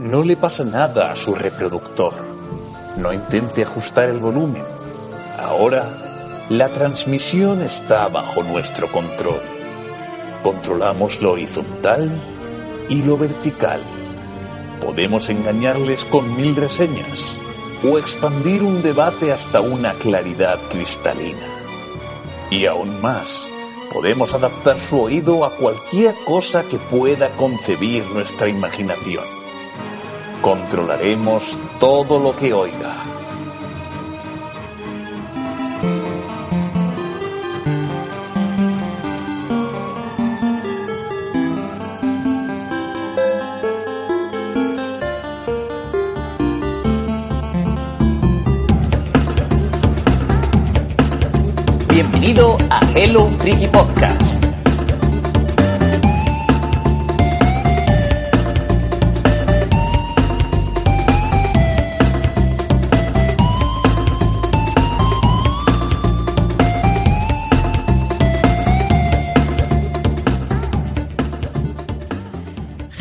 No le pasa nada a su reproductor. No intente ajustar el volumen. Ahora, la transmisión está bajo nuestro control. Controlamos lo horizontal y lo vertical. Podemos engañarles con mil reseñas o expandir un debate hasta una claridad cristalina. Y aún más, podemos adaptar su oído a cualquier cosa que pueda concebir nuestra imaginación. Controlaremos todo lo que oiga. Bienvenido a Hello Freaky Podcast.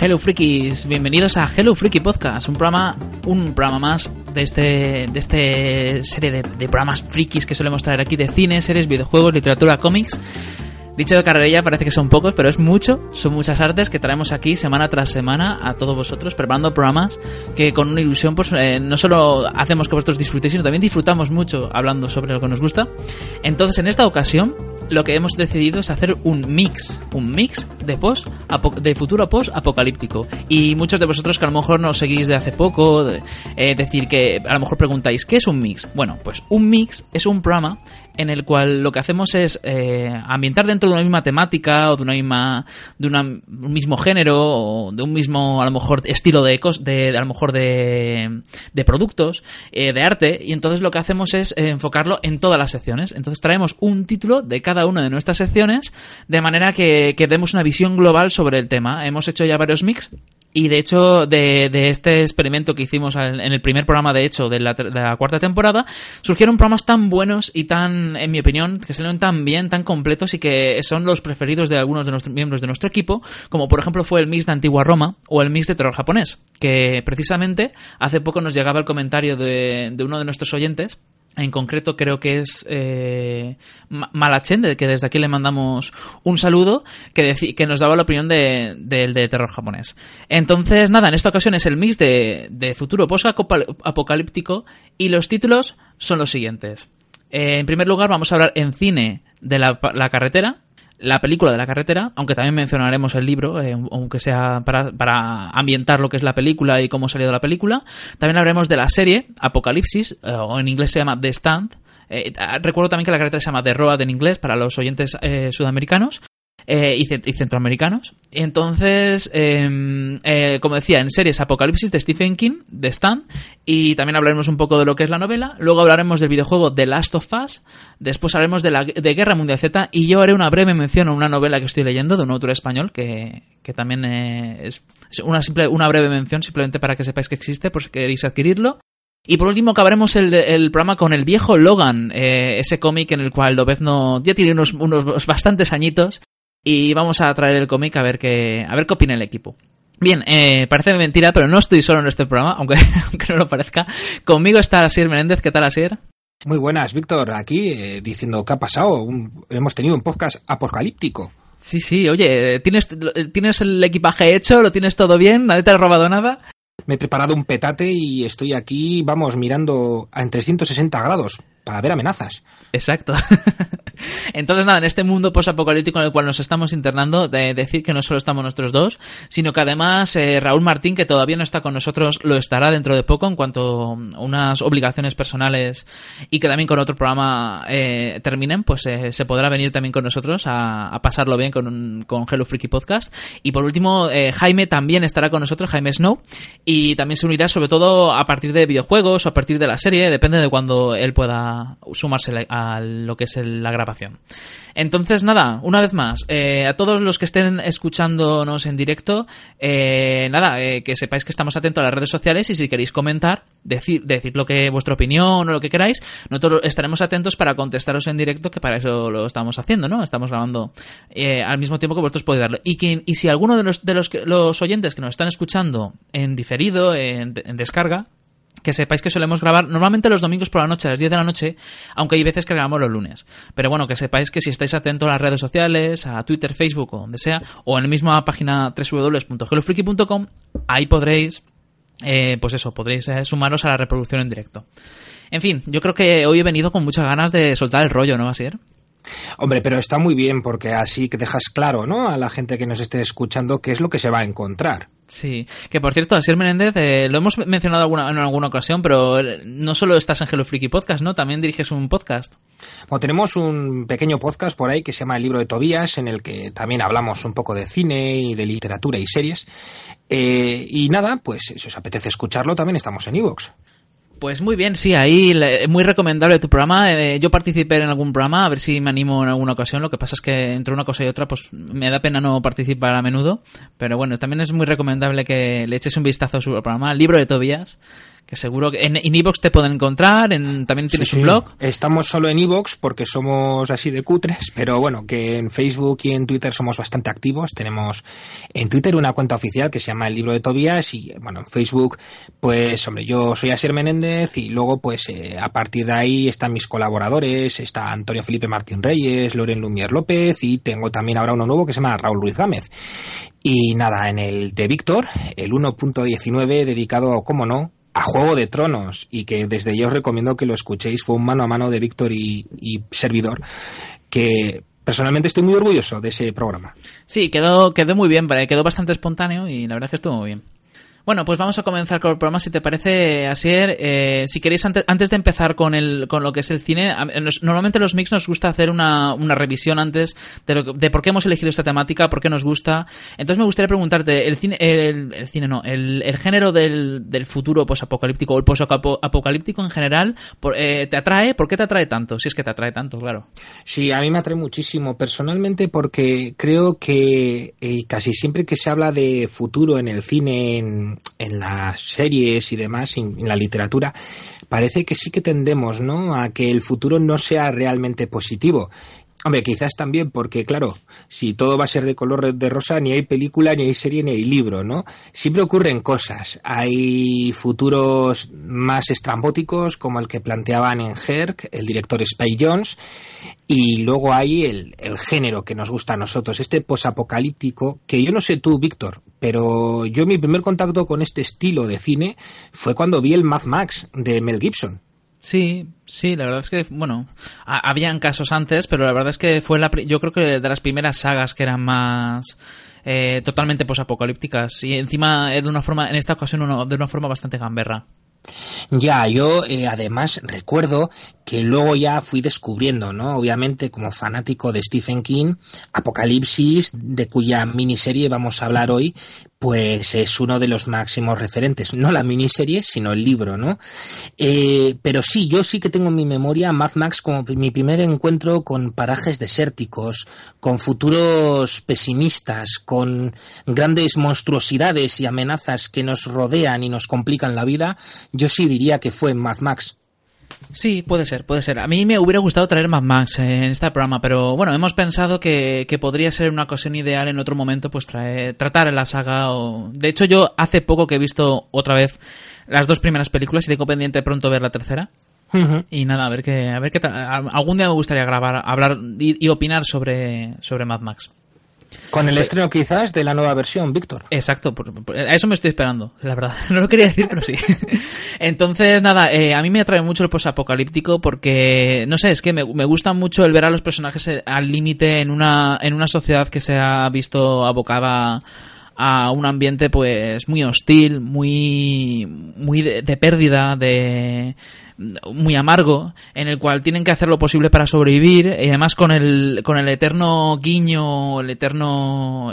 Hello Freakies, bienvenidos a Hello Freaky Podcast, un programa, un programa más de este, de este serie de, de programas frikis que solemos traer aquí de cine, series, videojuegos, literatura, cómics. Dicho de carrerilla parece que son pocos, pero es mucho, son muchas artes que traemos aquí semana tras semana a todos vosotros, preparando programas que con una ilusión pues eh, no solo hacemos que vosotros disfrutéis, sino también disfrutamos mucho hablando sobre lo que nos gusta. Entonces, en esta ocasión, lo que hemos decidido es hacer un mix, un mix de post de futuro post apocalíptico. Y muchos de vosotros que a lo mejor nos seguís de hace poco, de, eh, decir que a lo mejor preguntáis, ¿qué es un mix? Bueno, pues un mix es un programa en el cual lo que hacemos es eh, ambientar dentro de una misma temática o de una misma de un mismo género o de un mismo a lo mejor estilo de de, de a lo mejor de, de productos eh, de arte. Y entonces lo que hacemos es eh, enfocarlo en todas las secciones. Entonces traemos un título de cada una de nuestras secciones de manera que, que demos una visión global sobre el tema. Hemos hecho ya varios mix y de hecho, de, este experimento que hicimos en el primer programa, de hecho, de la, de la, cuarta temporada, surgieron programas tan buenos y tan, en mi opinión, que salieron tan bien, tan completos y que son los preferidos de algunos de nuestros miembros de nuestro equipo, como por ejemplo fue el mix de Antigua Roma o el mix de terror japonés, que precisamente hace poco nos llegaba el comentario de, de uno de nuestros oyentes en concreto creo que es eh, Malachen, que desde aquí le mandamos un saludo, que, que nos daba la opinión del de, de, terror japonés. Entonces, nada, en esta ocasión es el mix de, de futuro post-apocalíptico y los títulos son los siguientes. Eh, en primer lugar, vamos a hablar en cine de la, la carretera, la película de la carretera, aunque también mencionaremos el libro, eh, aunque sea para, para, ambientar lo que es la película y cómo ha salido la película. También hablaremos de la serie Apocalipsis, eh, o en inglés se llama The Stand. Eh, recuerdo también que la carretera se llama The Road en inglés para los oyentes eh, sudamericanos. Eh, y, y, centroamericanos. Entonces, eh, eh, como decía, en series Apocalipsis de Stephen King, de Stan, y también hablaremos un poco de lo que es la novela. Luego hablaremos del videojuego The Last of Us. Después hablaremos de, la, de Guerra Mundial Z. Y yo haré una breve mención a una novela que estoy leyendo de un autor español que, que también es una, simple, una breve mención, simplemente para que sepáis que existe, por si queréis adquirirlo. Y por último acabaremos el, el programa con el viejo Logan, eh, ese cómic en el cual Lobezno ya tiene unos, unos bastantes añitos y vamos a traer el cómic a ver qué a ver qué opina el equipo. Bien, eh, parece mentira, pero no estoy solo en este programa, aunque, aunque no lo parezca. Conmigo está Asier Menéndez. ¿Qué tal, Asier? Muy buenas, Víctor. Aquí eh, diciendo qué ha pasado. Un, hemos tenido un podcast apocalíptico. Sí, sí. Oye, ¿tienes, ¿tienes el equipaje hecho? ¿Lo tienes todo bien? ¿Nadie te ha robado nada? Me he preparado un petate y estoy aquí, vamos, mirando en 360 grados para ver amenazas. Exacto. Entonces, nada, en este mundo posapocalíptico en el cual nos estamos internando, de decir que no solo estamos nosotros dos, sino que además eh, Raúl Martín, que todavía no está con nosotros, lo estará dentro de poco en cuanto unas obligaciones personales y que también con otro programa eh, terminen, pues eh, se podrá venir también con nosotros a, a pasarlo bien con, con Hello Freaky Podcast. Y por último, eh, Jaime también estará con nosotros, Jaime Snow, y también se unirá sobre todo a partir de videojuegos o a partir de la serie, depende de cuando él pueda sumarse a lo que es la grabación. Entonces, nada, una vez más, eh, a todos los que estén escuchándonos en directo, eh, nada, eh, que sepáis que estamos atentos a las redes sociales y si queréis comentar, decir, decir lo que vuestra opinión o lo que queráis, nosotros estaremos atentos para contestaros en directo, que para eso lo estamos haciendo, ¿no? Estamos grabando al mismo tiempo que vosotros podéis darlo. Y, que, y si alguno de los, de los oyentes que nos están escuchando en diferido, en descarga, que sepáis que solemos grabar normalmente los domingos por la noche, a las 10 de la noche, aunque hay veces que grabamos los lunes. Pero bueno, que sepáis que si estáis atentos a las redes sociales, a Twitter, Facebook o donde sea, o en la misma página www.hellofreaky.com, ahí podréis, eh, pues eso, podréis eh, sumaros a la reproducción en directo. En fin, yo creo que hoy he venido con muchas ganas de soltar el rollo, ¿no, va a ser? Hombre, pero está muy bien porque así que dejas claro, ¿no? A la gente que nos esté escuchando qué es lo que se va a encontrar. Sí, que por cierto, Asier Menéndez, eh, lo hemos mencionado alguna, en alguna ocasión, pero no solo estás en Hello Freaky Podcast, ¿no? También diriges un podcast. Bueno, tenemos un pequeño podcast por ahí que se llama El libro de Tobías, en el que también hablamos un poco de cine y de literatura y series. Eh, y nada, pues si os apetece escucharlo, también estamos en Evox. Pues muy bien, sí, ahí muy recomendable tu programa. Eh, yo participé en algún programa, a ver si me animo en alguna ocasión. Lo que pasa es que entre una cosa y otra, pues me da pena no participar a menudo. Pero bueno, también es muy recomendable que le eches un vistazo a su programa, Libro de Tobías que seguro que en, Evox te pueden encontrar, en, también tienes un blog. Estamos solo en Evox porque somos así de cutres, pero bueno, que en Facebook y en Twitter somos bastante activos. Tenemos en Twitter una cuenta oficial que se llama El Libro de Tobías y bueno, en Facebook, pues hombre, yo soy Asier Menéndez y luego pues eh, a partir de ahí están mis colaboradores, está Antonio Felipe Martín Reyes, Loren Lumier López y tengo también ahora uno nuevo que se llama Raúl Ruiz Gámez. Y nada, en el de Víctor, el 1.19 dedicado, como no, a Juego de Tronos y que desde yo os recomiendo que lo escuchéis. Fue un mano a mano de Víctor y, y servidor que personalmente estoy muy orgulloso de ese programa. Sí, quedó, quedó muy bien, quedó bastante espontáneo y la verdad es que estuvo muy bien. Bueno, pues vamos a comenzar con el programa, si te parece, Asier. Eh, si queréis, antes, de empezar con, el, con lo que es el cine, normalmente los mix nos gusta hacer una, una revisión antes de, de, por qué hemos elegido esta temática, por qué nos gusta. Entonces me gustaría preguntarte, ¿el cine, el, cine no, el, el género del, del futuro posapocalíptico o el posapocalíptico en general, eh, ¿te atrae? ¿Por qué te atrae tanto? Si es que te atrae tanto, claro. Sí, a mí me atrae muchísimo personalmente porque creo que eh, casi siempre que se habla de futuro en el cine, en, en, las series y demás, en, la literatura, parece que sí que tendemos, ¿no? A que el futuro no sea realmente positivo. Hombre, quizás también porque, claro, si todo va a ser de color de rosa, ni hay película, ni hay serie, ni hay libro, ¿no? Siempre ocurren cosas. Hay futuros más estrambóticos, como el que planteaban en Herc, el director Spy Jones, y luego hay el, el género que nos gusta a nosotros, este posapocalíptico, que yo no sé tú, Víctor, pero yo mi primer contacto con este estilo de cine fue cuando vi el Mad Max de Mel Gibson. Sí, sí, la verdad es que, bueno, habían casos antes, pero la verdad es que fue la, yo creo que de las primeras sagas que eran más eh, totalmente posapocalípticas y encima de una forma, en esta ocasión, de una forma bastante gamberra. Ya, yo eh, además recuerdo que luego ya fui descubriendo, ¿no? Obviamente como fanático de Stephen King, Apocalipsis, de cuya miniserie vamos a hablar hoy, pues es uno de los máximos referentes. No la miniserie, sino el libro, ¿no? Eh, pero sí, yo sí que tengo en mi memoria Mad Max como mi primer encuentro con parajes desérticos, con futuros pesimistas, con grandes monstruosidades y amenazas que nos rodean y nos complican la vida. Yo sí diría que fue Mad Max. Sí, puede ser, puede ser. A mí me hubiera gustado traer Mad Max en este programa, pero bueno, hemos pensado que, podría ser una ocasión ideal en otro momento, pues traer, tratar la saga. O... De hecho, yo hace poco que he visto otra vez las dos primeras películas y tengo pendiente pronto ver la tercera. Y nada, a ver qué, a ver qué Algún día me gustaría grabar, hablar y, y opinar sobre, sobre Mad Max. Con el estreno quizás de la nueva versión, Víctor. Exacto, a eso me estoy esperando, la verdad. No lo quería decir, pero sí. Entonces, nada, eh, a mí me atrae mucho el posapocalíptico porque, no sé, es que me, me, gusta mucho el ver a los personajes eh, al límite en una, en una sociedad que se ha visto abocada a un ambiente pues muy hostil, muy, muy de pérdida, de muy amargo en el cual tienen que hacer lo posible para sobrevivir y además con el con el eterno guiño el eterno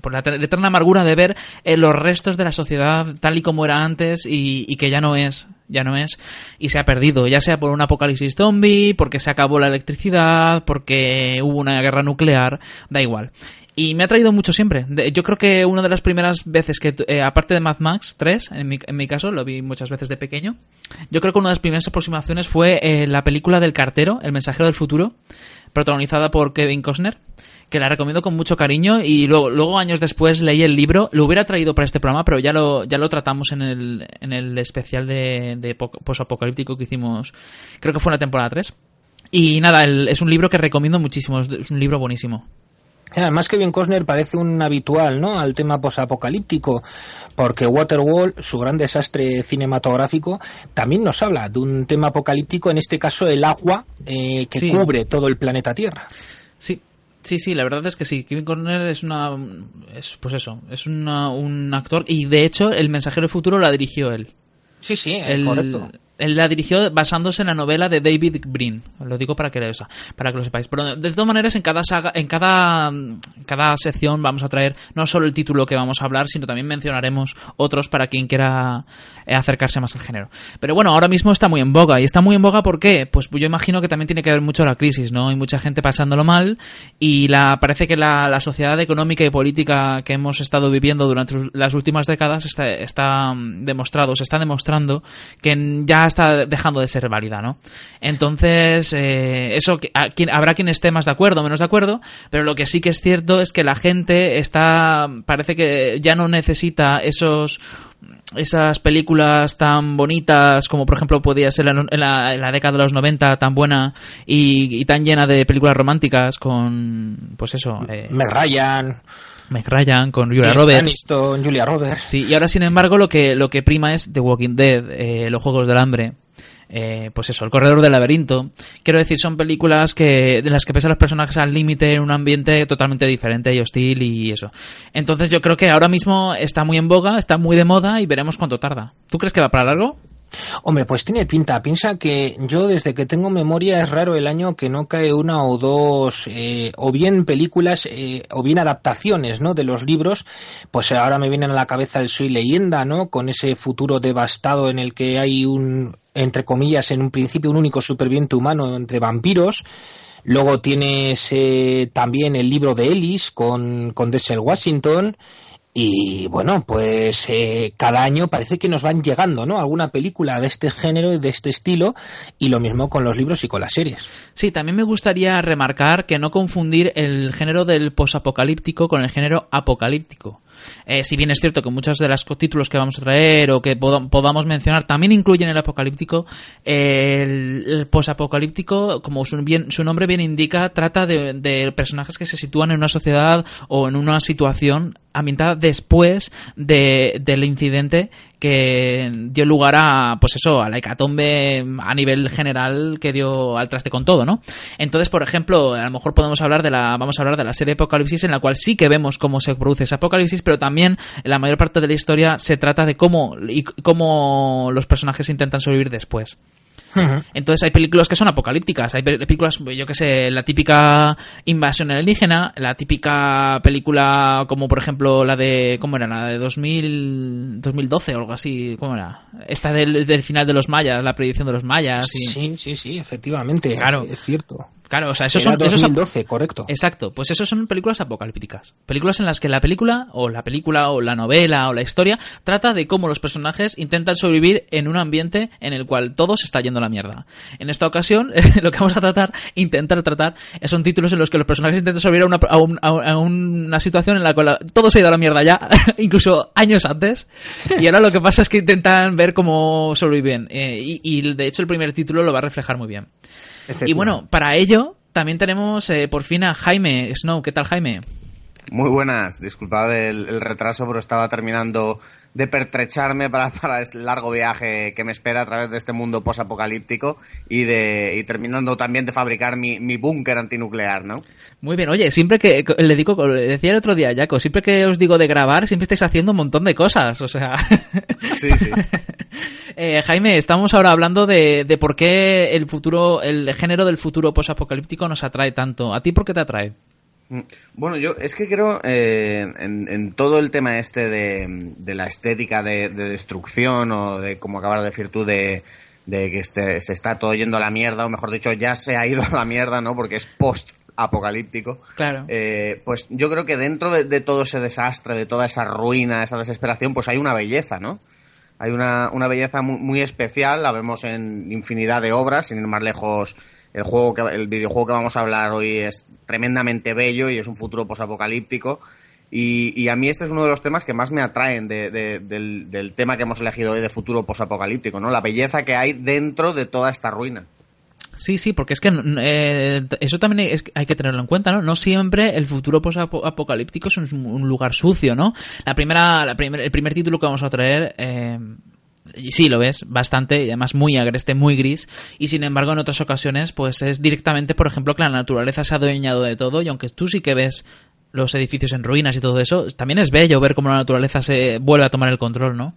por la, eterna amargura de ver eh, los restos de la sociedad tal y como era antes y, que ya no es ya no es, y se ha perdido, ya sea por un apocalipsis zombie, porque se acabó la electricidad, porque hubo una guerra nuclear, da igual. Y me ha traído mucho siempre. Yo creo que una de las primeras veces que, eh, aparte de Mad Max 3, en mi, en mi, caso, lo vi muchas veces de pequeño, yo creo que una de las primeras aproximaciones fue eh, la película del cartero, El mensajero del futuro, protagonizada por Kevin Costner que la recomiendo con mucho cariño y luego, luego años después leí el libro, lo hubiera traído para este programa, pero ya lo, ya lo tratamos en el, en el especial de, de posapocalíptico que hicimos, creo que fue en la temporada 3. Y nada, es un libro que recomiendo muchísimo, es un libro buenísimo. Además, Kevin Costner parece un habitual, ¿no? Al tema posapocalíptico, porque Waterworld, su gran desastre cinematográfico, también nos habla de un tema apocalíptico, en este caso el agua eh, que cubre todo el planeta Tierra. Sí, Sí, sí, la verdad es que sí. Kevin Costner es una. Es, pues eso, es un actor. Y de hecho, El Mensajero del Futuro la dirigió él. Sí, sí, el, correcto la dirigió basándose en la novela de David Brin. Lo digo para que, para que lo sepáis. Pero de todas maneras, en cada saga, en cada, cada sección vamos a traer no solo el título que vamos a hablar, sino también mencionaremos otros para quien quiera eh, acercarse más al género. Pero bueno, ahora mismo está muy en boga. ¿Y está muy en boga por qué? Pues yo imagino que también tiene que ver mucho la crisis, ¿no? Hay mucha gente pasándolo mal y la, parece que la, la sociedad económica y política que hemos estado viviendo durante las últimas décadas está, está mm, demostrado, se está demostrando que ya está dejando de ser válida, ¿no? Entonces, eh, eso habrá quien esté más de acuerdo o menos de acuerdo, pero lo que sí que es cierto es que la gente está, parece que ya no necesita esos esas películas tan bonitas como por ejemplo podía ser en la, década de los 90 tan buena y, tan llena de películas románticas con pues eso eh, Meg Ryan Meg Ryan, con Julia Roberts. Aniston, Julia Roberts. Sí, y ahora sin embargo lo que, lo que prima es The Walking Dead, eh, los Juegos del Hambre. Eh, pues eso, El Corredor del Laberinto. Quiero decir, son películas que de las que pesan los personajes al límite en un ambiente totalmente diferente y hostil y eso. Entonces yo creo que ahora mismo está muy en boga, está muy de moda y veremos cuánto tarda. ¿Tú crees que va para largo? Hombre, pues tiene pinta. Piensa que yo desde que tengo memoria es raro el año que no cae una o dos, eh, o bien películas, eh, o bien adaptaciones, ¿no? De los libros. Pues ahora me viene a la cabeza el Soy leyenda, ¿no? Con ese futuro devastado en el que hay un, entre comillas, en un principio un único superviviente humano entre vampiros. Luego tienes eh, también el libro de Ellis con, con Denzel Washington. Y bueno, pues eh, cada año parece que nos van llegando, ¿no? Alguna película de este género y de este estilo, y lo mismo con los libros y con las series. Sí, también me gustaría remarcar que no confundir el género del posapocalíptico con el género apocalíptico. Eh, si bien es cierto que muchos de los títulos que vamos a traer o que podamos mencionar también incluyen el apocalíptico, el, posapocalíptico, como su, bien, su, nombre bien indica, trata de personajes que se sitúan en una sociedad o en una situación ambientada después de, del incidente que dio lugar a, pues eso, a la hecatombe a nivel general que dio al traste con todo, ¿no? Entonces, por ejemplo, a lo mejor podemos hablar de la, vamos a hablar de la serie Apocalipsis en la cual sí que vemos cómo se produce ese apocalipsis, pero también la mayor parte de la historia se trata de cómo, y cómo los personajes intentan sobrevivir después. Entonces hay películas que son apocalípticas, hay películas, yo que sé, la típica invasión alienígena, la típica película como por ejemplo la de, ¿cómo era? La de 2000, 2012 o algo así, ¿cómo era? Esta del, del final de los mayas, la predicción de los mayas. Sí, sí, sí, efectivamente, claro. es cierto. Claro, o sea, esos son... 2012, correcto. Exacto, pues esos son películas apocalípticas. Películas en las que la película, o la película, o la novela, o la historia, trata de cómo los personajes intentan sobrevivir en un ambiente en el cual todo se está yendo a la mierda. En esta ocasión, lo que vamos a tratar, intentar tratar, son títulos en los que los personajes intentan sobrevivir a una, a, una situación en la cual todo se ha ido a la mierda ya, incluso años antes, y ahora lo que pasa es que intentan ver cómo sobreviven. Eh, y, y de hecho el primer título lo va a reflejar muy bien. Y bueno, para ello también tenemos eh, por fin a Jaime Snow. ¿Qué tal, Jaime? Muy buenas, disculpad el, retraso, pero estaba terminando de pertrecharme para, para este largo viaje que me espera a través de este mundo posapocalíptico y de y terminando también de fabricar mi, mi búnker antinuclear, ¿no? Muy bien, oye, siempre que le digo, le decía el otro día, Jaco, siempre que os digo de grabar, siempre estáis haciendo un montón de cosas, o sea. Sí, sí. eh, Jaime, estamos ahora hablando de, de por qué el futuro, el género del futuro posapocalíptico nos atrae tanto. ¿A ti por qué te atrae? Bueno, yo es que creo eh, en, todo el tema este de, la estética de, destrucción o de, como acabas de decir tú, de, que este, se está todo yendo a la mierda, o mejor dicho, ya se ha ido a la mierda, ¿no? Porque es post apocalíptico. Claro. Eh, pues yo creo que dentro de, todo ese desastre, de toda esa ruina, esa desesperación, pues hay una belleza, ¿no? Hay una, una belleza muy, muy especial, la vemos en infinidad de obras, sin ir más lejos el juego que, el videojuego que vamos a hablar hoy es tremendamente bello y es un futuro posapocalíptico. Y, y a mí este es uno de los temas que más me atraen del, tema que hemos elegido hoy de futuro posapocalíptico, ¿no? La belleza que hay dentro de toda esta ruina. Sí, sí, porque es que eh, eso también hay que tenerlo en cuenta, ¿no? No siempre el futuro posapocalíptico es un, lugar sucio, ¿no? La primera, la el primer título que vamos a traer eh, y sí, lo ves bastante, y además muy agreste, muy gris, y sin embargo en otras ocasiones pues es directamente, por ejemplo, que la naturaleza se ha adueñado de todo, y aunque tú sí que ves los edificios en ruinas y todo eso, también es bello ver cómo la naturaleza se vuelve a tomar el control, ¿no?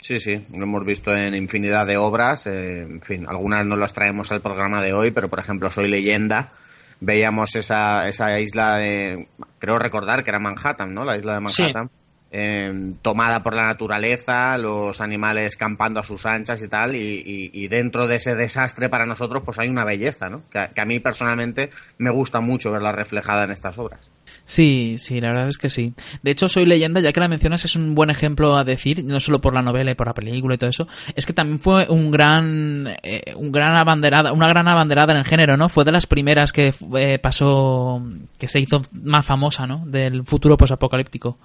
Sí, sí, lo hemos visto en infinidad de obras, eh, en fin, algunas no las traemos al programa de hoy, pero por ejemplo Soy leyenda, veíamos esa, esa isla de, creo recordar que era Manhattan, ¿no? La isla de Manhattan. Em, tomada por la naturaleza, los animales campando a sus anchas y tal, y, dentro de ese desastre para nosotros pues hay una belleza, ¿no? Que, a mí personalmente me gusta mucho verla reflejada en estas obras. Sí, sí, la verdad es que sí. De hecho, Soy leyenda, ya que la mencionas, es un buen ejemplo a decir, no solo por la novela y por la película y todo eso, es que también fue un gran, eh, un gran abanderada, una gran abanderada en el género, ¿no? Fue de las primeras que eh, pasó, que se hizo más famosa, ¿no? Del futuro posapocalíptico.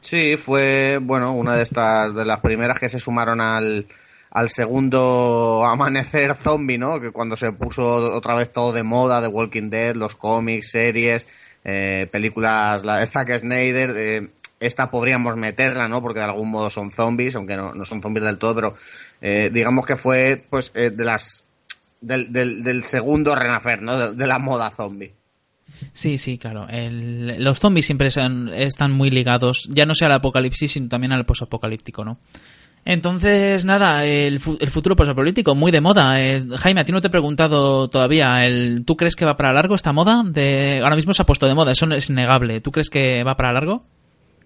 Sí, fue, bueno, una de estas, de las primeras que se sumaron al, al segundo amanecer zombie, ¿no? Que cuando se puso otra vez todo de moda, The Walking Dead, los cómics, series, eh, películas, la de Zack Snyder, eh, esta podríamos meterla, ¿no? Porque de algún modo son zombies, aunque no, no son zombies del todo, pero eh, digamos que fue, pues, de las, del, del, del, segundo renacer, ¿no? de la moda zombie. Sí, sí, claro. los zombies siempre están muy ligados, ya no sea al apocalipsis, sino también al posapocalíptico, ¿no? Entonces, nada, el, futuro posapolítico, muy de moda. Eh, Jaime, a ti no te he preguntado todavía, el, ¿tú crees que va para largo esta moda? Ahora mismo se ha puesto de moda, eso es innegable. ¿Tú crees que va para largo?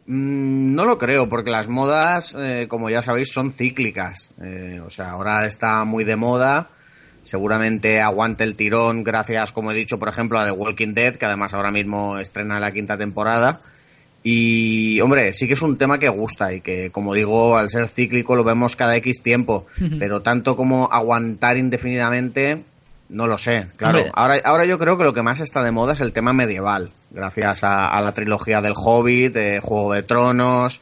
Mm, no lo creo, porque las modas, eh, como ya sabéis, son cíclicas. Eh, o sea, ahora está muy de moda seguramente aguante el tirón gracias, como he dicho, por ejemplo, a The Walking Dead, que además ahora mismo estrena la quinta temporada. Y, hombre, sí que es un tema que gusta y que, como digo, al ser cíclico lo vemos cada X tiempo, pero tanto como aguantar indefinidamente, no lo sé. Claro, ahora, ahora yo creo que lo que más está de moda es el tema medieval, gracias a, a la trilogía del Hobbit, de Juego de Tronos,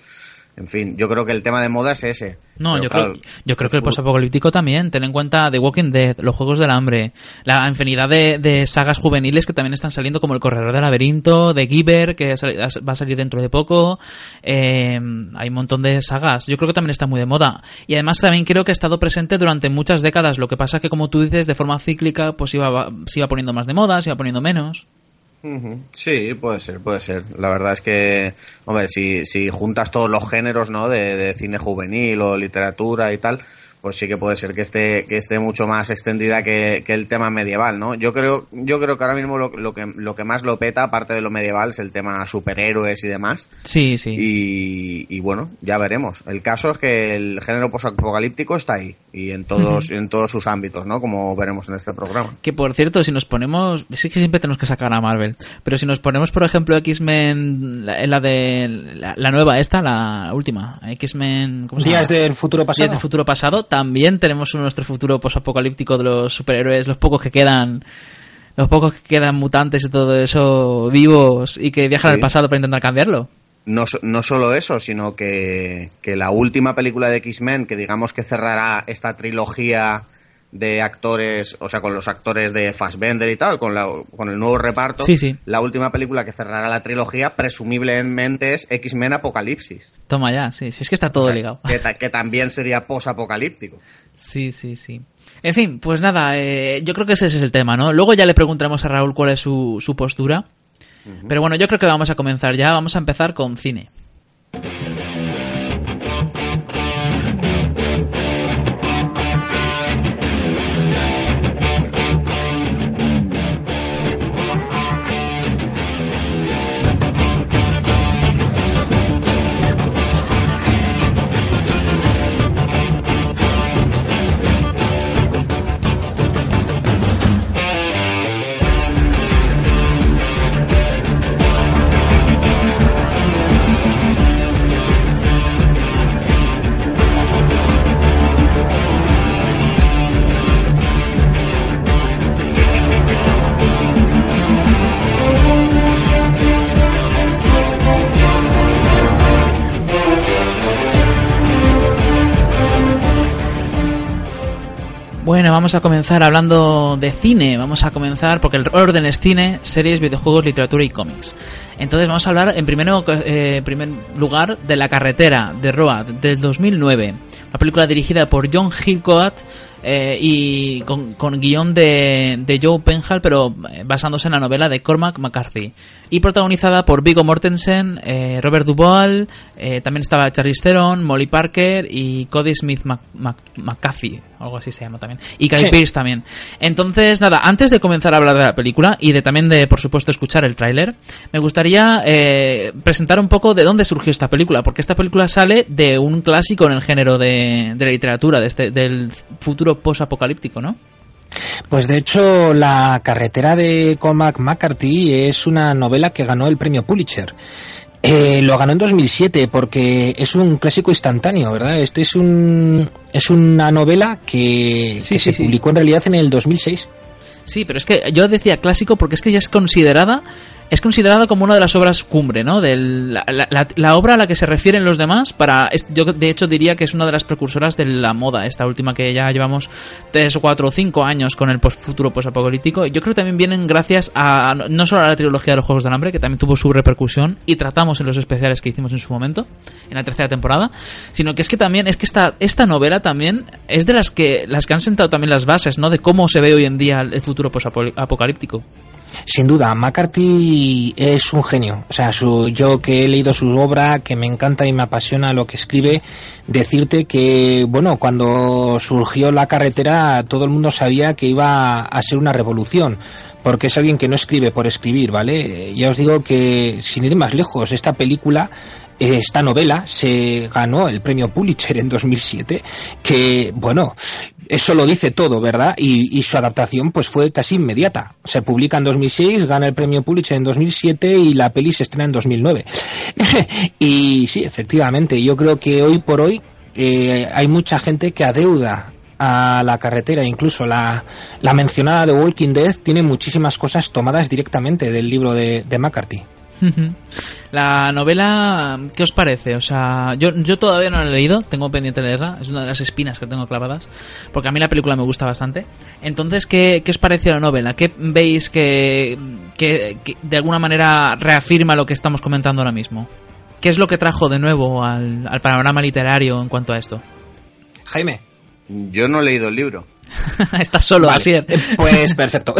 en fin, yo creo que el tema de moda es ese. No, yo, creo, yo creo que el posapocalíptico también. Ten en cuenta The Walking Dead, los Juegos del Hambre, la infinidad de, sagas juveniles que también están saliendo, como El Corredor del Laberinto, de Giver, que va a salir dentro de poco. Eh, hay un montón de sagas. Yo creo que también está muy de moda. Y además también creo que ha estado presente durante muchas décadas. Lo que pasa que, como tú dices, de forma cíclica, pues iba, se iba poniendo más de moda, se iba poniendo menos. Sí, puede ser, puede ser. La verdad es que, hombre, si, si juntas todos los géneros, ¿no? De, de cine juvenil o literatura y tal, pues sí que puede ser que esté, que esté mucho más extendida que, el tema medieval, ¿no? Yo creo, yo creo que ahora mismo lo, lo, que, lo que más lo peta, aparte de lo medieval, es el tema superhéroes y demás. Sí, sí. Y, bueno, ya veremos. El caso es que el género posapocalíptico está ahí y en todos, en todos sus ámbitos, ¿no? Como veremos en este programa. Que por cierto, si nos ponemos, sí que siempre tenemos que sacar a Marvel, pero si nos ponemos, por ejemplo, X-Men, en la de la, nueva esta, la última, X-Men, Días del futuro pasado. Días del futuro pasado también tenemos nuestro futuro posapocalíptico de los superhéroes, los pocos que quedan, los pocos que quedan mutantes y todo eso vivos y que viajan al pasado para intentar cambiarlo. No, no solo eso, sino que, que la última película de X-Men, que digamos que cerrará esta trilogía de actores, o sea, con los actores de Fassbender y tal, con, la, con el nuevo reparto. Sí, sí. La última película que cerrará la trilogía, presumiblemente es X-Men Apocalipsis. Toma ya, sí, sí, es que está todo ligado. Que, que, también sería post-apocalíptico. Sí, sí, sí. En fin, pues nada, eh, yo creo que ese es el tema, ¿no? Luego ya le preguntaremos a Raúl cuál es su, su postura. Pero bueno, yo creo que vamos a comenzar ya, vamos a empezar con cine. Vamos a comenzar hablando de cine. Vamos a comenzar porque el orden es cine, series, videojuegos, literatura y cómics. Entonces vamos a hablar en primero, eh, primer lugar de La carretera de Road del 2009. Una película dirigida por John Hillcoat eh, y con, con guion de, de, Joe Penhall, pero eh, basándose en la novela de Cormac McCarthy. Y protagonizada por Vigo Mortensen, eh, Robert Duvall, eh, también estaba Charlize Theron, Molly Parker y Cody Smith McCarthy, algo así se llama también. Y sí. Pearce también. Entonces, nada, antes de comenzar a hablar de la película y de también de, por supuesto, escuchar el tráiler, me gustaría eh, presentar un poco de dónde surgió esta película, porque esta película sale de un clásico en el género de, de la literatura, de este, del futuro post-apocalíptico, ¿no? Pues de hecho, La carretera de Cormac McCarthy es una novela que ganó el premio Pulitzer. Eh, lo ganó en 2007 porque es un clásico instantáneo, ¿verdad? Este es un es una novela que, Sí, que sí, se sí. publicó en realidad en el 2006. Sí, pero es que yo decía clásico porque es que ya es considerada es considerada como una de las obras cumbre, ¿no? De la, obra a la que se refieren los demás para yo de hecho diría que es una de las precursoras de la moda, esta última que ya llevamos tres o cuatro o cinco años con el post futuro posapocalíptico. Yo creo que también vienen gracias a no solo a la trilogía de los Juegos del Hambre, que también tuvo su repercusión y tratamos en los especiales que hicimos en su momento, en la tercera temporada, sino que es que también es que esta esta novela también es de las que las que han sentado también las bases, ¿no? De cómo se ve hoy en día el futuro posapocalíptico. Sin duda, McCarthy es un genio. O sea, su, yo que he leído su obra, que me encanta y me apasiona lo que escribe, decirte que, bueno, cuando surgió la carretera, todo el mundo sabía que iba a ser una revolución. Porque es alguien que no escribe por escribir, ¿vale? Ya os digo que, sin ir más lejos, esta película esta novela se ganó el premio Pulitzer en 2007, que, bueno, eso lo dice todo, ¿verdad? Y, y, su adaptación pues fue casi inmediata. Se publica en 2006, gana el premio Pulitzer en 2007 y la peli se estrena en 2009. y sí, efectivamente, yo creo que hoy por hoy eh, hay mucha gente que adeuda a la carretera, incluso la, mencionada de Walking Dead tiene muchísimas cosas tomadas directamente del libro de, de McCarthy. La novela, ¿qué os parece? O sea, yo, yo todavía no la he leído, tengo pendiente de leerla, es una de las espinas que tengo clavadas, porque a mí la película me gusta bastante. Entonces, ¿qué, qué os pareció la novela? ¿Qué veis que, que, que de alguna manera reafirma lo que estamos comentando ahora mismo? ¿Qué es lo que trajo de nuevo al, al panorama literario en cuanto a esto? Jaime. Yo no he leído el libro. Estás solo, vale, así es. Pues perfecto.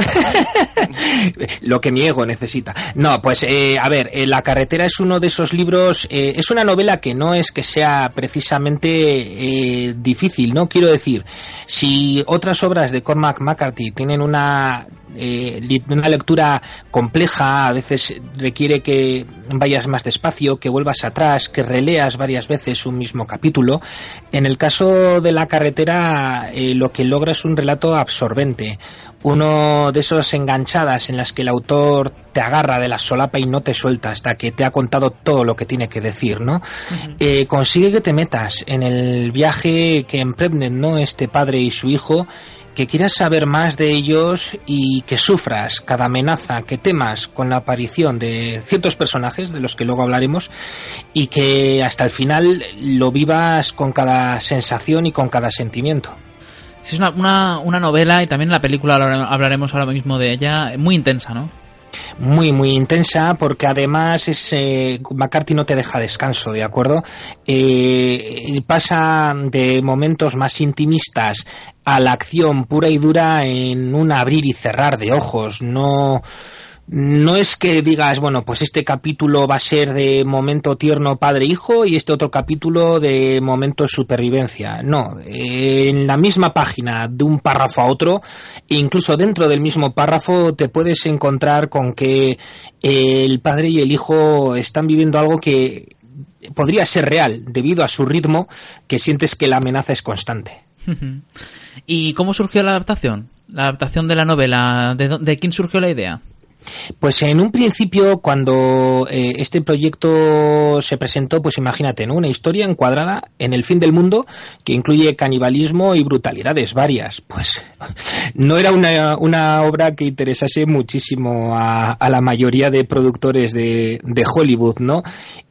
Lo que mi ego necesita. No, pues eh, a ver, eh, La carretera es uno de esos libros, eh, es una novela que no es que sea precisamente difícil, ¿no? Quiero decir, si otras obras de Cormac McCarthy tienen una eh, una lectura compleja, a veces requiere que vayas más despacio, que vuelvas atrás, que releas varias veces un mismo capítulo. En el caso de la carretera, eh, lo que logra es un relato absorbente, uno de esos enganchadas en las que el autor te agarra de la solapa y no te suelta hasta que te ha contado todo lo que tiene que decir, ¿no? Uh -huh. eh, consigue que te metas en el viaje que emprenden, ¿no? Este padre y su hijo que quieras saber más de ellos y que sufras cada amenaza, que temas con la aparición de ciertos personajes de los que luego hablaremos y que hasta el final lo vivas con cada sensación y con cada sentimiento. Es una, una, una novela y también la película hablaremos ahora mismo de ella, muy intensa, ¿no? muy muy intensa porque además es eh, McCarthy no te deja descanso de acuerdo eh, pasa de momentos más intimistas a la acción pura y dura en un abrir y cerrar de ojos no no es que digas, bueno, pues este capítulo va a ser de momento tierno padre-hijo y este otro capítulo de momento supervivencia. No, en la misma página, de un párrafo a otro, e incluso dentro del mismo párrafo, te puedes encontrar con que el padre y el hijo están viviendo algo que podría ser real debido a su ritmo, que sientes que la amenaza es constante. ¿Y cómo surgió la adaptación? La adaptación de la novela, ¿de, de quién surgió la idea? Pues en un principio, cuando eh, este proyecto se presentó, pues imagínate, ¿no? Una historia encuadrada en el fin del mundo que incluye canibalismo y brutalidades varias. Pues no era una, una obra que interesase muchísimo a, la mayoría de productores de, de Hollywood, ¿no?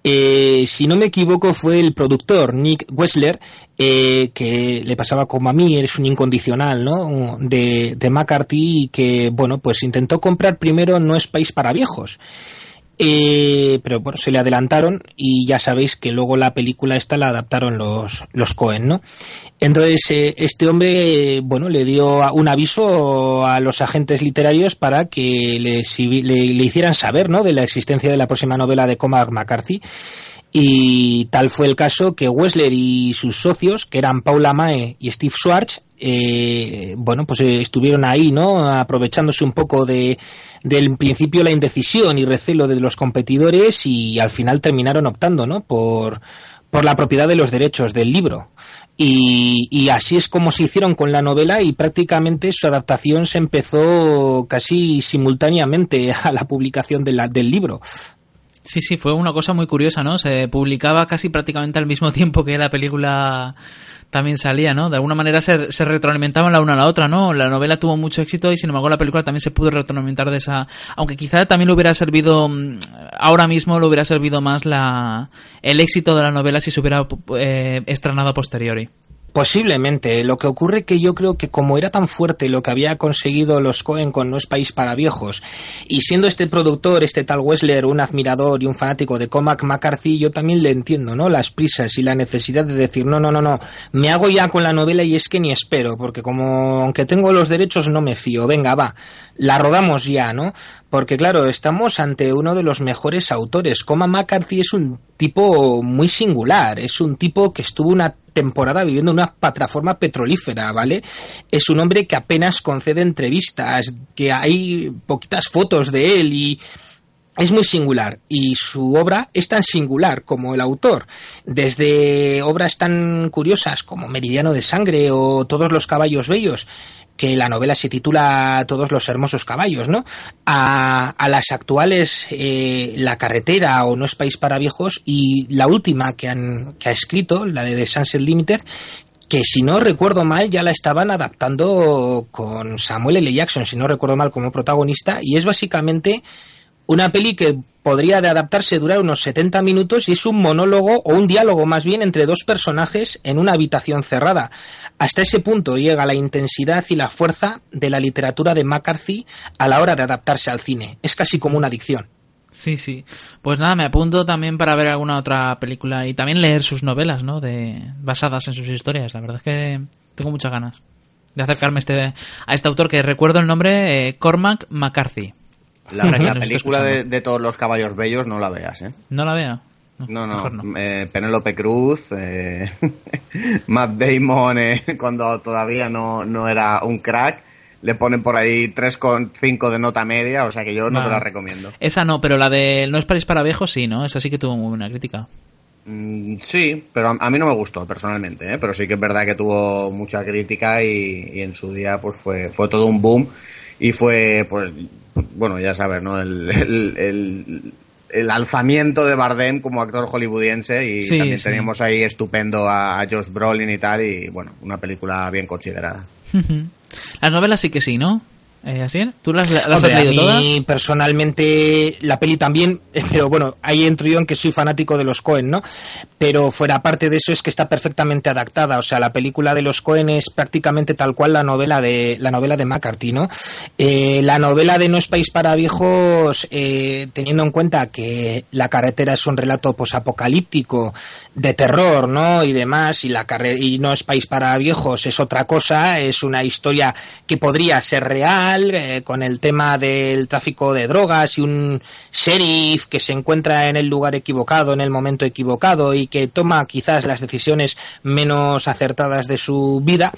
Eh, si no me equivoco, fue el productor Nick Wessler eh, que le pasaba como a mí, eres un incondicional, ¿no? De, de McCarthy y que, bueno, pues intentó comprar primero No es país para viejos. Eh, pero bueno, se le adelantaron y ya sabéis que luego la película esta la adaptaron los, los Cohen, ¿no? Entonces, eh, este hombre, bueno, le dio un aviso a los agentes literarios para que le, hicieran saber, ¿no? De la existencia de la próxima novela de Cormac McCarthy. Y tal fue el caso que Wessler y sus socios, que eran Paula Mae y Steve Schwartz, eh, bueno, pues eh, estuvieron ahí, ¿no? Aprovechándose un poco de, del principio la indecisión y recelo de los competidores y al final terminaron optando, ¿no? Por, por la propiedad de los derechos del libro. Y, y, así es como se hicieron con la novela y prácticamente su adaptación se empezó casi simultáneamente a la publicación de la, del libro. Sí, sí, fue una cosa muy curiosa, ¿no? Se publicaba casi prácticamente al mismo tiempo que la película también salía, ¿no? De alguna manera se, se retroalimentaban la una a la otra, ¿no? La novela tuvo mucho éxito y sin embargo la película también se pudo retroalimentar de esa... Aunque quizá también le hubiera servido, mm, ahora mismo le hubiera servido más la el éxito de la novela si se hubiera eh, estrenado a posteriori. Posiblemente. Lo que ocurre que yo creo que como era tan fuerte lo que había conseguido los Cohen con No es país para viejos, y siendo este productor, este tal Wessler, un admirador y un fanático de Comac McCarthy, yo también le entiendo, ¿no? Las prisas y la necesidad de decir, no, no, no, no, me hago ya con la novela y es que ni espero, porque como aunque tengo los derechos no me fío, venga, va, la rodamos ya, ¿no? Porque claro, estamos ante uno de los mejores autores. Coma McCarthy es un tipo muy singular, es un tipo que estuvo una temporada viviendo en una plataforma petrolífera, ¿vale? Es un hombre que apenas concede entrevistas, que hay poquitas fotos de él y es muy singular y su obra es tan singular como el autor. Desde obras tan curiosas como Meridiano de Sangre o Todos los caballos bellos, que la novela se titula Todos los hermosos caballos, ¿no? A, las actuales eh, La carretera o No es país para viejos y la última que, han, que ha escrito, la de The Sunset Limited, que si no recuerdo mal ya la estaban adaptando con Samuel L. Jackson, si no recuerdo mal, como protagonista, y es básicamente una peli que podría de adaptarse durar unos 70 minutos y es un monólogo o un diálogo más bien entre dos personajes en una habitación cerrada. Hasta ese punto llega la intensidad y la fuerza de la literatura de McCarthy a la hora de adaptarse al cine. Es casi como una adicción. Sí, sí. Pues nada, me apunto también para ver alguna otra película y también leer sus novelas, ¿no? De, basadas en sus historias. La verdad es que tengo muchas ganas de acercarme a este, a este autor que recuerdo el nombre, eh, Cormac McCarthy. La, película de, todos los caballos bellos no la veas, ¿eh? No la vea. No, no, eh, Penélope Cruz, eh, Matt Damon, eh, cuando todavía no, no era un crack, le ponen por ahí 3,5 de nota media, o sea que yo no te la recomiendo. Esa no, pero la de No es París para viejos sí, ¿no? Esa sí que tuvo muy buena crítica. Mm, sí, pero a, mí no me gustó personalmente, ¿eh? pero sí que es verdad que tuvo mucha crítica y, en su día pues fue, fue todo un boom y fue pues bueno, ya sabes, ¿no? El, alzamiento de Bardem como actor hollywoodiense y también teníamos ahí estupendo a, Josh Brolin y tal y bueno, una película bien considerada. Las novelas sí que sí, ¿no? Eh, ¿Así? ¿Tú las, has leído a mí, personalmente, la peli también, pero bueno, ahí entro yo en que soy fanático de los Cohen, ¿no? Pero fuera parte de eso es que está perfectamente adaptada. O sea, la película de los Cohen es prácticamente tal cual la novela de, la novela de McCarthy, ¿no? Eh, la novela de No es país para viejos, eh, teniendo en cuenta que La carretera es un relato posapocalíptico, de terror, ¿no? Y demás, y, la y No es país para viejos es otra cosa, es una historia que podría ser real, eh, con el tema del tráfico de drogas y un sheriff que se encuentra en el lugar equivocado, en el momento equivocado y que toma quizás las decisiones menos acertadas de su vida.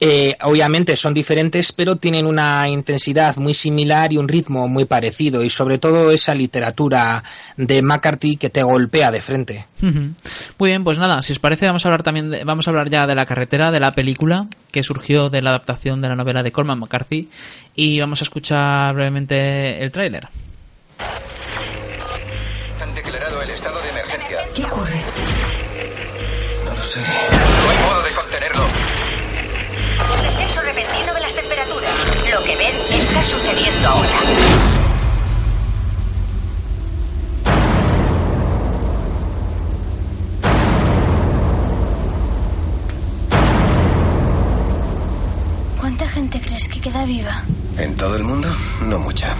Eh, obviamente son diferentes, pero tienen una intensidad muy similar y un ritmo muy parecido, y sobre todo esa literatura de McCarthy que te golpea de frente. Muy bien, pues nada, si os parece, vamos a hablar también, vamos a hablar ya de la carretera, de la película que surgió de la adaptación de la novela de Corman McCarthy, y vamos a escuchar brevemente el tráiler. Han declarado el estado de emergencia. ¿Qué ocurre? No lo sé. Lo que ven está sucediendo ahora. ¿Cuánta gente crees que queda viva? ¿En todo el mundo? No mucha.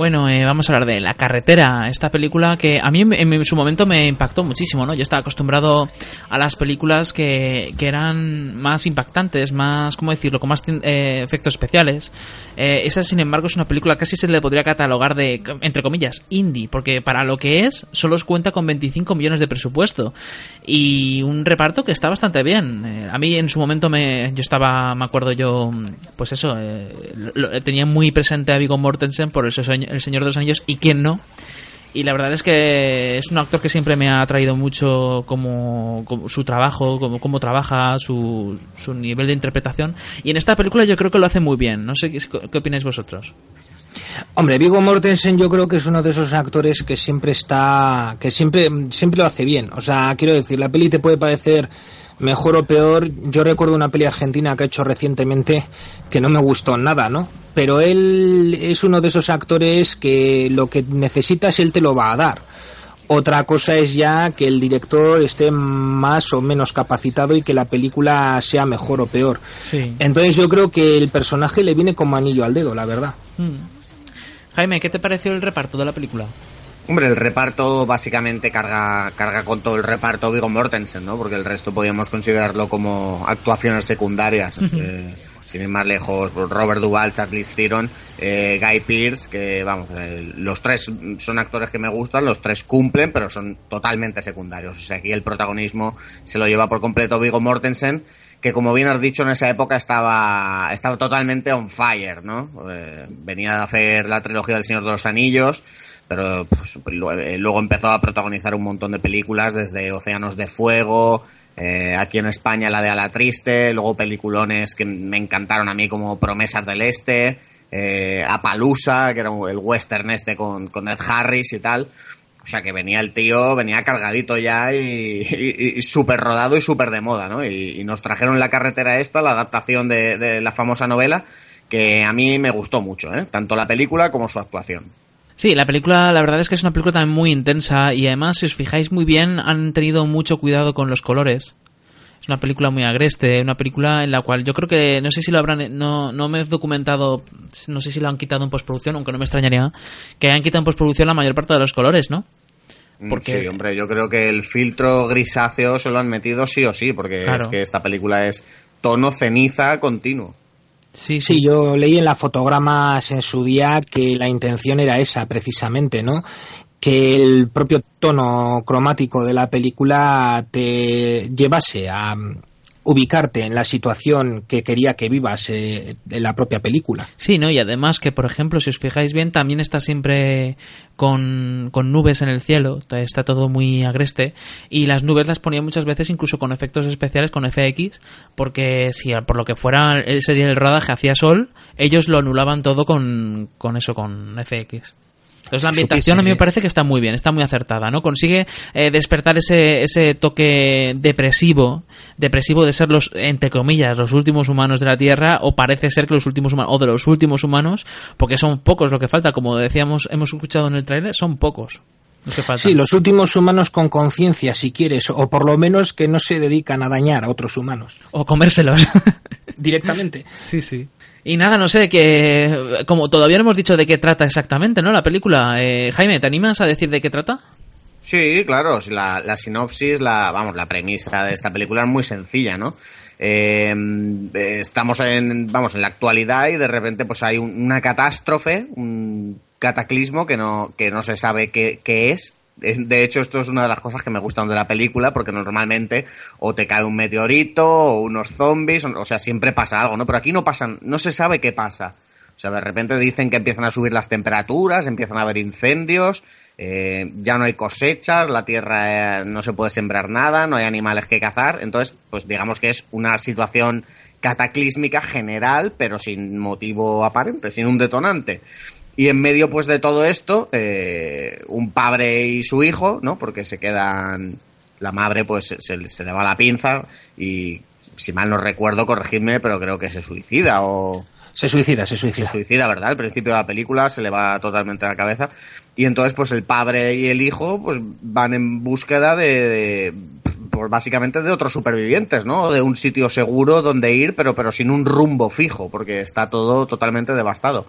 Bueno, eh, vamos a hablar de La Carretera, esta película que a mí en, su momento me impactó muchísimo, ¿no? Yo estaba acostumbrado a las películas que, que eran más impactantes, más, ¿cómo decirlo?, con más eh, efectos especiales. Eh, esa, sin embargo, es una película casi se le podría catalogar de, entre comillas, indie, porque para lo que es, solo cuenta con 25 millones de presupuesto y un reparto que está bastante bien. Eh, a mí en su momento me, yo estaba, me acuerdo yo, pues eso, eh, lo- tenía muy presente a Viggo Mortensen por el, Señor- el Señor de los Anillos y quién no. Y la verdad es que es un actor que siempre me ha atraído mucho como, como su trabajo, como cómo trabaja, su, su nivel de interpretación. Y en esta película yo creo que lo hace muy bien. No sé qué, qué opináis vosotros. Hombre, Viggo Mortensen yo creo que es uno de esos actores que siempre está, que siempre, siempre lo hace bien. O sea, quiero decir, la peli te puede parecer mejor o peor. Yo recuerdo una peli argentina que ha hecho recientemente que no me gustó nada, ¿no? Pero él es uno de esos actores que lo que necesitas él te lo va a dar. Otra cosa es ya que el director esté más o menos capacitado y que la película sea mejor o peor. Sí. Entonces yo creo que el personaje le viene como anillo al dedo, la verdad. Mm. Jaime, ¿qué te pareció el reparto de la película? Hombre, el reparto básicamente carga, carga con todo el reparto Viggo Mortensen, ¿no? Porque el resto podríamos considerarlo como actuaciones secundarias. Eh, sin ir más lejos, Robert Duvall, Charlize Theron, eh, Guy Pearce, que vamos, eh, los tres son actores que me gustan, los tres cumplen, pero son totalmente secundarios. O sea, aquí el protagonismo se lo lleva por completo Viggo Mortensen, que como bien has dicho en esa época estaba, estaba totalmente on fire, ¿no? Eh, venía de hacer la trilogía del Señor de los Anillos, pero pues, luego, eh, luego empezó a protagonizar un montón de películas, desde Océanos de Fuego, eh, aquí en España la de Ala Triste, luego peliculones que me encantaron a mí como Promesas del Este, eh, Apalusa, que era el western este con, con Ed Harris y tal. O sea que venía el tío, venía cargadito ya y, y, y súper rodado y súper de moda, ¿no? Y, y, nos trajeron la carretera esta, la adaptación de, de la famosa novela, que a mí me gustó mucho, ¿eh? Tanto la película como su actuación. Sí, la película, la verdad es que es una película también muy intensa y además, si os fijáis muy bien, han tenido mucho cuidado con los colores. Es una película muy agreste, una película en la cual yo creo que, no sé si lo habrán, no, no me he documentado, no sé si lo han quitado en postproducción, aunque no me extrañaría, que hayan quitado en postproducción la mayor parte de los colores, ¿no? Porque... Sí, hombre, yo creo que el filtro grisáceo se lo han metido sí o sí, porque claro. es que esta película es tono ceniza continuo. Sí, sí, yo leí en las fotogramas en su día que la intención era esa, precisamente, ¿no? Que el propio tono cromático de la película te llevase a ubicarte en la situación que quería que vivas eh, en la propia película. Sí, ¿no? Y además que, por ejemplo, si os fijáis bien, también está siempre con, con nubes en el cielo, está todo muy agreste, y las nubes las ponía muchas veces incluso con efectos especiales, con FX, porque si por lo que fuera ese día del rodaje hacía sol, ellos lo anulaban todo con, con eso, con FX. Entonces la ambientación a mí me parece que está muy bien, está muy acertada, ¿no? Consigue eh, despertar ese, ese toque depresivo, depresivo de ser los, entre comillas, los últimos humanos de la Tierra, o parece ser que los últimos humanos, o de los últimos humanos, porque son pocos lo que falta, como decíamos, hemos escuchado en el tráiler, son pocos. Sí, los últimos humanos con conciencia, si quieres, o por lo menos que no se dedican a dañar a otros humanos. O comérselos. Directamente. sí, sí. Y nada, no sé, que como todavía no hemos dicho de qué trata exactamente, ¿no? La película. Eh, Jaime, ¿te animas a decir de qué trata? Sí, claro, la, la sinopsis, la, vamos, la premisa de esta película es muy sencilla, ¿no? Eh, estamos en, vamos, en la actualidad y de repente pues hay un, una catástrofe, un cataclismo que no, que no se sabe qué, qué es, de hecho, esto es una de las cosas que me gustan de la película, porque normalmente o te cae un meteorito o unos zombies, o sea, siempre pasa algo, ¿no? Pero aquí no pasan, no se sabe qué pasa. O sea, de repente dicen que empiezan a subir las temperaturas, empiezan a haber incendios, eh, ya no hay cosechas, la tierra eh, no se puede sembrar nada, no hay animales que cazar. Entonces, pues digamos que es una situación cataclísmica general, pero sin motivo aparente, sin un detonante. Y en medio, pues, de todo esto, eh, un padre y su hijo, ¿no? Porque se quedan. La madre, pues, se, se, le va la pinza y, si mal no recuerdo, corregidme, pero creo que se suicida o. Se suicida, se suicida. Se suicida, ¿verdad? Al principio de la película se le va totalmente a la cabeza. Y entonces, pues el padre y el hijo, pues van en búsqueda de, de pues básicamente de otros supervivientes, ¿no? De un sitio seguro donde ir, pero, pero sin un rumbo fijo, porque está todo totalmente devastado.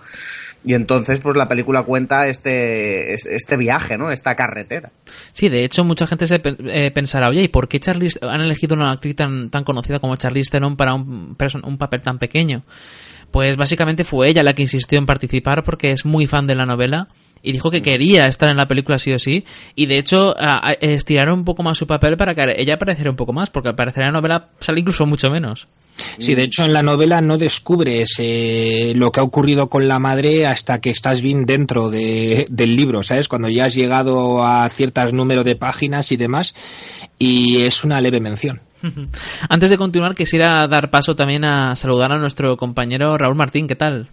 Y entonces, pues la película cuenta este, este viaje, ¿no? Esta carretera. Sí, de hecho, mucha gente se eh, pensará, oye, ¿y por qué Charlize han elegido una actriz tan, tan conocida como Charlize Theron para un, un papel tan pequeño? Pues básicamente fue ella la que insistió en participar porque es muy fan de la novela y dijo que quería estar en la película sí o sí y de hecho estiraron un poco más su papel para que ella apareciera un poco más porque al parecer en la novela sale incluso mucho menos. Sí, de hecho en la novela no descubres eh, lo que ha ocurrido con la madre hasta que estás bien dentro de, del libro, ¿sabes? Cuando ya has llegado a ciertos números de páginas y demás y es una leve mención. Antes de continuar quisiera dar paso también a saludar a nuestro compañero Raúl Martín, ¿qué tal?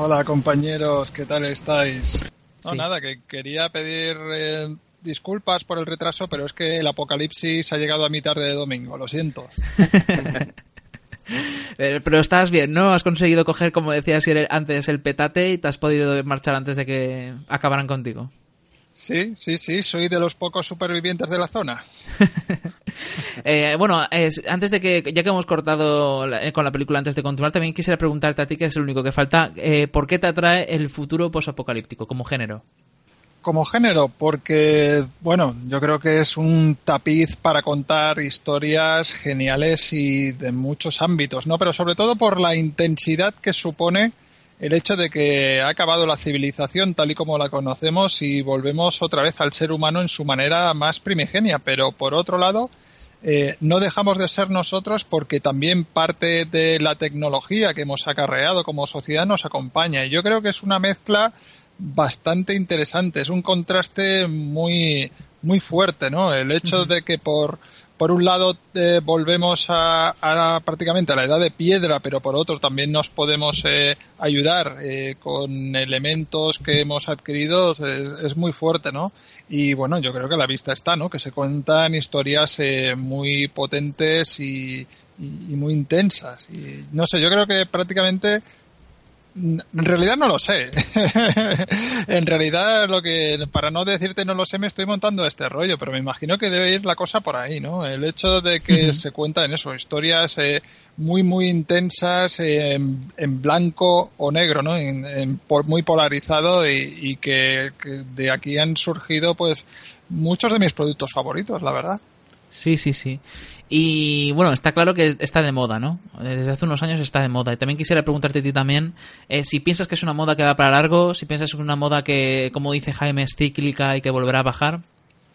Hola compañeros, ¿qué tal estáis? No, nada, que quería pedir eh, disculpas por el retraso, pero es que el apocalipsis ha llegado a mi tarde de domingo, lo siento. pero, estás bien, ¿no? Has conseguido coger, como decías antes, el petate y te has podido marchar antes de que acabaran contigo. Sí, sí, sí, soy de los pocos supervivientes de la zona. eh, bueno, antes de que, ya que hemos cortado eh, con la película, antes de continuar, también quisiera preguntarte a ti, que es el único que falta, eh, ¿por qué te atrae el futuro posapocalíptico como género? Como género, porque, bueno, yo creo que es un tapiz para contar historias geniales y de muchos ámbitos, ¿no? Pero sobre todo por la intensidad que supone el hecho de que ha acabado la civilización tal y como la conocemos y volvemos otra vez al ser humano en su manera más primigenia. Pero por otro lado, eh, no dejamos de ser nosotros porque también parte de la tecnología que hemos acarreado como sociedad nos acompaña. Y yo creo que es una mezcla bastante interesante, es un contraste muy, muy fuerte, ¿no? El hecho de que por por un lado eh, volvemos a, prácticamente a la edad de piedra, pero por otro también nos podemos eh, ayudar eh, con elementos que hemos adquirido, es, muy fuerte, ¿no? Y bueno, yo creo que a la vista está, ¿no? Que se cuentan historias muy potentes y, y, muy intensas. Y no sé, yo creo que prácticamente en realidad no lo sé. en realidad lo que, para no decirte no lo sé, me estoy montando este rollo, pero me imagino que debe ir la cosa por ahí, ¿no? El hecho de que se cuentan eso, historias eh, muy, muy intensas, eh, en, blanco o negro, ¿no? En, muy polarizado y, que, que de aquí han surgido, pues, muchos de mis productos favoritos, la verdad. Sí, sí, sí. Y bueno, está claro que está de moda, ¿no? Desde hace unos años está de moda. Y también quisiera preguntarte a ti también eh, si piensas que es una moda que va para largo, si piensas que es una moda que, como dice Jaime, es cíclica y que volverá a bajar.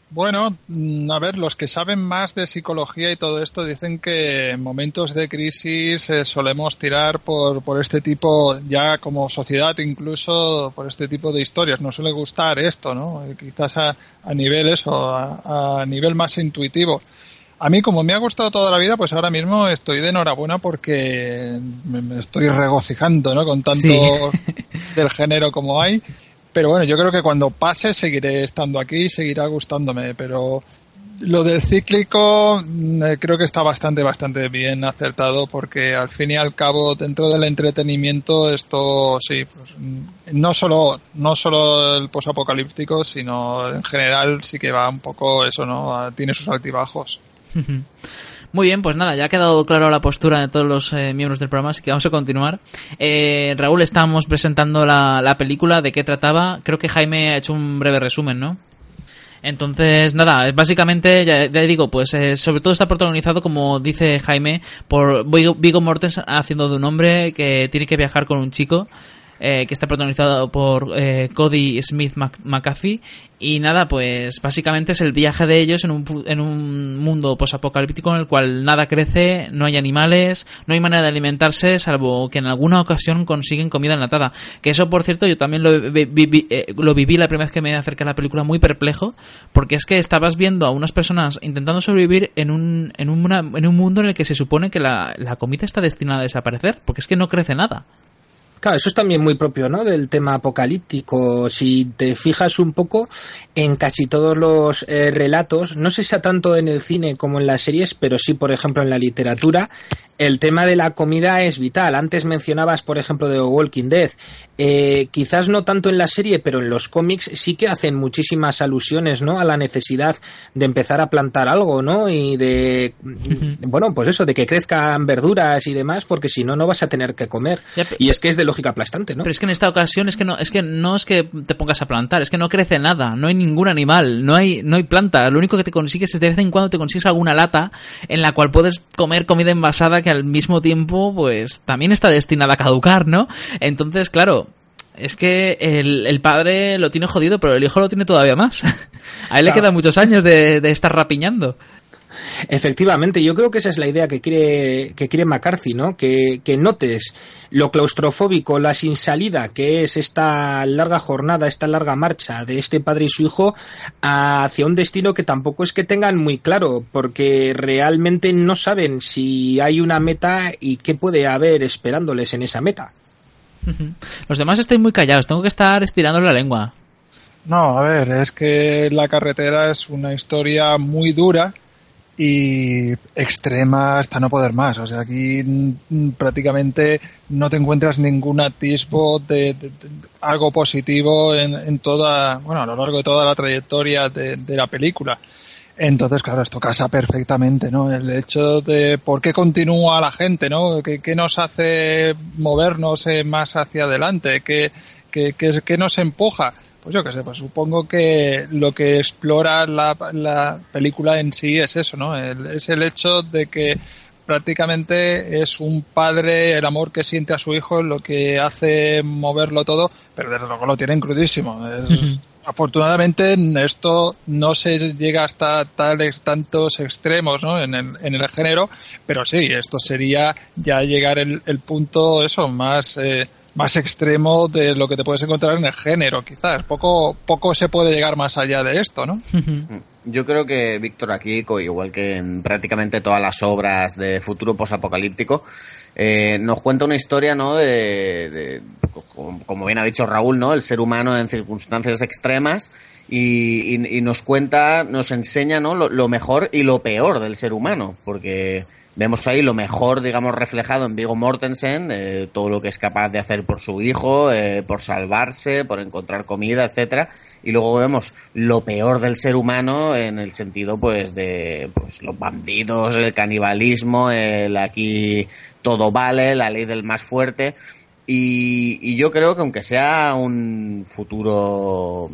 Bueno, mm, a ver, los que saben más de psicología y todo esto dicen que en momentos de crisis eh, solemos tirar por, por este tipo, ya como sociedad incluso, por este tipo de historias. Nos suele gustar esto, ¿no? Quizás a, a nivel eso, a nivel más intuitivo. A mí, como me ha gustado toda la vida, pues ahora mismo estoy de enhorabuena porque me estoy regocijando, ¿no? Con tanto del género como hay. Pero bueno, yo creo que cuando pase seguiré estando aquí y seguirá gustándome. Pero lo del cíclico mm, eh, creo que está bastante, bastante bien acertado porque al fin y al cabo dentro del entretenimiento esto sí, pues, mm, no solo, no solo el posapocalíptico, sino en general sí que va un poco eso, ¿no? Tiene sus altibajos. Muy bien, pues nada, ya ha quedado claro la postura de todos los eh, miembros del programa, así que vamos a continuar. Eh, Raúl, estábamos presentando la, película, de qué trataba. Creo que Jaime ha hecho un breve resumen, ¿no? Entonces, nada, básicamente, ya, digo, pues eh, sobre todo está protagonizado, como dice Jaime, por Vigo Mortensen haciendo de un hombre que tiene que viajar con un chico eh, que está protagonizado por eh, Cody Smith McAfee. Y nada, pues básicamente es el viaje de ellos en un, en un mundo posapocalíptico en el cual nada crece, no hay animales, no hay manera de alimentarse, salvo que en alguna ocasión consiguen comida enlatada. Que eso, por cierto, yo también lo, viví, eh, lo viví la primera vez que me acerqué a la película muy perplejo, porque es que estabas viendo a unas personas intentando sobrevivir en un, en, en un mundo en el que se supone que la, la comida está destinada a desaparecer, porque es que no crece nada. Claro, eso es también muy propio, ¿no? Del tema apocalíptico. Si te fijas un poco en casi todos los eh, relatos, no sé si tanto en el cine como en las series, pero sí, por ejemplo, en la literatura, el tema de la comida es vital. Antes mencionabas, por ejemplo, de Walking Dead. Eh, quizás no tanto en la serie, pero en los cómics sí que hacen muchísimas alusiones, ¿no? A la necesidad de empezar a plantar algo, ¿no? Y de, bueno, pues eso, de que crezcan verduras y demás, porque si no, no vas a tener que comer. y es que es de lógica aplastante, ¿no? Pero es que en esta ocasión es que no, es que no es que te pongas a plantar, es que no crece nada, no hay ningún animal, no hay, no hay planta. Lo único que te consigues es de vez en cuando te consigues alguna lata en la cual puedes comer comida envasada que al mismo tiempo, pues, también está destinada a caducar, ¿no? Entonces, claro, es que el, padre lo tiene jodido, pero el hijo lo tiene todavía más. A él le quedan muchos años de, de estar rapiñando. Efectivamente, yo creo que esa es la idea que quiere, que quiere McCarthy, ¿no? Que, que notes lo claustrofóbico, la sin salida que es esta larga jornada, esta larga marcha de este padre y su hijo hacia un destino que tampoco es que tengan muy claro, porque realmente no saben si hay una meta y qué puede haber esperándoles en esa meta. Los demás están muy callados, tengo que estar estirando la lengua. No, a ver, es que la carretera es una historia muy dura y extrema hasta no poder más. O sea, aquí mm, prácticamente no te encuentras ningún atisbo de, algo positivo en, en, toda, bueno, a lo largo de toda la trayectoria de, la película. Entonces, claro, esto casa perfectamente, ¿no? El hecho de por qué continúa la gente, ¿no? ¿Qué, qué nos hace movernos eh, más hacia adelante? ¿Qué, qué, qué nos empuja? Pues yo qué sé, pues supongo que lo que explora la, la película en sí es eso, ¿no? es el hecho de que prácticamente es un padre, el amor que siente a su hijo, lo que hace moverlo todo, pero desde luego lo tienen crudísimo. Afortunadamente esto no se llega hasta tales tantos extremos ¿no? en, el, en el género, pero sí, esto sería ya llegar el, el punto eso más eh, más extremo de lo que te puedes encontrar en el género, quizás. Poco, poco se puede llegar más allá de esto, ¿no? Yo creo que Víctor aquí, igual que en prácticamente todas las obras de futuro posapocalíptico, eh, nos cuenta una historia, ¿no? De, como bien ha dicho Raúl, ¿no? El ser humano en circunstancias extremas y, nos cuenta, nos enseña, ¿no? lo, mejor y lo peor del ser humano, porque Vemos ahí lo mejor, digamos, reflejado en Vigo Mortensen, eh, todo lo que es capaz de hacer por su hijo, eh, por salvarse, por encontrar comida, etcétera. Y luego vemos lo peor del ser humano en el sentido, pues, de pues, los bandidos, el canibalismo, el aquí todo vale, la ley del más fuerte. Y, y yo creo que aunque sea un futuro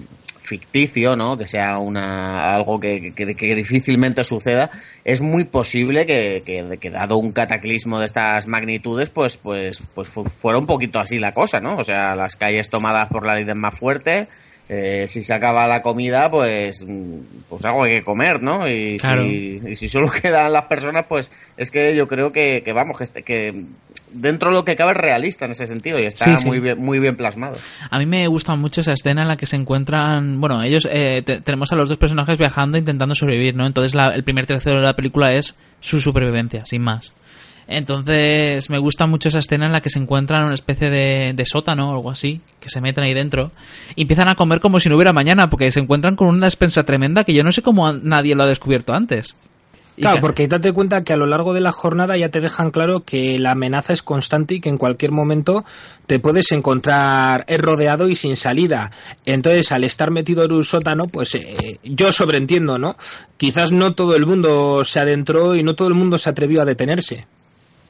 ficticio, ¿no? Que sea una algo que, que, difícilmente suceda, es muy posible que, que, dado un cataclismo de estas magnitudes, pues, pues, pues fuera un poquito así la cosa, ¿no? O sea, las calles tomadas por la ley más fuerte, eh, si se acaba la comida, pues, pues algo hay que comer, ¿no? Y, si, y si solo quedan las personas, pues es que yo creo que, que vamos, que, este, que dentro de lo que cabe es realista en ese sentido y está muy bien muy bien plasmado. A mí me gusta mucho esa escena en la que se encuentran, bueno, ellos eh, tenemos a los dos personajes viajando intentando sobrevivir, ¿no? Entonces el primer tercio de la película es su supervivencia, sin más. Entonces me gusta mucho esa escena en la que se encuentran en una especie de, de sótano o algo así, que se meten ahí dentro y empiezan a comer como si no hubiera mañana, porque se encuentran con una despensa tremenda que yo no sé cómo nadie lo ha descubierto antes. Claro, porque date cuenta que a lo largo de la jornada ya te dejan claro que la amenaza es constante y que en cualquier momento te puedes encontrar rodeado y sin salida. Entonces, al estar metido en un sótano, pues eh, yo sobreentiendo, ¿no? Quizás no todo el mundo se adentró y no todo el mundo se atrevió a detenerse.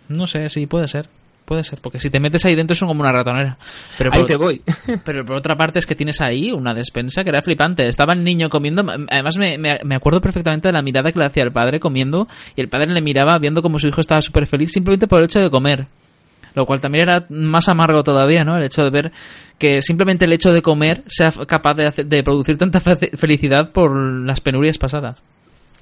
No sé, sí, puede ser. Puede ser, porque si te metes ahí dentro son como una ratonera. Pero ahí te voy. pero por otra parte es que tienes ahí una despensa que era flipante. Estaba el niño comiendo. Además, me, me, acuerdo perfectamente de la mirada que le hacía el padre comiendo. Y el padre le miraba viendo como su hijo estaba súper feliz simplemente por el hecho de comer. Lo cual también era más amargo todavía, ¿no? El hecho de ver que simplemente el hecho de comer sea capaz de, de producir tanta felicidad por las penurias pasadas.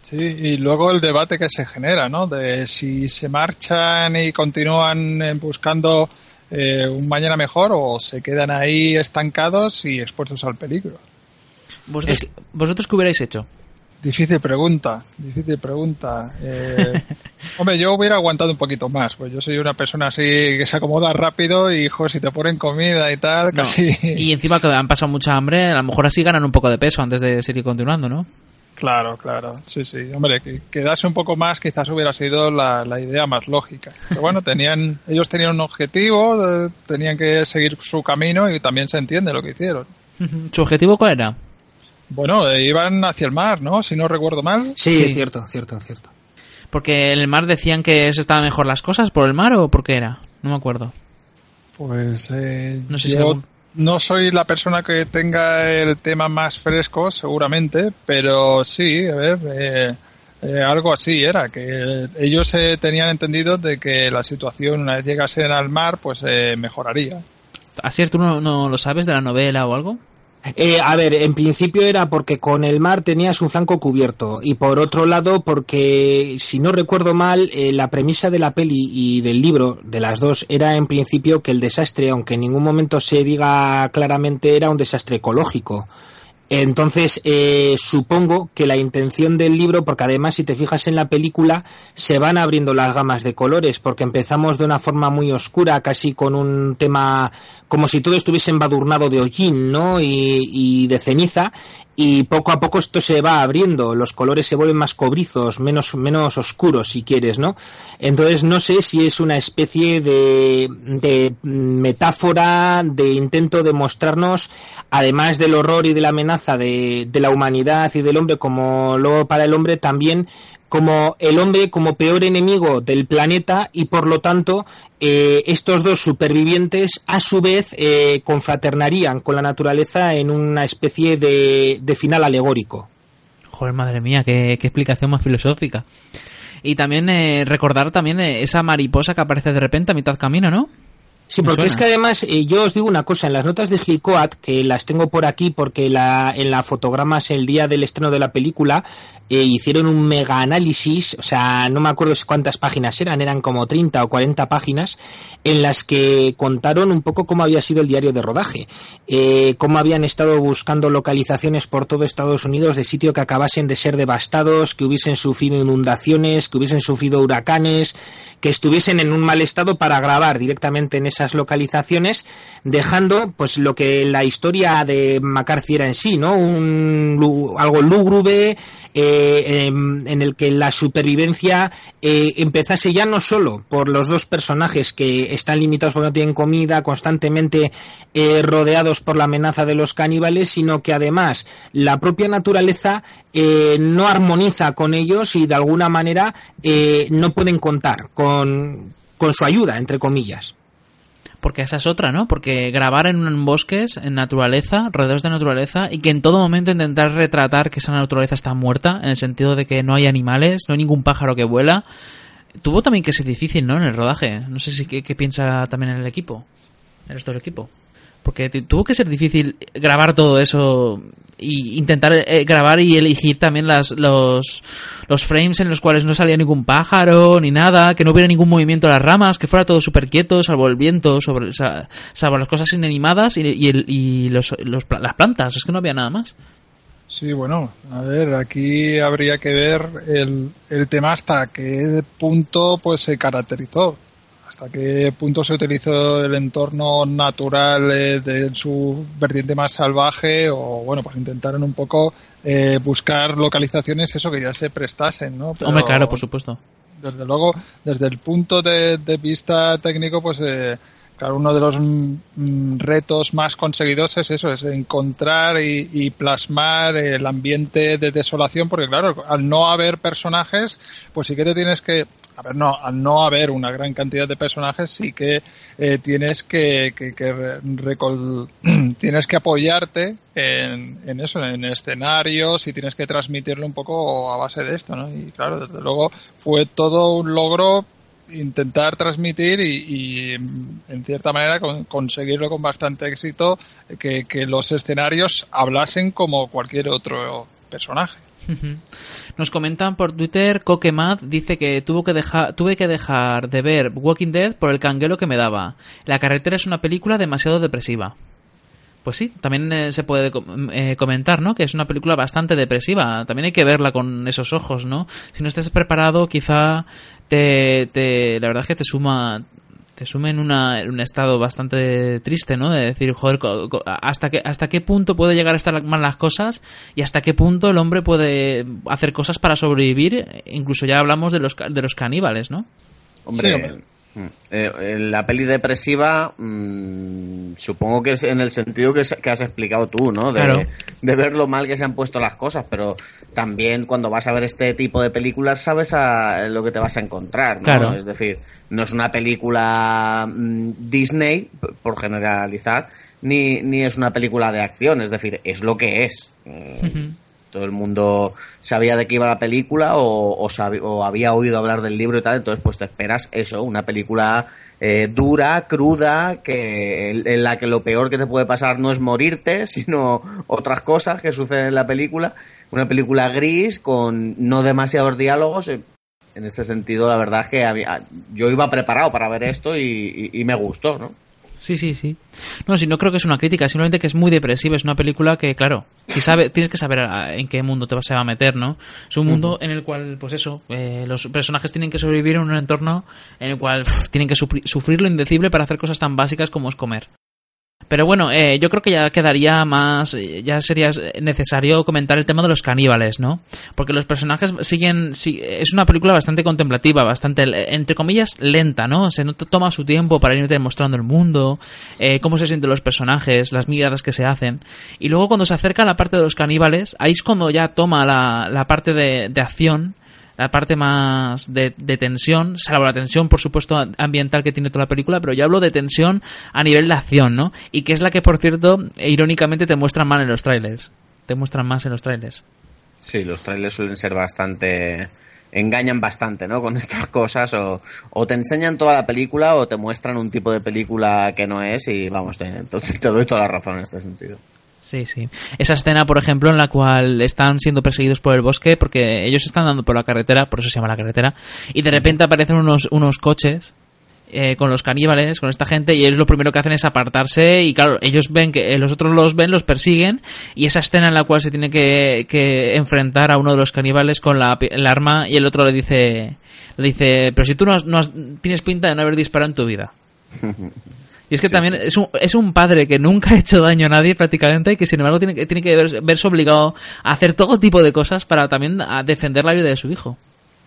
Sí, y luego el debate que se genera, ¿no? De si se marchan y continúan eh, buscando eh, un mañana mejor o se quedan ahí estancados y expuestos al peligro. ¿Vosotros, qué hubierais hecho? Difícil pregunta, difícil pregunta. Eh, hombre, yo hubiera aguantado un poquito más, pues yo soy una persona así que se acomoda rápido y, hijo, si te ponen comida y tal, casi... Y encima que han pasado mucha hambre, a lo mejor así ganan un poco de peso antes de seguir continuando, ¿no? Claro, claro, sí, sí. Hombre, que quedarse un poco más quizás hubiera sido la, la idea más lógica. Pero bueno, tenían, ellos tenían un objetivo, eh, tenían que seguir su camino y también se entiende lo que hicieron. ¿Su objetivo cuál era? Bueno, eh, iban hacia el mar, ¿no? Si no recuerdo mal. Sí, Sí. cierto, cierto, cierto. Porque en el mar decían que se estaban mejor las cosas por el mar o por qué era. No me acuerdo. Pues eh, No sé si yo algún- no soy la persona que tenga el tema más fresco, seguramente, pero sí, a ver, eh, eh, algo así era, que ellos eh, tenían entendido de que la situación una vez llegasen al mar, pues eh, mejoraría. ¿Así tú no, no lo sabes de la novela o algo? Eh, a ver, en principio era porque con el mar tenías un flanco cubierto y por otro lado porque, si no recuerdo mal, eh, la premisa de la peli y del libro, de las dos, era en principio que el desastre, aunque en ningún momento se diga claramente, era un desastre ecológico. Entonces, eh, supongo que la intención del libro, porque además si te fijas en la película, se van abriendo las gamas de colores, porque empezamos de una forma muy oscura, casi con un tema como si todo estuviese embadurnado de hollín, ¿no? Y, y de ceniza, y poco a poco esto se va abriendo, los colores se vuelven más cobrizos, menos, menos oscuros si quieres, ¿no? Entonces no sé si es una especie de, de metáfora, de intento de mostrarnos, además del horror y de la amenaza de, de la humanidad y del hombre como luego para el hombre, también como el hombre como peor enemigo del planeta y por lo tanto eh, estos dos supervivientes a su vez eh, confraternarían con la naturaleza en una especie de, final alegórico. Joder, madre mía, qué, qué explicación más filosófica. Y también eh, recordar también eh, esa mariposa que aparece de repente a mitad camino, ¿no? Sí, porque es que además eh, yo os digo una cosa, en las notas de Gilcoat, que las tengo por aquí porque la, en la fotogramas el día del estreno de la película eh, hicieron un mega análisis, o sea, no me acuerdo cuántas páginas eran, eran como 30 o 40 páginas, en las que contaron un poco cómo había sido el diario de rodaje, eh, cómo habían estado buscando localizaciones por todo Estados Unidos de sitio que acabasen de ser devastados, que hubiesen sufrido inundaciones, que hubiesen sufrido huracanes, que estuviesen en un mal estado para grabar directamente en esas localizaciones, dejando pues lo que la historia de McCarthy era en sí, ¿no? Un, algo lúgubre eh, em, en el que la supervivencia eh, empezase ya no solo por los dos personajes que están limitados porque no tienen comida, constantemente eh, rodeados por la amenaza de los caníbales, sino que además la propia naturaleza no armoniza con ellos y de alguna manera no pueden contar con, con su ayuda, entre comillas. Porque esa es otra, ¿no? Porque grabar en bosques, en naturaleza, rodeados de naturaleza, y que en todo momento intentar retratar que esa naturaleza está muerta, en el sentido de que no hay animales, no hay ningún pájaro que vuela, tuvo también que ser difícil, ¿no? En el rodaje. No sé si qué, qué piensa también en el equipo, el resto del equipo. Porque tuvo que ser difícil grabar todo eso y intentar eh, grabar y elegir también las, los, los frames en los cuales no salía ningún pájaro ni nada, que no hubiera ningún movimiento de las ramas, que fuera todo súper quieto, salvo el viento, sobre, sa- salvo las cosas inanimadas y, y, el- y los, los las plantas, es que no había nada más. Sí, bueno, a ver, aquí habría que ver el, el tema hasta qué punto pues se caracterizó, hasta qué punto se utilizó el entorno natural eh, de su vertiente más salvaje o bueno, pues intentaron un poco eh, buscar localizaciones eso que ya se prestasen, ¿no? Pero- Hombre, claro, por supuesto. desde luego, desde el punto de, de vista técnico, pues eh, claro, uno de los mm, retos más conseguidos es eso, es encontrar y, y plasmar el ambiente de desolación, porque claro, al no haber personajes, pues sí que te tienes que, a ver, no, al no haber una gran cantidad de personajes, sí que eh, tienes que, que, que re- recol- tienes que apoyarte en, en eso, en escenarios y tienes que transmitirlo un poco a base de esto, ¿no? Y claro, desde luego fue todo un logro intentar transmitir y, y, en cierta manera con- conseguirlo con bastante éxito que, los escenarios hablasen como cualquier otro personaje. Nos comentan por Twitter, Coquemad dice que tuvo que dejar, tuve que dejar de ver Walking Dead por el canguelo que me daba. La carretera es una película demasiado depresiva. Pues sí, también eh, se puede eh, comentar, ¿no? Que es una película bastante depresiva. También hay que verla con esos ojos, ¿no? Si no estás preparado, quizá te, te la verdad es que te suma te sume en, una, en un estado bastante triste, ¿no? De decir, joder, co- co- hasta qué, hasta qué punto puede llegar a estar mal las cosas y hasta qué punto el hombre puede hacer cosas para sobrevivir. Incluso ya hablamos de los, de los caníbales, ¿no? Hombre, Sí, hombre. Mm, eh, en la peli depresiva, mm, supongo que es en el sentido que, que has explicado tú, ¿no? De, Claro. de ver lo mal que se han puesto las cosas, pero también cuando vas a ver este tipo de películas sabes a lo que te vas a encontrar, ¿no? Claro. Es decir, no es una película mm, Disney, por generalizar, ni, ni es una película de acción, es decir, es lo que es. Eh, todo el mundo sabía de qué iba la película o, o, sabi- o había oído hablar del libro y tal, entonces pues te esperas eso, una película eh, dura, cruda, que en, la que lo peor que te puede pasar no es morirte, sino otras cosas que suceden en la película. Una película gris con no demasiados diálogos. eh, En este sentido, la verdad es que había- yo iba preparado para ver esto y me gustó, ¿no? Sí, sí, sí. No, si no creo que es una crítica, simplemente que es muy depresiva. Es una película que, claro, si sabe, tienes que saber en qué mundo te vas a meter, ¿no? Es un mundo en el cual, pues eso, eh, los personajes tienen que sobrevivir en un entorno en el cual pff, tienen que sufrir lo indecible para hacer cosas tan básicas como es comer. Pero bueno, eh, yo creo que ya quedaría más, eh, ya sería necesario comentar el tema de los caníbales, ¿no? Porque los personajes siguen, sí, es una película bastante contemplativa, bastante, entre comillas, lenta, ¿no? Se toma su tiempo para irte mostrando el mundo, eh, cómo se sienten los personajes, las miradas que se hacen. Y luego cuando se acerca a la parte de los caníbales, ahí es cuando ya toma la, la parte de, de acción la parte más de, de tensión, salvo la tensión, por supuesto, ambiental que tiene toda la película, pero yo hablo de tensión a nivel de acción, ¿no? Y que es la que, por cierto, irónicamente te muestran más en los trailers. Te muestran más en los trailers. Sí, los trailers suelen ser bastante engañan bastante, ¿no? Con estas cosas o, o te enseñan toda la película o te muestran un tipo de película que no es y vamos, te, te doy toda la razón en este sentido. Sí, sí. Esa escena, por ejemplo, en la cual están siendo perseguidos por el bosque porque ellos están dando por la carretera, por eso se llama la carretera, y de repente aparecen unos, unos coches eh, con los caníbales, con esta gente, y ellos lo primero que hacen es apartarse y claro, ellos ven que eh, los otros los ven, los persiguen, y esa escena en la cual se tiene que, que enfrentar a uno de los caníbales con la, el arma y el otro le dice, le dice, pero si tú no, has- no has- tienes pinta de no haber disparado en tu vida. Y es que Sí, también sí. Es, un, es un padre que nunca ha hecho daño a nadie prácticamente y que sin embargo tiene que, tiene que ver- verse obligado a hacer todo tipo de cosas para también a defender la vida de su hijo.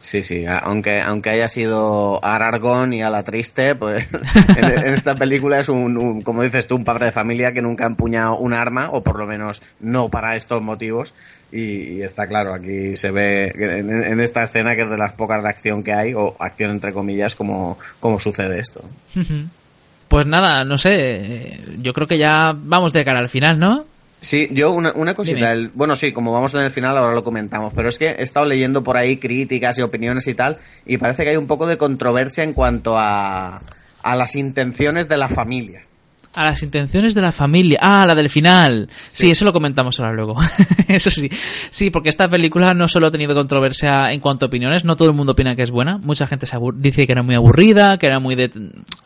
Sí, sí, aunque, aunque haya sido Aragón y a la triste, pues en, en esta película es un, un- como dices tú, un padre de familia que nunca ha empuñado un arma, o por lo menos no para estos motivos, y, y está claro, aquí se ve en esta escena que es de las pocas de acción que hay, o acción entre comillas, como, como sucede esto. Pues nada, no sé, yo creo que ya vamos de cara al final, ¿no? Sí, yo una, una cosita, el- bueno, sí, como vamos en el final ahora lo comentamos, pero es que he estado leyendo por ahí críticas y opiniones y tal, y parece que hay un poco de controversia en cuanto a, a las intenciones de la familia. A las intenciones de la familia. Ah, la del final. Sí, Sí. eso lo comentamos ahora luego. eso sí. Sí, porque esta película no solo ha tenido controversia en cuanto a opiniones, no todo el mundo opina que es buena. Mucha gente se dice que era muy aburrida, que era muy de...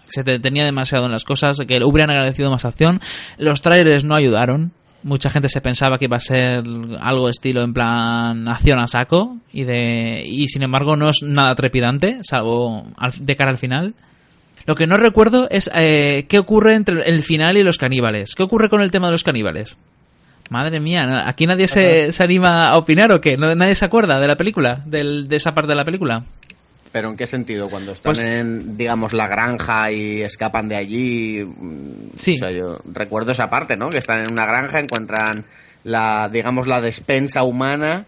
se detenía demasiado en las cosas, que hubieran agradecido más acción. Los trailers no ayudaron. Mucha gente se pensaba que iba a ser algo estilo en plan acción a saco y de y sin embargo no es nada trepidante, salvo al- de cara al final. Lo que no recuerdo es eh, qué ocurre entre el final y los caníbales. ¿Qué ocurre con el tema de los caníbales? Madre mía. ¿aquí nadie se, se anima a opinar o qué? ¿No- ¿Nadie se acuerda de la película? Del- de esa parte de la película? ¿Pero en qué sentido? Cuando están Pues- en, digamos, la granja y escapan de allí. mm, Sí. O sea, yo recuerdo esa parte, ¿no? Que están en una granja, encuentran la, digamos, la despensa humana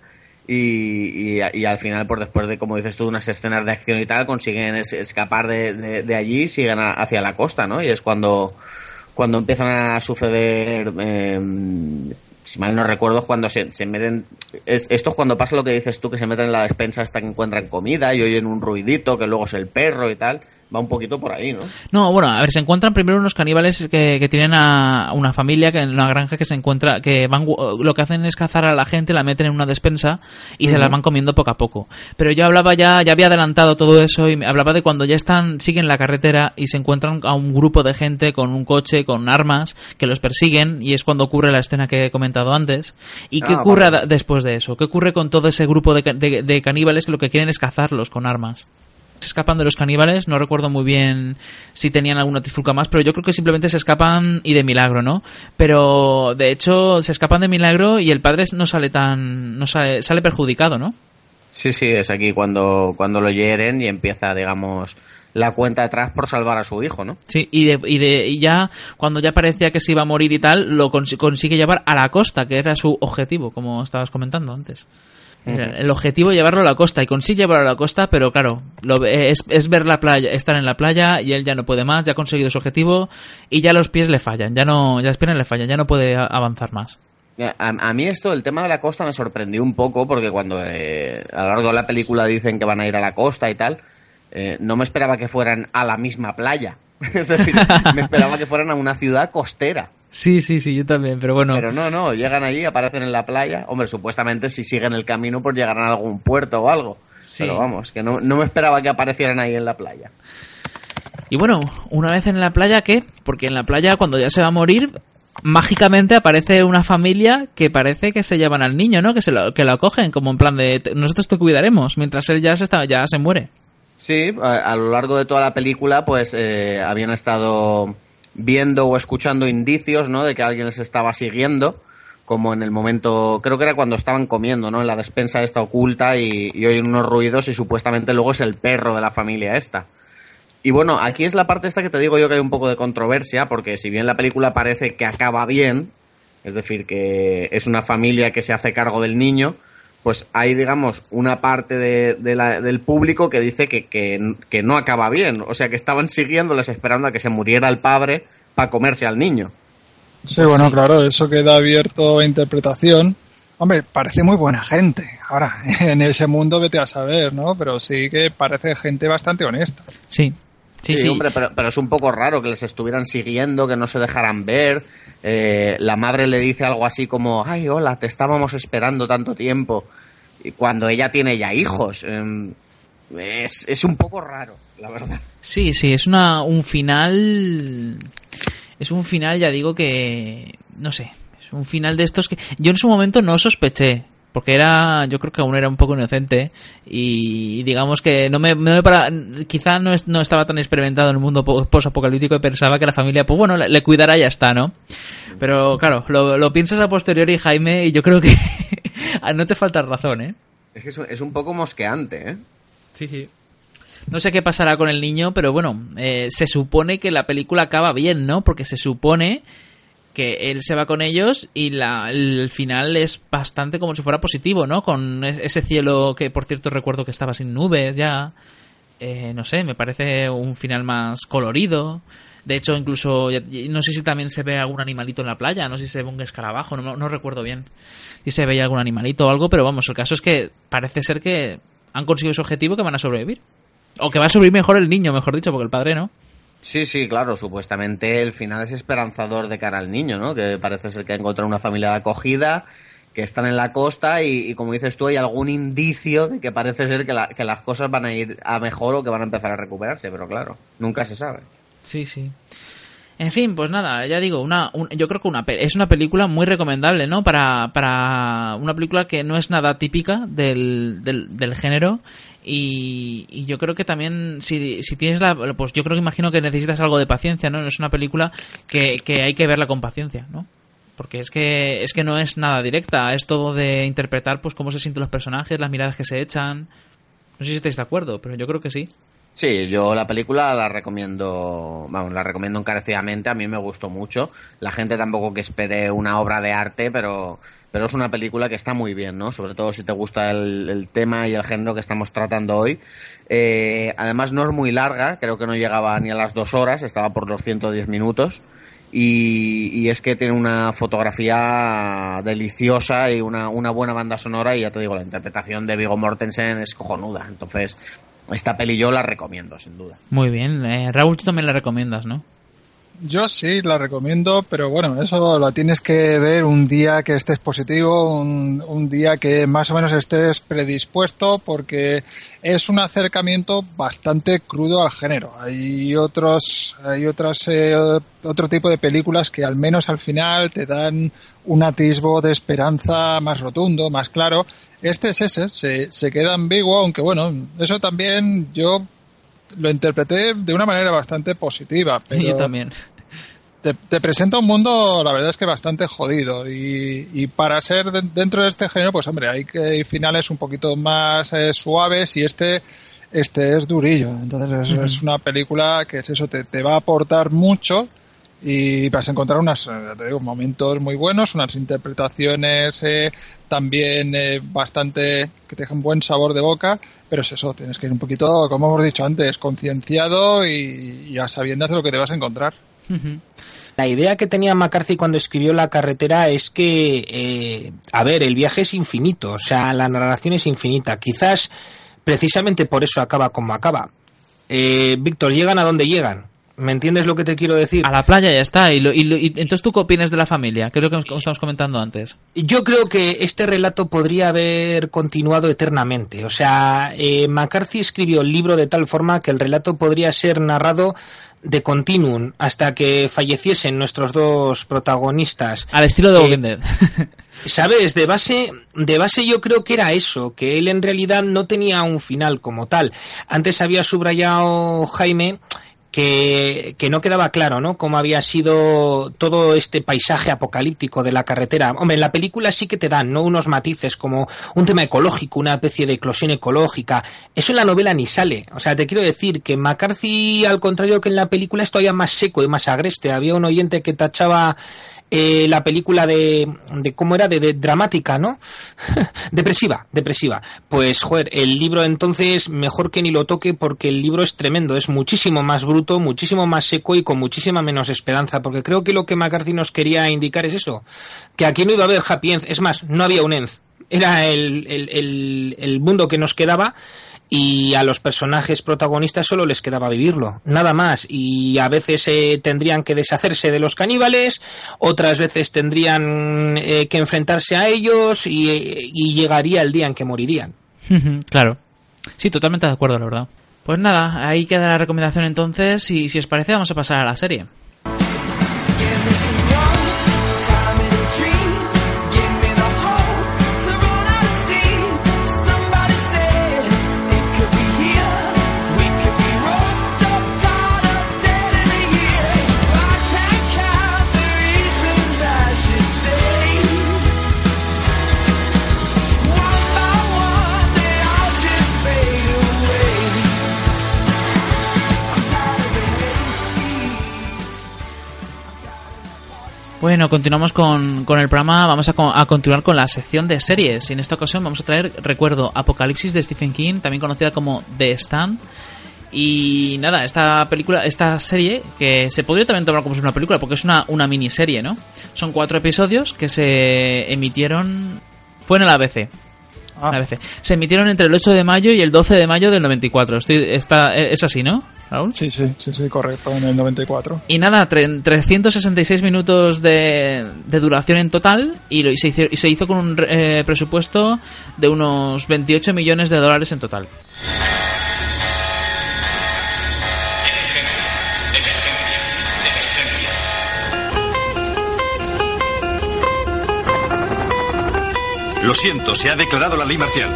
y, y, y al final, por después de, como dices tú, unas escenas de acción y tal, consiguen es- escapar de, de, de allí y siguen a- hacia la costa, ¿no? Y es cuando, cuando empiezan a suceder, eh, si mal no recuerdo, es cuando se, se meten, es- esto es cuando pasa lo que dices tú, que se meten en la despensa hasta que encuentran comida y oyen un ruidito, que luego es el perro y tal, va un poquito por ahí, ¿no? No, bueno, a ver, se encuentran primero unos caníbales que, que tienen a una familia que en una granja que se encuentra, que van, gu- lo que hacen es cazar a la gente, la meten en una despensa y se las van comiendo poco a poco. Pero yo hablaba ya, ya había adelantado todo eso y me hablaba de cuando ya están, siguen la carretera y se encuentran a un grupo de gente con un coche, con armas, que los persiguen y es cuando ocurre la escena que he comentado antes. ¿Y qué Ah, ocurre vale. después de eso? ¿Qué ocurre con todo ese grupo de- de caníbales que lo que quieren es cazarlos con armas? Se escapan de los caníbales, no recuerdo muy bien si tenían alguna trifulca más, pero yo creo que simplemente se escapan y de milagro, ¿no? Pero de hecho se escapan de milagro y el padre no sale tan no sale, sale perjudicado, ¿no? Sí, sí, es aquí cuando, cuando lo hieren y empieza, digamos, la cuenta atrás por salvar a su hijo, ¿no? Sí, y, de, y, de, y ya cuando ya parecía que se iba a morir y tal, lo cons consigue llevar a la costa, que era su objetivo, como estabas comentando antes. El objetivo es llevarlo a la costa y consigue llevarlo a la costa, pero claro, lo, es, es, ver la playa, estar en la playa y él ya no puede más, ya ha conseguido su objetivo y ya los pies le fallan, ya no, ya las piernas le fallan, ya no puede avanzar más. A, a, mí esto, el tema de la costa me sorprendió un poco porque cuando eh, a lo largo de la película dicen que van a ir a la costa y tal, eh, no me esperaba que fueran a la misma playa. es decir, me esperaba que fueran a una ciudad costera. Sí, sí, sí, yo también, pero bueno. Pero no, no, llegan allí, aparecen en la playa. Hombre, supuestamente si siguen el camino, pues llegarán a algún puerto o algo. Sí. Pero vamos, que no, no me esperaba que aparecieran ahí en la playa. Y bueno, una vez en la playa, ¿qué? Porque en la playa, cuando ya se va a morir, mágicamente aparece una familia que parece que se llevan al niño, ¿no? Que se lo, que lo acogen, como en plan de nosotros te cuidaremos, mientras él ya se, está, ya se muere. Sí, a, a, lo largo de toda la película, pues eh, habían estado viendo o escuchando indicios, ¿no? De que alguien les estaba siguiendo, como en el momento, creo que era cuando estaban comiendo, ¿no? En la despensa esta oculta y, y oyen unos ruidos y supuestamente luego es el perro de la familia esta. Y bueno, aquí es la parte esta que te digo yo que hay un poco de controversia, porque si bien la película parece que acaba bien, es decir, que es una familia que se hace cargo del niño, pues hay, digamos, una parte de, de la, del público que dice que, que, que, no acaba bien. O sea, que estaban siguiéndoles esperando a que se muriera el padre para comerse al niño. Sí, bueno, sí. claro, eso queda abierto a interpretación. Hombre, parece muy buena gente. Ahora, en ese mundo vete a saber, ¿no? Pero sí que parece gente bastante honesta. Sí, Sí, sí, sí, hombre, pero, pero, es un poco raro que les estuvieran siguiendo, que no se dejaran ver. Eh, la madre le dice algo así como, ay, hola, te estábamos esperando tanto tiempo. Y cuando ella tiene ya hijos. Eh, es, es un poco raro, la verdad. Sí, sí, es una, un final... Es un final, ya digo que... No sé, es un final de estos que... Yo en su momento no sospeché porque era yo creo que aún era un poco inocente y digamos que no me, no me para, quizá no, es, no, estaba tan experimentado en el mundo post-apocalíptico y pensaba que la familia pues bueno le, le cuidará y ya está no pero claro lo, lo, piensas a posteriori Jaime y yo creo que no te falta razón eh es que es un poco mosqueante eh sí sí. No sé qué pasará con el niño, pero bueno, eh, se supone que la película acaba bien, ¿no? Porque se supone que él se va con ellos y la, el final es bastante como si fuera positivo, ¿no? Con ese cielo que, por cierto, recuerdo que estaba sin nubes ya. Eh, no sé, me parece un final más colorido. De hecho, incluso, no sé si también se ve algún animalito en la playa, no sé si se ve un escarabajo, no, no recuerdo bien si se veía algún animalito o algo, pero vamos, el caso es que parece ser que han conseguido su objetivo que van a sobrevivir. O que va a sobrevivir mejor el niño, mejor dicho, porque el padre no. Sí, sí, claro, supuestamente el final es esperanzador de cara al niño, ¿no? Que parece ser que ha encontrado una familia de acogida, que están en la costa y, y, como dices tú, hay algún indicio de que parece ser que, la, que, las cosas van a ir a mejor o que van a empezar a recuperarse, pero claro, nunca se sabe. Sí, sí. En fin, pues nada, ya digo, una, un, yo creo que una, es una película muy recomendable, ¿no? Para, para una película que no es nada típica del, del, del género y, y, yo creo que también si, si tienes la pues yo creo que imagino que necesitas algo de paciencia no es una película que, que hay que verla con paciencia no porque es que es que no es nada directa es todo de interpretar pues cómo se sienten los personajes las miradas que se echan. No sé si estáis de acuerdo pero yo creo que sí Sí, yo la película la recomiendo, vamos, la recomiendo encarecidamente, a mí me gustó mucho. La gente tampoco que espere una obra de arte, pero, pero es una película que está muy bien, ¿no? Sobre todo si te gusta el, el tema y el género que estamos tratando hoy. Eh, además no es muy larga, creo que no llegaba ni a las dos horas, estaba por los 110 minutos. Y, y, es que tiene una fotografía deliciosa y una, una buena banda sonora y ya te digo, la interpretación de Vigo Mortensen es cojonuda. Entonces, esta peli yo la recomiendo, sin duda. Muy bien. Eh, Raúl, tú también la recomiendas, ¿no? Yo sí la recomiendo, pero bueno, eso lo tienes que ver un día que estés positivo, un, un, día que más o menos estés predispuesto, porque es un acercamiento bastante crudo al género. Hay otros, hay otras, eh, otro tipo de películas que al menos al final te dan un atisbo de esperanza más rotundo, más claro. Este es ese, se, se queda ambiguo, aunque bueno, eso también yo lo interpreté de una manera bastante positiva. Pero Yo también. te, te presenta un mundo, la verdad es que bastante jodido. Y, y para ser de- dentro de este género, pues hombre, hay, que, hay finales un poquito más eh, suaves y este, este es durillo. Entonces es, es una película que es eso, te, te va a aportar mucho y vas a encontrar unos momentos muy buenos, unas interpretaciones eh, también eh, bastante que te dejan buen sabor de boca, pero es eso, tienes que ir un poquito, como hemos dicho antes, concienciado y, y a sabiendas de lo que te vas a encontrar. La idea que tenía McCarthy cuando escribió La carretera es que, eh, a ver, el viaje es infinito, o sea, la narración es infinita. Quizás precisamente por eso acaba como acaba. Eh, Víctor, llegan a donde llegan. ¿Me entiendes lo que te quiero decir? A la playa ya está. Y, lo- y lo- y entonces, ¿tú qué opinas de la familia? Que es lo que estamos comentando antes. Yo creo que este relato podría haber continuado eternamente. O sea, eh, McCarthy escribió el libro de tal forma que el relato podría ser narrado de continuum hasta que falleciesen nuestros dos protagonistas. Al estilo de Eh, Walking Dead. Sabes, de base, de base yo creo que era eso, que él en realidad no tenía un final como tal. Antes había subrayado Jaime que, que no quedaba claro, ¿no? Cómo había sido todo este paisaje apocalíptico de la carretera. Hombre, en la película sí que te dan, ¿no? Unos matices como un tema ecológico, una especie de eclosión ecológica. Eso en la novela ni sale. O sea, te quiero decir que McCarthy, al contrario que en la película, es todavía más seco y más agreste. Había un oyente que tachaba eh, la película de, de cómo era de, dramática, ¿no? depresiva, depresiva. Pues joder, el libro entonces mejor que ni lo toque porque el libro es tremendo, es muchísimo más bruto, muchísimo más seco y con muchísima menos esperanza, porque creo que lo que McCarthy nos quería indicar es eso, que aquí no iba a haber happy end, es más, no había un end, era el, el, el, el mundo que nos quedaba y a los personajes protagonistas solo les quedaba vivirlo, nada más. Y a veces eh, tendrían que deshacerse de los caníbales, otras veces tendrían eh, que enfrentarse a ellos y, y llegaría el día en que morirían. claro. Sí, totalmente de acuerdo, la verdad. Pues nada, ahí queda la recomendación entonces y si os parece vamos a pasar a la serie. Bueno, continuamos con, con el programa. Vamos a, a continuar con la sección de series. Y en esta ocasión vamos a traer, recuerdo, Apocalipsis de Stephen King, también conocida como The Stand. Y nada, esta película, esta serie, que se podría también tomar como una película, porque es una, una miniserie, ¿no? Son cuatro episodios que se emitieron. Fue en el ABC. Ah, La ABC. Se emitieron entre el 8 de mayo y el 12 de mayo del 94. Estoy, está, es así, ¿no, Raúl? sí, sí, sí, sí, correcto, en el 94. Y nada, tre- 366 minutos de, de duración en total y, lo, y se, hizo, y se hizo con un eh, presupuesto de unos 28 millones de dólares en total. Lo siento, se ha declarado la ley marcial.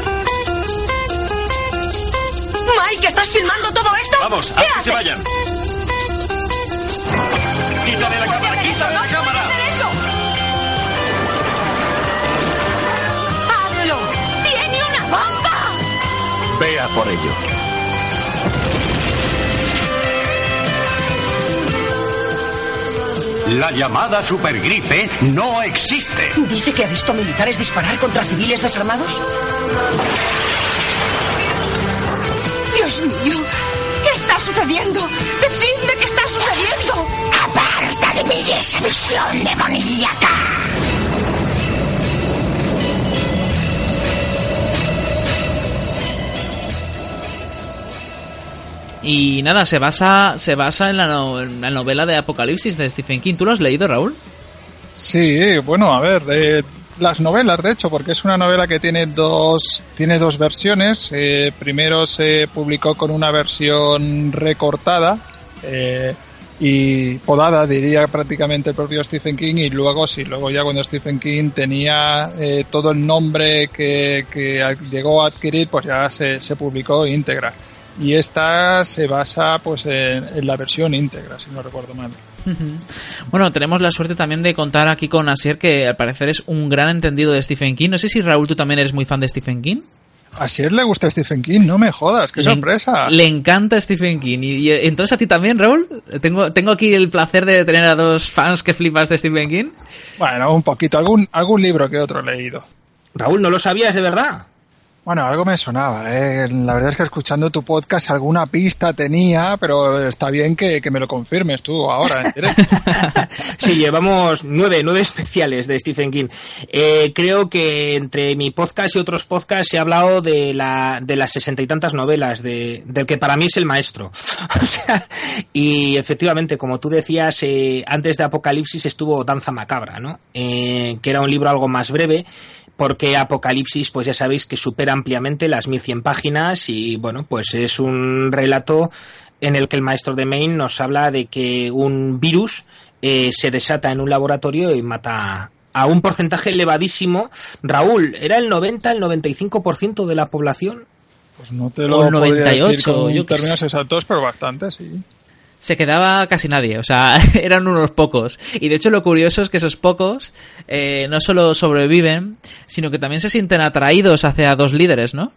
Mike, ¿estás filmando todo esto? Vamos, ¿Qué haz que se vayan. Quítale la cámara, quítale la cámara. ¡Hazlo! ¡Tiene una bomba! Vea por ello. La llamada supergripe no existe. ¿Dice que ha visto militares disparar contra civiles desarmados? ¡Dios mío! ¿Qué está sucediendo? ¡Decidme qué está sucediendo! ¡Aparta de mí esa visión demoníaca! Y nada, se basa, se basa en, la no- en la novela de Apocalipsis de Stephen King. ¿Tú lo has leído, Raúl? Sí, bueno, a ver, eh, las novelas, de hecho, porque es una novela que tiene dos, tiene dos versiones. Eh, primero se publicó con una versión recortada eh, y podada, diría prácticamente el propio Stephen King, y luego sí, luego ya cuando Stephen King tenía eh, todo el nombre que, que llegó a adquirir, pues ya se, se publicó íntegra. Y esta se basa pues en, en la versión íntegra, si no recuerdo mal. Bueno, tenemos la suerte también de contar aquí con Asier, que al parecer es un gran entendido de Stephen King. No sé si Raúl, tú también eres muy fan de Stephen King. A Asier le gusta Stephen King, no me jodas, qué Le- sorpresa. Le encanta Stephen King. Y, y entonces a ti también, Raúl. Tengo, tengo aquí el placer de tener a dos fans que flipas de Stephen King. Bueno, un poquito, algún, algún libro que otro he leído. Raúl, ¿no lo sabías de verdad? Bueno, algo me sonaba. ¿eh? La verdad es que escuchando tu podcast alguna pista tenía, pero está bien que, que me lo confirmes tú ahora sí, llevamos nueve, nueve especiales de Stephen King. Eh, creo que entre mi podcast y otros podcasts he hablado de, la, de las sesenta y tantas novelas, de, del que para mí es el maestro. O sea, y efectivamente, como tú decías, eh, antes de Apocalipsis estuvo Danza Macabra, ¿no? Eh, que era un libro algo más breve, porque Apocalipsis, pues ya sabéis que supera ampliamente las 1100 páginas y bueno, pues es un relato en el que el maestro de Maine nos habla de que un virus eh, se desata en un laboratorio y mata a un porcentaje elevadísimo. Raúl, ¿era el 90, el 95% de la población? Pues no te O lo el podría decir 98, con yo qué términos exactos, pero bastante, sí. Se quedaba casi nadie, o sea, eran unos pocos. Y de hecho lo curioso es que esos pocos eh, no solo sobreviven, sino que también se sienten atraídos hacia dos líderes, ¿no?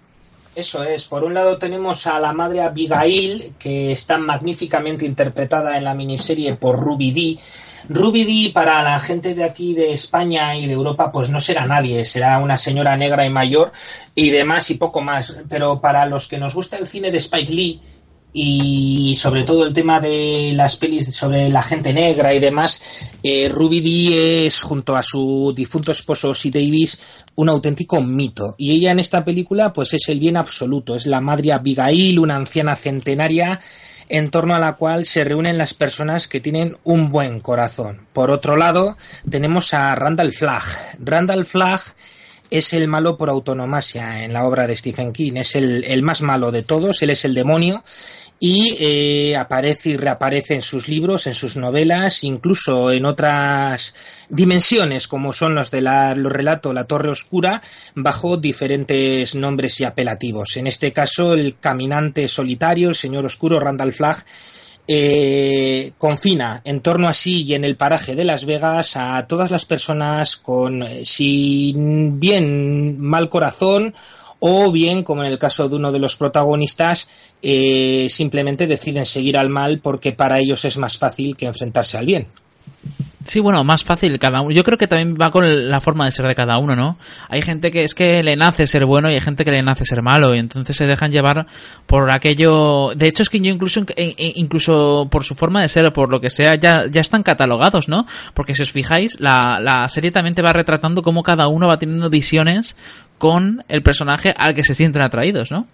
Eso es, por un lado tenemos a la madre Abigail, que está magníficamente interpretada en la miniserie por Ruby Dee. Ruby Dee, para la gente de aquí de España y de Europa, pues no será nadie, será una señora negra y mayor y demás y poco más. Pero para los que nos gusta el cine de Spike Lee y sobre todo el tema de las pelis sobre la gente negra y demás, eh, Ruby Dee es, junto a su difunto esposo C. Davis, un auténtico mito. Y ella en esta película, pues es el bien absoluto, es la madre Abigail, una anciana centenaria en torno a la cual se reúnen las personas que tienen un buen corazón. Por otro lado, tenemos a Randall Flagg. Randall Flagg es el malo por autonomasia en la obra de Stephen King, es el, el más malo de todos, él es el demonio y eh, aparece y reaparece en sus libros, en sus novelas, incluso en otras dimensiones como son los de la, los relatos La Torre Oscura, bajo diferentes nombres y apelativos. En este caso, el caminante solitario, el señor oscuro Randall Flagg, eh, confina en torno a sí y en el paraje de Las Vegas a todas las personas con, eh, sin bien mal corazón o bien, como en el caso de uno de los protagonistas, eh, simplemente deciden seguir al mal porque para ellos es más fácil que enfrentarse al bien. Sí, bueno, más fácil cada uno. Yo creo que también va con la forma de ser de cada uno, ¿no? Hay gente que es que le nace ser bueno y hay gente que le nace ser malo y entonces se dejan llevar por aquello. De hecho es que yo incluso incluso por su forma de ser o por lo que sea ya ya están catalogados, ¿no? Porque si os fijáis la, la serie también te va retratando cómo cada uno va teniendo visiones con el personaje al que se sienten atraídos, ¿no?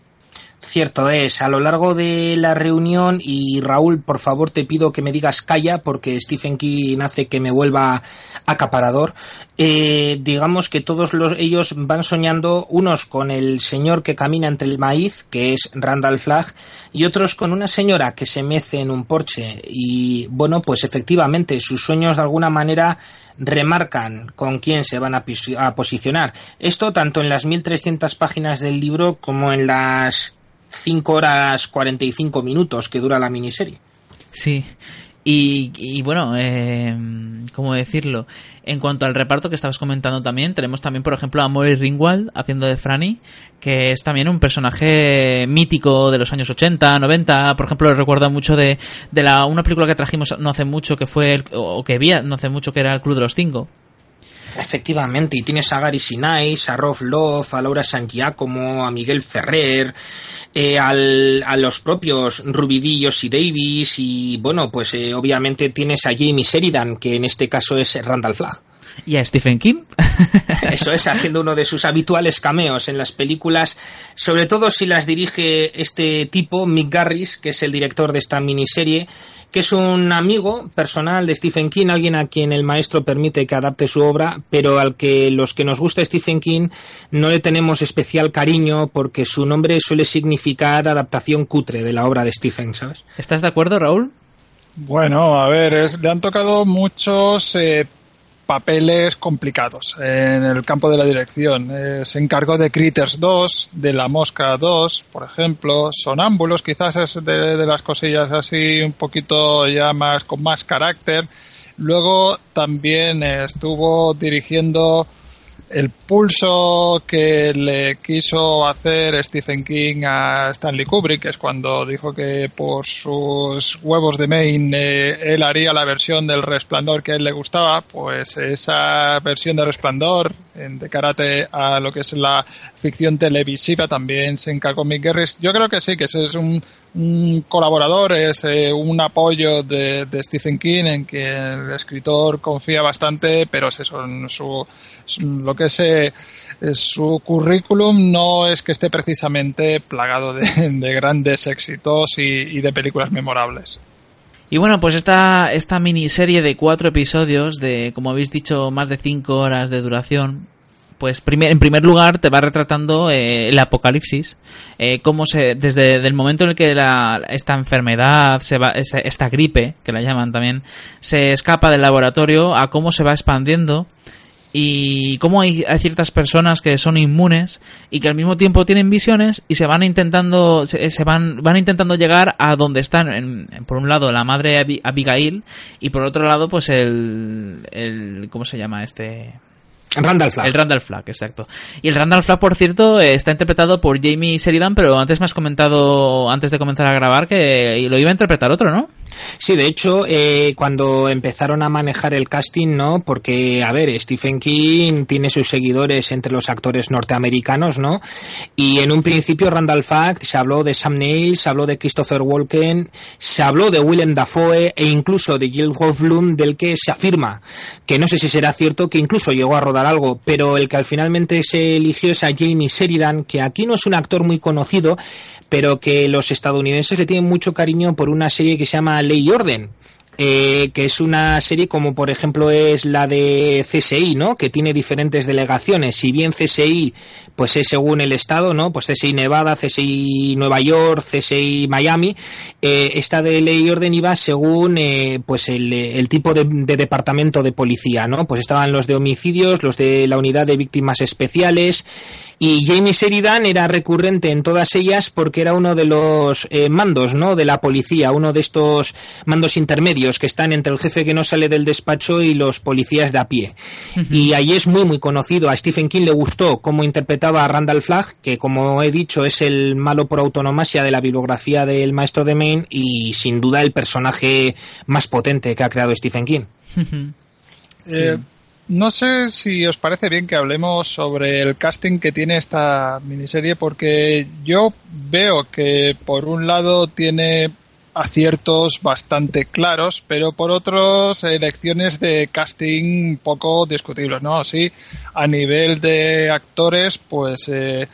Cierto es, a lo largo de la reunión, y Raúl, por favor te pido que me digas calla, porque Stephen King hace que me vuelva acaparador, eh, digamos que todos los, ellos van soñando, unos con el señor que camina entre el maíz, que es Randall Flagg, y otros con una señora que se mece en un porche, y bueno, pues efectivamente, sus sueños de alguna manera remarcan con quién se van a, posicionar. Esto tanto en las 1300 páginas del libro como en las 5 horas 45 minutos que dura la miniserie. Sí. Y, y bueno, eh, ¿cómo decirlo? En cuanto al reparto que estabas comentando también, tenemos también, por ejemplo, a Molly Ringwald haciendo de Franny, que es también un personaje mítico de los años 80, 90. Por ejemplo, recuerdo mucho de, de la, una película que trajimos no hace mucho, que fue, el- o que vi no hace mucho, que era El Club de los Cinco. Efectivamente, y tienes a Gary Sinais, a Rolf Love, a Laura San Giacomo, a Miguel Ferrer, eh, al- a los propios Rubidillos y Davis, y bueno, pues eh, obviamente tienes a Jamie Sheridan, que en este caso es Randall Flagg. Y a Stephen King. Eso es, haciendo uno de sus habituales cameos en las películas, sobre todo si las dirige este tipo, Mick Garris, que es el director de esta miniserie, que es un amigo personal de Stephen King, alguien a quien el maestro permite que adapte su obra, pero al que los que nos gusta Stephen King no le tenemos especial cariño porque su nombre suele significar adaptación cutre de la obra de Stephen, ¿sabes? ¿Estás de acuerdo, Raúl? Bueno, a ver, es- le han tocado muchos eh, papeles complicados en el campo de la dirección. Eh, se encargó de Critters 2, de La Mosca 2, por ejemplo. Sonámbulos quizás es de, de las cosillas así un poquito ya más con más carácter. Luego también estuvo dirigiendo el pulso que le quiso hacer Stephen King a Stanley Kubrick, es cuando dijo que por sus huevos de Maine eh, él haría la versión del resplandor que a él le gustaba, pues esa versión de resplandor en, de karate a lo que es la ficción televisiva también se encargó Mick Garris. Yo creo que sí, que ese es un, un colaborador, es eh, un apoyo de, de, Stephen King en que el escritor confía bastante, pero es eso, en su, lo que es eh, su currículum no es que esté precisamente plagado de, de grandes éxitos y, y, de películas memorables. Y bueno, pues esta, esta miniserie de cuatro episodios de, como habéis dicho, más de cinco horas de duración, pues primer, en primer lugar te va retratando eh, el apocalipsis, eh, cómo se, desde el momento en el que la, esta enfermedad, se va, esta gripe, que la llaman también, se escapa del laboratorio, a cómo se va expandiendo y cómo hay, ciertas personas que son inmunes y que al mismo tiempo tienen visiones y se van intentando se, se van van intentando llegar a donde están. Por un lado la madre Abigail y por otro lado pues el, el cómo se llama este Randall Flagg. El Randall Flagg, exacto. Y el Randall Flagg, por cierto, está interpretado por Jamie Sheridan, pero antes me has comentado, antes de comenzar a grabar, que lo iba a interpretar otro, ¿no? Sí, de hecho, eh, cuando empezaron a manejar el casting, ¿no? Porque, a ver, Stephen King tiene sus seguidores entre los actores norteamericanos, ¿no? Y en un principio Randall Flagg se habló de Sam Neill, se habló de Christopher Walken, se habló de Willem Dafoe e incluso de Jill Bloom, del que se afirma, que no sé si será cierto, que incluso llegó a rodar algo, pero el que al finalmente se eligió es a Jamie Sheridan, que aquí no es un actor muy conocido, pero que los estadounidenses le tienen mucho cariño por una serie que se llama Ley y Orden. Eh, que es una serie como por ejemplo es la de CSI, ¿no? Que tiene diferentes delegaciones. Si bien CSI, pues es según el estado, ¿no? Pues CSI Nevada, CSI Nueva York, CSI Miami. Eh, esta de ley y orden iba según, eh, pues el, el tipo de, de, departamento de policía, ¿no? Pues estaban los de homicidios, los de la unidad de víctimas especiales. Y Jamie Sheridan era recurrente en todas ellas porque era uno de los eh, mandos, ¿no? De la policía, uno de estos mandos intermedios que están entre el jefe que no sale del despacho y los policías de a pie. Uh -huh. Y ahí es muy, muy conocido. A Stephen King le gustó cómo interpretaba a Randall Flagg, que como he dicho es el malo por autonomasia de la bibliografía del maestro de Maine y sin duda el personaje más potente que ha creado Stephen King. Uh -huh. eh, no sé si os parece bien que hablemos sobre el casting que tiene esta miniserie porque yo veo que por un lado tiene aciertos bastante claros, pero por otros elecciones de casting poco discutibles, ¿no? Así, a nivel de actores, pues eh,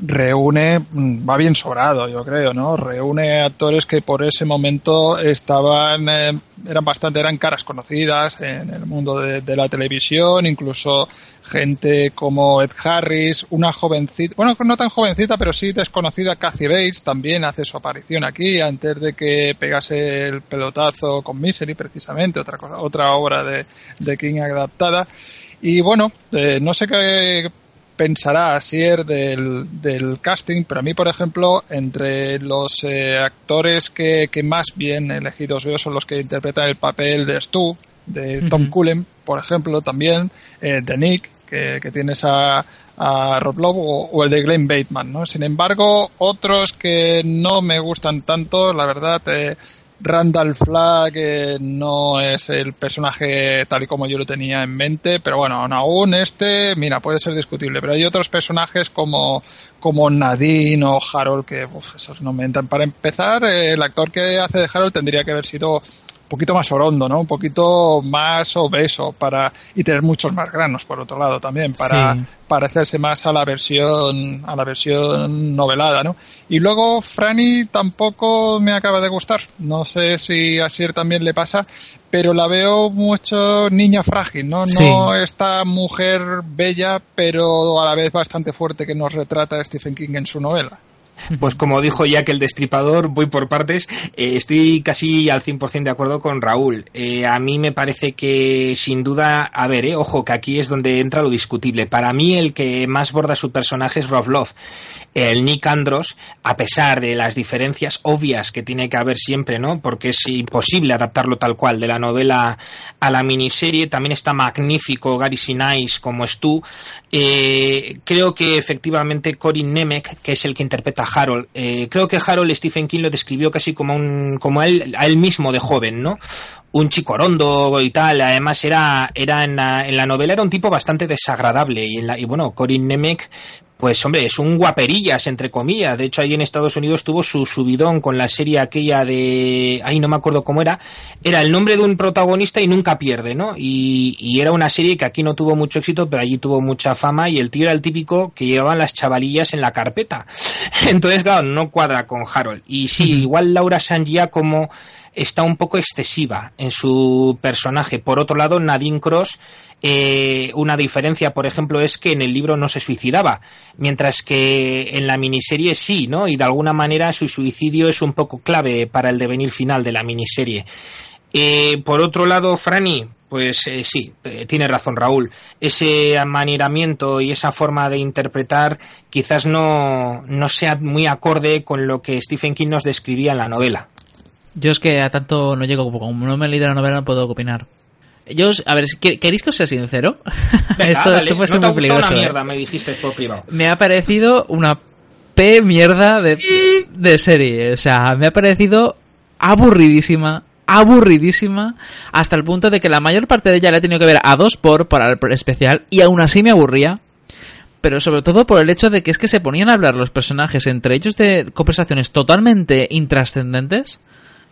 reúne, va bien sobrado, yo creo, ¿no? Reúne actores que por ese momento estaban, eh, eran bastante, eran caras conocidas en el mundo de, de, la televisión, incluso gente como Ed Harris, una jovencita, bueno, no tan jovencita, pero sí desconocida, Kathy Bates, también hace su aparición aquí antes de que pegase el pelotazo con Misery, precisamente, otra cosa, otra obra de, de King adaptada. Y bueno, eh, no sé qué pensará Asier del, del casting, pero a mí, por ejemplo, entre los eh, actores que, que, más bien elegidos veo son los que interpretan el papel de Stu, de Tom uh -huh. Cullen, por ejemplo, también, eh, de Nick, que, que tienes a, a Rob Lowe o, o, el de Glenn Bateman, ¿no? Sin embargo, otros que no me gustan tanto, la verdad, eh, Randall Flagg eh, no es el personaje tal y como yo lo tenía en mente, pero bueno, aún este, mira, puede ser discutible, pero hay otros personajes como, como Nadine o Harold que uf, esos no me entran. Para empezar, eh, el actor que hace de Harold tendría que haber sido poquito más orondo, ¿no? Un poquito más obeso para y tener muchos más granos por otro lado también para sí. parecerse más a la versión a la versión novelada, ¿no? Y luego Franny tampoco me acaba de gustar. No sé si a Sier también le pasa, pero la veo mucho niña frágil, ¿no? Sí. No esta mujer bella, pero a la vez bastante fuerte que nos retrata Stephen King en su novela. Pues como dijo Jack el Destripador, voy por partes. Eh, estoy casi al 100% de acuerdo con Raúl. Eh, a mí me parece que sin duda, a ver, eh, ojo, que aquí es donde entra lo discutible. Para mí el que más borda su personaje es Rob Love. El Nick Andros, a pesar de las diferencias obvias que tiene que haber siempre, ¿no? Porque es imposible adaptarlo tal cual de la novela a la miniserie. También está magnífico Gary Sinise como es tú. Eh, creo que efectivamente Corin Nemec, que es el que interpreta Harold, eh, creo que Harold Stephen King lo describió casi como un, como él, a él mismo de joven, ¿no? Un chico rondo y tal, además era, era en la, en la novela era un tipo bastante desagradable y, en la, y bueno, Corin Nemec pues hombre, es un guaperillas, entre comillas. De hecho, ahí en Estados Unidos tuvo su subidón con la serie aquella de... Ay, no me acuerdo cómo era. Era el nombre de un protagonista y nunca pierde, ¿no? Y, y era una serie que aquí no tuvo mucho éxito, pero allí tuvo mucha fama y el tío era el típico que llevaban las chavalillas en la carpeta. Entonces, claro, no cuadra con Harold. Y sí, igual Laura San como está un poco excesiva en su personaje. Por otro lado, Nadine Cross eh, una diferencia, por ejemplo, es que en el libro no se suicidaba, mientras que en la miniserie sí, ¿no? Y de alguna manera su suicidio es un poco clave para el devenir final de la miniserie. Eh, por otro lado, Franny, pues eh, sí, tiene razón Raúl. Ese manieramiento y esa forma de interpretar quizás no, no sea muy acorde con lo que Stephen King nos describía en la novela. Yo es que a tanto no llego, como no me he leído la novela, no puedo opinar. Yo, a ver, ¿queréis que os sea sincero? Venga, esto, dale, esto ser no te muy peligroso. una ¿eh? mierda, me dijiste por privado. Me ha parecido una P mierda de, de serie. O sea, me ha parecido aburridísima, aburridísima, hasta el punto de que la mayor parte de ella la he tenido que ver a dos por para el especial y aún así me aburría. Pero sobre todo por el hecho de que es que se ponían a hablar los personajes entre ellos de conversaciones totalmente intrascendentes.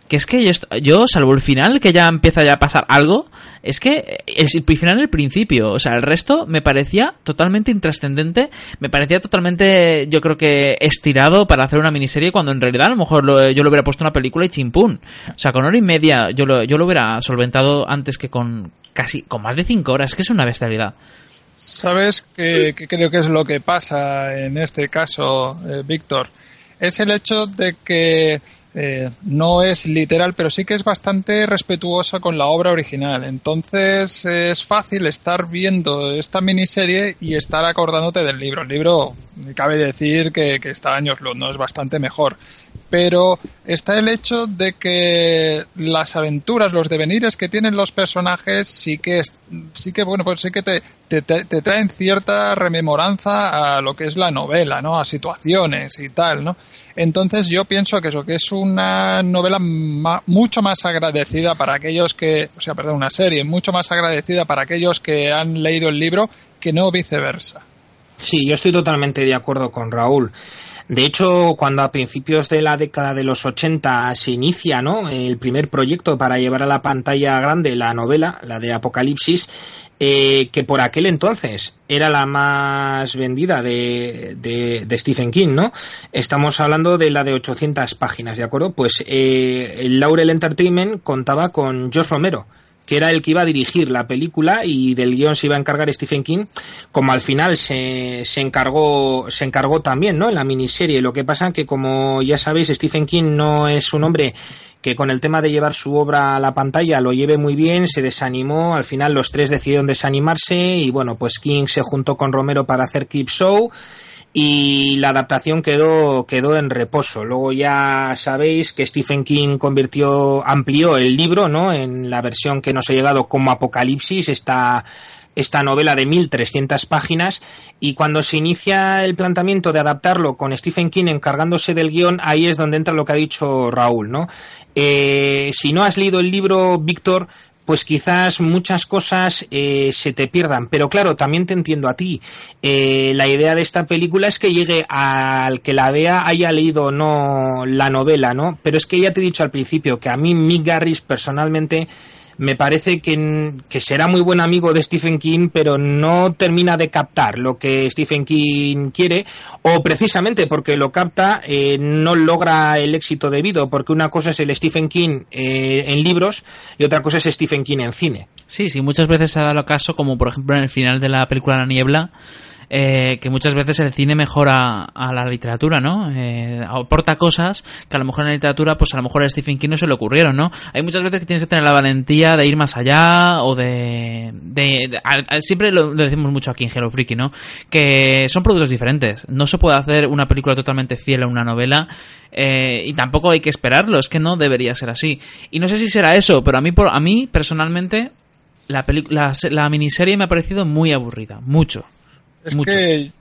Que es que yo, yo, salvo el final, que ya empieza ya a pasar algo, es que el, el final el principio, o sea, el resto me parecía totalmente intrascendente, me parecía totalmente, yo creo que estirado para hacer una miniserie, cuando en realidad a lo mejor yo lo hubiera puesto una película y chimpún. O sea, con hora y media yo lo, yo lo hubiera solventado antes que con casi, con más de cinco horas, que es una bestialidad. ¿Sabes qué, qué creo que es lo que pasa en este caso, eh, Víctor? Es el hecho de que eh, no es literal, pero sí que es bastante respetuosa con la obra original. Entonces es fácil estar viendo esta miniserie y estar acordándote del libro. El libro, cabe decir que, que está años ¿no? Es bastante mejor. Pero está el hecho de que las aventuras, los devenires que tienen los personajes sí que, sí que bueno, pues sí que te, te- te traen cierta rememoranza a lo que es la novela, ¿no? A situaciones y tal, ¿no? Entonces yo pienso que eso, que es una novela ma- mucho más agradecida para aquellos que, o sea, perdón, una serie mucho más agradecida para aquellos que han leído el libro que no viceversa. Sí, yo estoy totalmente de acuerdo con Raúl. De hecho, cuando a principios de la década de los 80 se inicia ¿no? el primer proyecto para llevar a la pantalla grande la novela, la de Apocalipsis, eh, que por aquel entonces era la más vendida de, de, Stephen King, ¿no? Estamos hablando de la de 800 páginas, ¿de acuerdo? Pues eh, el Laurel Entertainment contaba con Josh Romero, que era el que iba a dirigir la película y del guion se iba a encargar Stephen King, como al final se, se encargó, se encargó también, ¿no? En la miniserie. Lo que pasa que como ya sabéis, Stephen King no es un hombre que con el tema de llevar su obra a la pantalla lo lleve muy bien, se desanimó, al final los tres decidieron desanimarse y bueno, pues King se juntó con Romero para hacer Clip Show y la adaptación quedó, quedó en reposo. Luego ya sabéis que Stephen King convirtió, amplió el libro, ¿no? En la versión que nos ha llegado como Apocalipsis, esta, esta novela de 1300 páginas y cuando se inicia el planteamiento de adaptarlo con Stephen King encargándose del guion, ahí es donde entra lo que ha dicho Raúl, ¿no? Eh, si no has leído el libro, Víctor, pues quizás muchas cosas eh, se te pierdan. Pero claro, también te entiendo a ti. Eh, la idea de esta película es que llegue al que la vea haya leído o no la novela, ¿no? Pero es que ya te he dicho al principio que a mí Mick Garris personalmente me parece que, que, será muy buen amigo de Stephen King, pero no termina de captar lo que Stephen King quiere, o precisamente porque lo capta, eh, no logra el éxito debido, porque una cosa es el Stephen King eh, en libros y otra cosa es Stephen King en cine. Sí, sí, muchas veces se ha dado caso, como por ejemplo en el final de la película La Niebla, eh, que muchas veces el cine mejora a la literatura, ¿no? Eh, aporta cosas que a lo mejor en la literatura, pues a lo mejor a Stephen King no se le ocurrieron, ¿no? Hay muchas veces que tienes que tener la valentía de ir más allá o de... de, siempre lo, decimos mucho aquí en Hello Freaky, ¿no? Que son productos diferentes. No se puede hacer una película totalmente fiel a una novela eh, y tampoco hay que esperarlo, es que no debería ser así. Y no sé si será eso, pero a mí, por, a mí personalmente, la, la, la miniserie me ha parecido muy aburrida, mucho. Es mucho. que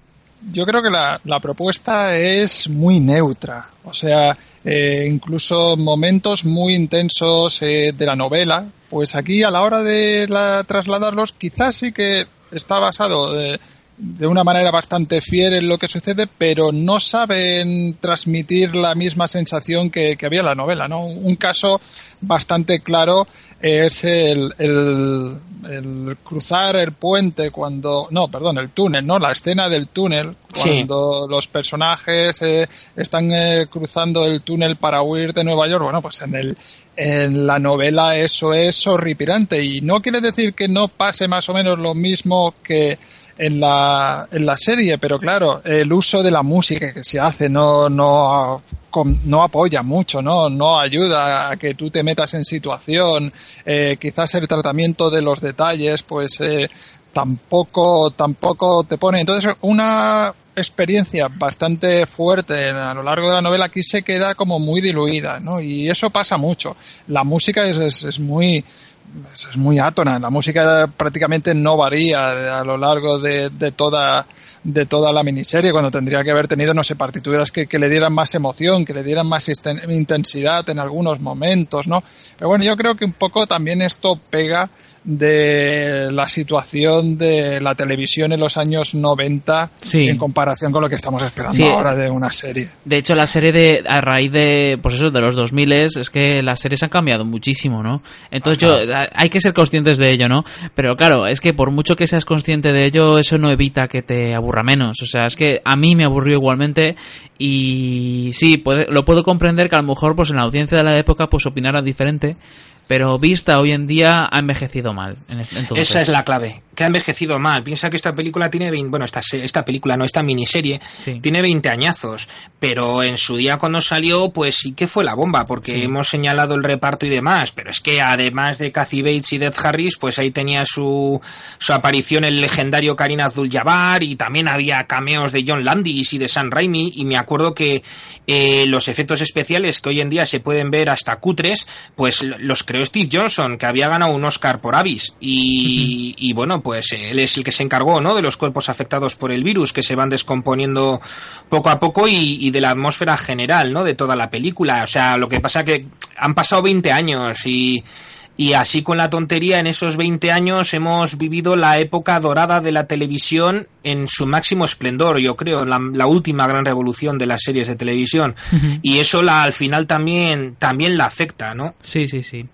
yo creo que la, la propuesta es muy neutra. O sea, eh, incluso momentos muy intensos eh, de la novela, pues aquí a la hora de la- trasladarlos quizás sí que está basado de, de una manera bastante fiel en lo que sucede, pero no saben transmitir la misma sensación que, que había en la novela. ¿no? Un caso bastante claro es el, el, el cruzar el puente cuando, no, perdón, el túnel, ¿no? La escena del túnel, Sí. cuando los personajes eh, están eh, cruzando el túnel para huir de Nueva York. Bueno, pues en el, en la novela eso es horripilante y no quiere decir que no pase más o menos lo mismo que en la, en la serie, pero claro, el uso de la música que se hace no, no, no apoya mucho, ¿no? No ayuda a que tú te metas en situación, eh, quizás el tratamiento de los detalles, pues eh, tampoco, tampoco te pone. Entonces, una experiencia bastante fuerte a lo largo de la novela aquí se queda como muy diluida, ¿no? Y eso pasa mucho. La música es, es, es muy, es, muy átona. La música prácticamente no varía a lo largo de, de toda de toda la miniserie cuando tendría que haber tenido no sé partituras que, que le dieran más emoción que le dieran más intensidad en algunos momentos no pero bueno yo creo que un poco también esto pega de la situación de la televisión en los años 90 Sí. en comparación con lo que estamos esperando Sí. ahora de una serie De hecho, la serie de a raíz de pues eso de los 2000 es que las series han cambiado muchísimo, ¿no? Entonces yo hay que ser conscientes de ello, ¿no? Pero claro, es que por mucho que seas consciente de ello, eso no evita que te aburra menos. O sea, es que a mí me aburrió igualmente y sí, puede- lo puedo comprender que a lo mejor pues en la audiencia de la época pues opinara diferente, pero vista hoy en día ha envejecido mal. En es- entonces. Esa es la clave, que ha envejecido mal. Piensa que esta película tiene 20, bueno, esta, esta película, no, esta miniserie, Sí. tiene 20 añazos, pero en su día cuando salió, pues sí que fue la bomba, porque Sí. hemos señalado el reparto y demás, pero es que además de Kathy Bates y Death Harris, pues ahí tenía su, su aparición el legendario Karim Abdul-Jabbar y también había cameos de John Landis y de Sam Raimi y me acuerdo que eh, los efectos especiales que hoy en día se pueden ver hasta cutres, pues los creó Steve Johnson, que había ganado un Oscar por Avis y, y bueno, pues eh, él es el que se encargó, ¿no? De los cuerpos afectados por el virus que se van descomponiendo poco a poco y, y de la atmósfera general, ¿no? De toda la película. O sea, lo que pasa que han pasado 20 años y y así con la tontería, en esos 20 años hemos vivido la época dorada de la televisión en su máximo esplendor, yo creo, la, la última gran revolución de las series de televisión. Y eso la, al final también, también la afecta, ¿no? Sí, sí, sí.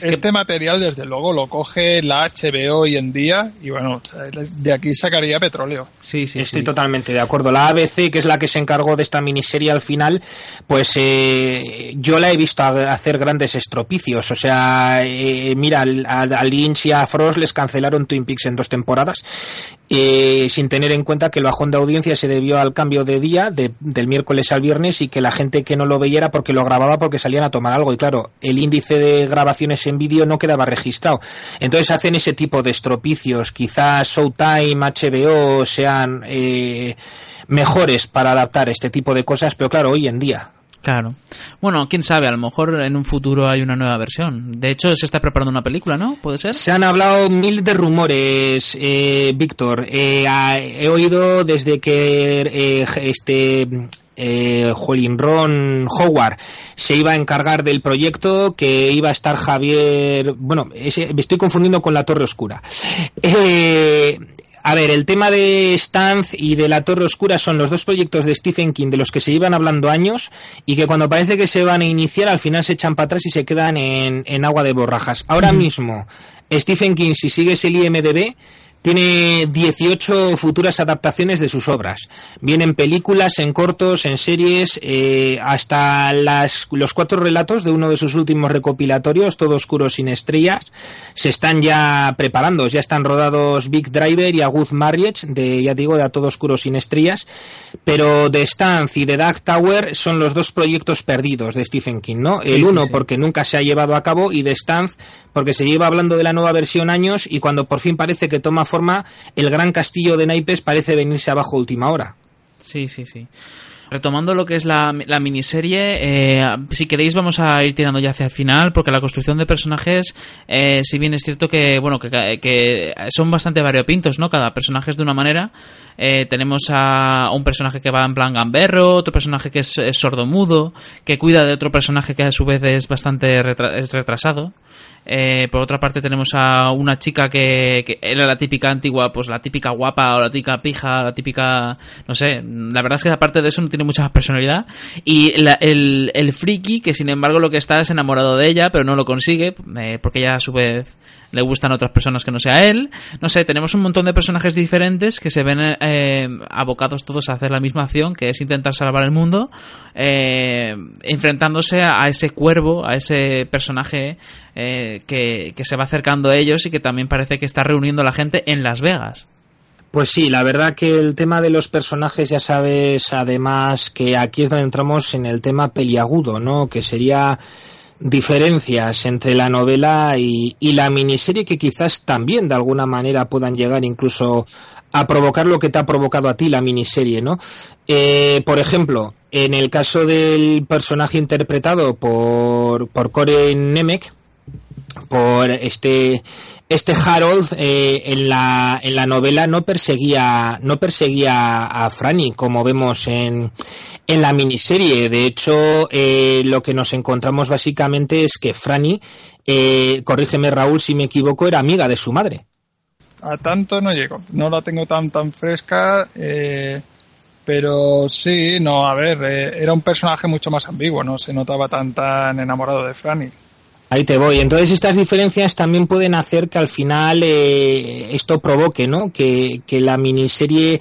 Este material, desde luego, lo coge la HBO hoy en día y bueno, de aquí sacaría petróleo. Sí, sí, Estoy sí. totalmente de acuerdo. La ABC, que es la que se encargó de esta miniserie al final, pues eh, yo la he visto a- hacer grandes estropicios. O sea, eh, mira, al- a, a Lynch y a Frost les cancelaron Twin Peaks en dos temporadas, eh, sin tener en cuenta que el bajón de audiencia se debió al cambio de día, de- del miércoles al viernes, y que la gente que no lo veía era porque lo grababa porque salían a tomar algo. Y claro, el índice de grabaciones en vídeo no quedaba registrado. Entonces hacen ese tipo de estropicios. Quizás Showtime, HBO sean eh, mejores para adaptar este tipo de cosas, pero claro, hoy en día. Claro. Bueno, quién sabe, a lo mejor en un futuro hay una nueva versión. De hecho, se está preparando una película, ¿no? ¿Puede ser? Se han hablado mil de rumores, eh, Víctor. Eh, he oído desde que eh, este eh, Ron Howard se iba a encargar del proyecto, que iba a estar Javier. Bueno, me estoy confundiendo con la Torre Oscura. Eh, a ver, el tema de Stanz y de la Torre Oscura son los dos proyectos de Stephen King de los que se iban hablando años y que cuando parece que se van a iniciar al final se echan para atrás y se quedan en, en agua de borrajas. Ahora mismo, Stephen King, si sigues el IMDB, tiene 18 futuras adaptaciones de sus obras. Vienen películas, en cortos, en series, eh, hasta las, los cuatro relatos de uno de sus últimos recopilatorios, Todo Oscuro sin Estrellas, se están ya preparando, ya están rodados Big Driver y A Good Marriage, de, ya digo, de A Todo Oscuro sin Estrellas, pero The Stance y The Dark Tower son los dos proyectos perdidos de Stephen King, ¿no? Sí, El sí, uno sí. porque nunca se ha llevado a cabo y The Stance porque se lleva hablando de la nueva versión años y cuando por fin parece que toma forma, el gran castillo de naipes parece venirse abajo última hora. Sí, sí, sí. Retomando lo que es la, la miniserie, eh, si queréis vamos a ir tirando ya hacia el final, porque la construcción de personajes, eh, si bien es cierto que, bueno, que, que son bastante variopintos, ¿no? Cada personaje es de una manera. Eh, tenemos a un personaje que va en plan gamberro, otro personaje que es, es sordomudo, que cuida de otro personaje que a su vez es bastante retra- es retrasado. Eh, por otra parte tenemos a una chica que, que era la típica antigua, pues la típica guapa o la típica pija, la típica, no sé, la verdad es que aparte de eso no tiene mucha personalidad. Y la- el, el friki que sin embargo lo que está es enamorado de ella, pero no lo consigue, eh, porque ella a su vez le gustan otras personas que no sea él. No sé, tenemos un montón de personajes diferentes que se ven eh, abocados todos a hacer la misma acción, que es intentar salvar el mundo, eh, enfrentándose a, ese cuervo, a ese personaje eh, que, que se va acercando a ellos y que también parece que está reuniendo a la gente en Las Vegas. Pues sí, la verdad que el tema de los personajes, ya sabes, además que aquí es donde entramos en el tema peliagudo, ¿no? Que sería diferencias entre la novela y, y la miniserie que quizás también de alguna manera puedan llegar incluso a provocar lo que te ha provocado a ti la miniserie, ¿no? Eh, por ejemplo, en el caso del personaje interpretado por, por Corey Nemec, por este este Harold eh, en la en la novela no perseguía no perseguía a Franny como vemos en en la miniserie. De hecho eh, lo que nos encontramos básicamente es que Franny eh, corrígeme Raúl si me equivoco era amiga de su madre. A tanto no llego, no la tengo tan tan fresca, eh, pero sí, no, a ver, eh, era un personaje mucho más ambiguo, no se notaba tan tan enamorado de Franny. Ahí te voy. Entonces estas diferencias también pueden hacer que al final eh, esto provoque, ¿no? Que, que la miniserie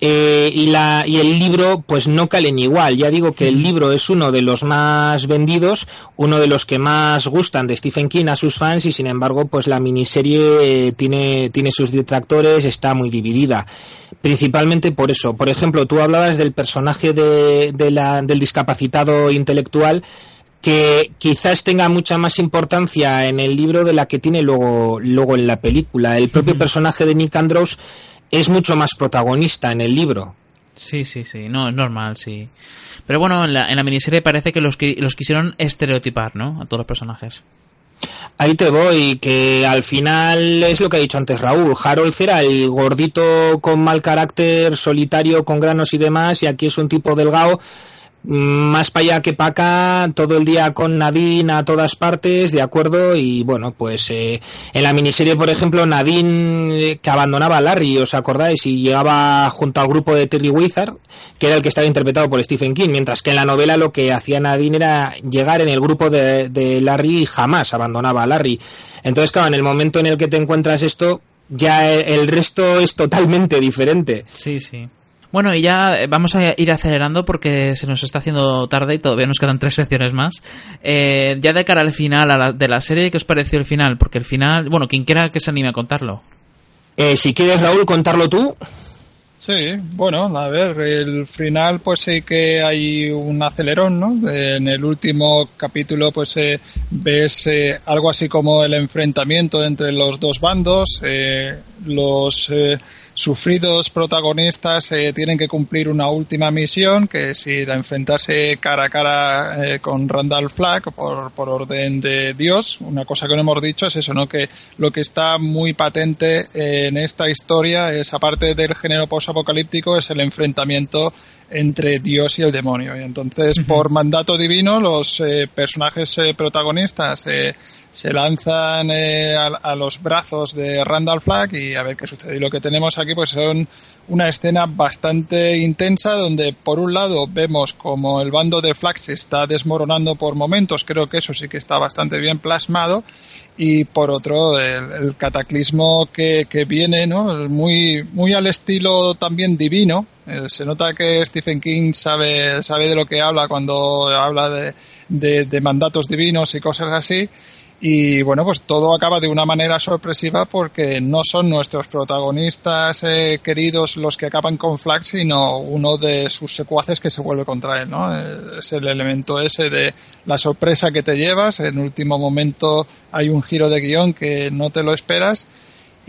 eh, y la y el libro pues no calen igual. Ya digo que el libro es uno de los más vendidos, uno de los que más gustan de Stephen King a sus fans y sin embargo pues la miniserie tiene tiene sus detractores, está muy dividida. Principalmente por eso. Por ejemplo, tú hablabas del personaje de, de la, del discapacitado intelectual que quizás tenga mucha más importancia en el libro de la que tiene luego, luego en la película. El propio personaje de Nick Andrews es mucho más protagonista en el libro. Sí, sí, sí, no, es normal, sí. Pero bueno, en la, en la miniserie parece que los, que los quisieron estereotipar, ¿no? A todos los personajes. Ahí te voy, que al final es lo que ha dicho antes Raúl. Harold era el gordito con mal carácter, solitario, con granos y demás, y aquí es un tipo delgado más para allá que para acá, todo el día con Nadine a todas partes, de acuerdo, y bueno, pues eh, en la miniserie, por ejemplo, Nadine eh, que abandonaba a Larry, ¿os acordáis? Y llegaba junto al grupo de Terry Wizard, que era el que estaba interpretado por Stephen King, mientras que en la novela lo que hacía Nadine era llegar en el grupo de, de Larry y jamás abandonaba a Larry. Entonces, claro, en el momento en el que te encuentras esto, ya el resto es totalmente diferente. Sí, sí. Bueno, y ya eh, vamos a ir acelerando porque se nos está haciendo tarde y todavía nos quedan tres secciones más. Eh, ya de cara al final a la- de la serie, ¿qué os pareció el final? Porque el final, bueno, quien quiera que se anime a contarlo. Eh, si quieres, Raúl, contarlo tú. Sí, bueno, a ver, el final pues sí que hay un acelerón, ¿no? En el último capítulo pues eh, ves eh, algo así como el enfrentamiento entre los dos bandos, eh, los eh, sufridos protagonistas eh, tienen que cumplir una última misión que es ir a enfrentarse cara a cara eh, con Randall Flagg por, por orden de Dios. Una cosa que no hemos dicho es eso, ¿no? Que lo que está muy patente en esta historia es, aparte del género posapocalíptico, es el enfrentamiento entre Dios y el demonio. Y entonces, por mandato divino, los eh, personajes eh, protagonistas eh, se lanzan eh, a, a los brazos de Randall Flagg y a ver qué sucede. Y lo que tenemos aquí pues son una escena bastante intensa donde por un lado vemos como el bando de Flagg se está desmoronando por momentos, creo que eso sí que está bastante bien plasmado y por otro el, el cataclismo que, que, viene, ¿no? Muy, muy al estilo también divino. Eh, se nota que Stephen King sabe, sabe de lo que habla cuando habla de, de, mandatos divinos y cosas así. Y bueno, pues todo acaba de una manera sorpresiva porque no son nuestros protagonistas eh, queridos los que acaban con Flax, sino uno de sus secuaces que se vuelve contra él, ¿no? Es el elemento ese de la sorpresa que te llevas, en último momento hay un giro de guion que no te lo esperas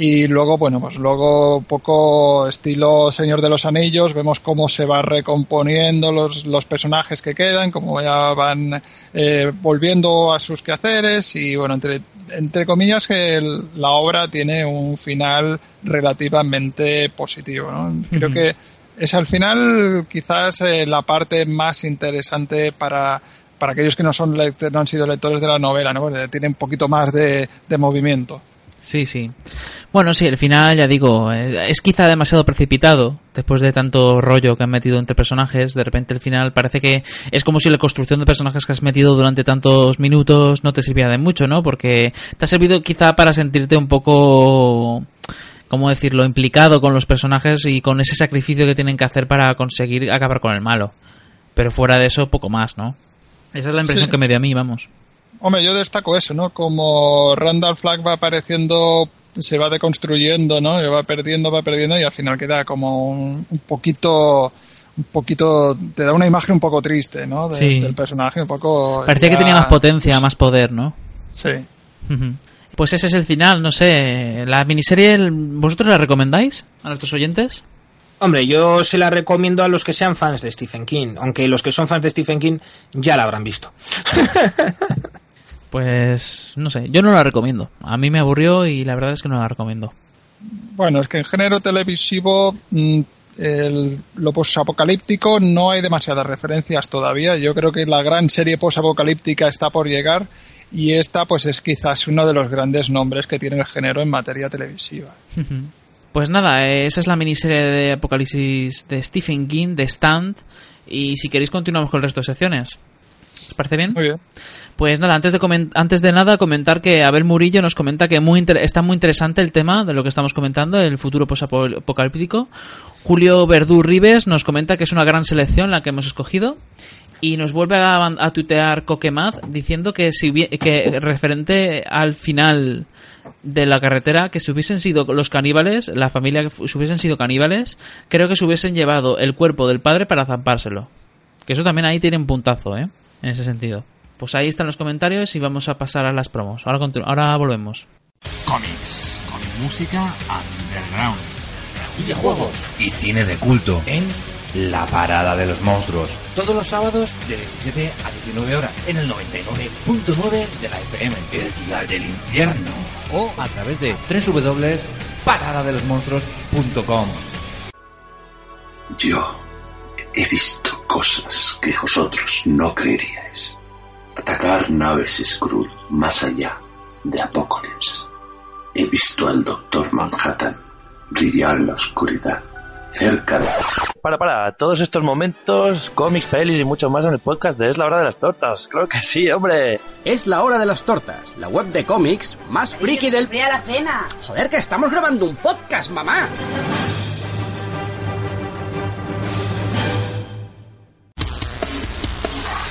y luego, bueno, pues luego un poco estilo Señor de los Anillos, vemos cómo se va recomponiendo los, los personajes que quedan, cómo ya van eh, volviendo a sus quehaceres y bueno, entre, entre comillas que el, la obra tiene un final relativamente positivo, ¿no? Creo uh -huh. que es al final quizás eh, la parte más interesante para, para aquellos que no son no han sido lectores de la novela, tiene un poquito más de, de movimiento. Sí, sí. Bueno, sí, el final, ya digo, eh, es quizá demasiado precipitado. Después de tanto rollo que han metido entre personajes, de repente el final parece que es como si la construcción de personajes que has metido durante tantos minutos no te sirviera de mucho, ¿no? Porque te ha servido quizá para sentirte un poco ¿cómo decirlo?, implicado con los personajes y con ese sacrificio que tienen que hacer para conseguir acabar con el malo. Pero fuera de eso, poco más, ¿no? Esa es la impresión sí. que me dio a mí, vamos. Hombre, yo destaco eso, ¿no? Como Randall Flagg va apareciendo, se va deconstruyendo, ¿no? va perdiendo, va perdiendo y al final queda como un, un poquito un poquito te da una imagen un poco triste, ¿no? De, sí. Del personaje, un poco parecía ya... que tenía más potencia, más poder, ¿no? Sí. Uh -huh. Pues ese es el final, no sé, la miniserie ¿vosotros la recomendáis a nuestros oyentes? Hombre, yo se la recomiendo a los que sean fans de Stephen King, aunque los que son fans de Stephen King ya la habrán visto. Pues no sé, yo no la recomiendo. A mí me aburrió y la verdad es que no la recomiendo. Bueno, es que en género televisivo mm, el, lo posapocalíptico no hay demasiadas referencias todavía. Yo creo que la gran serie posapocalíptica está por llegar y esta pues es quizás uno de los grandes nombres que tiene el género en materia televisiva. Pues nada, esa es la miniserie de Apocalipsis de Stephen King, de Stand. Y si queréis continuamos con el resto de secciones. ¿Os parece bien? Muy bien. Pues nada, antes de, antes de nada comentar que Abel Murillo nos comenta que muy está muy interesante el tema de lo que estamos comentando, el futuro posapocalíptico. Julio Verdú Rives nos comenta que es una gran selección la que hemos escogido. Y nos vuelve a, a tutear Coquemad diciendo que, si, que referente al final de la carretera, que si hubiesen sido los caníbales, la familia que si hubiesen sido caníbales, creo que se hubiesen llevado el cuerpo del padre para zampárselo. Que eso también ahí tiene un puntazo, ¿eh? En ese sentido. Pues ahí están los comentarios y vamos a pasar a las promos. Ahora, ahora volvemos. Cómics, con música underground, videojuegos y cine de culto en La Parada de los Monstruos. Todos los sábados de 17 a 19 horas en el 99.9 de la FM, el día del infierno. O a través de www.paradadelosmonstruos.com. Yo he visto cosas que vosotros no creeríais atacar naves Skrull más allá de Apocalypse. He visto al Doctor Manhattan brillar en la oscuridad cerca de... Para, para, todos estos momentos, cómics, pelis y mucho más en el podcast de Es la hora de las tortas. Claro que sí, hombre. Es la hora de las tortas, la web de cómics más friki del... a la cena! Joder, que estamos grabando un podcast, mamá.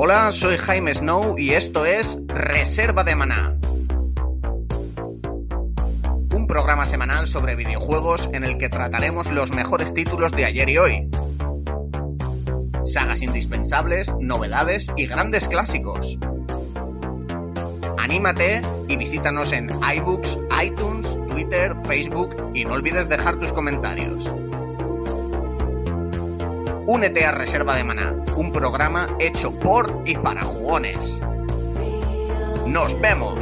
Hola, soy Jaime Snow y esto es Reserva de Maná. Un programa semanal sobre videojuegos en el que trataremos los mejores títulos de ayer y hoy. Sagas indispensables, novedades y grandes clásicos. Anímate y visítanos en iBooks, iTunes, Twitter, Facebook y no olvides dejar tus comentarios. Únete a Reserva de Maná, un programa hecho por y para jugones. ¡Nos vemos!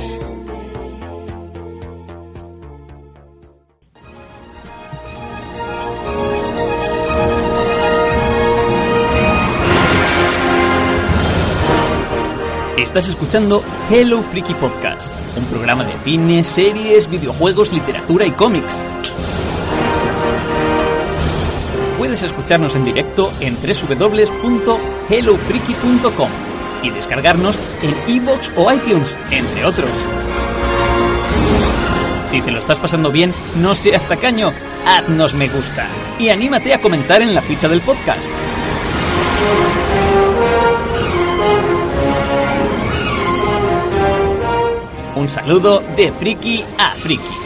Estás escuchando Hello Freaky Podcast, un programa de cine, series, videojuegos, literatura y cómics Escucharnos en directo en www.hellofreaky.com y descargarnos en iVoox o iTunes, entre otros. Si te lo estás pasando bien, no seas tacaño, haznos me gusta y anímate a comentar en la ficha del podcast. Un saludo de friki a friki.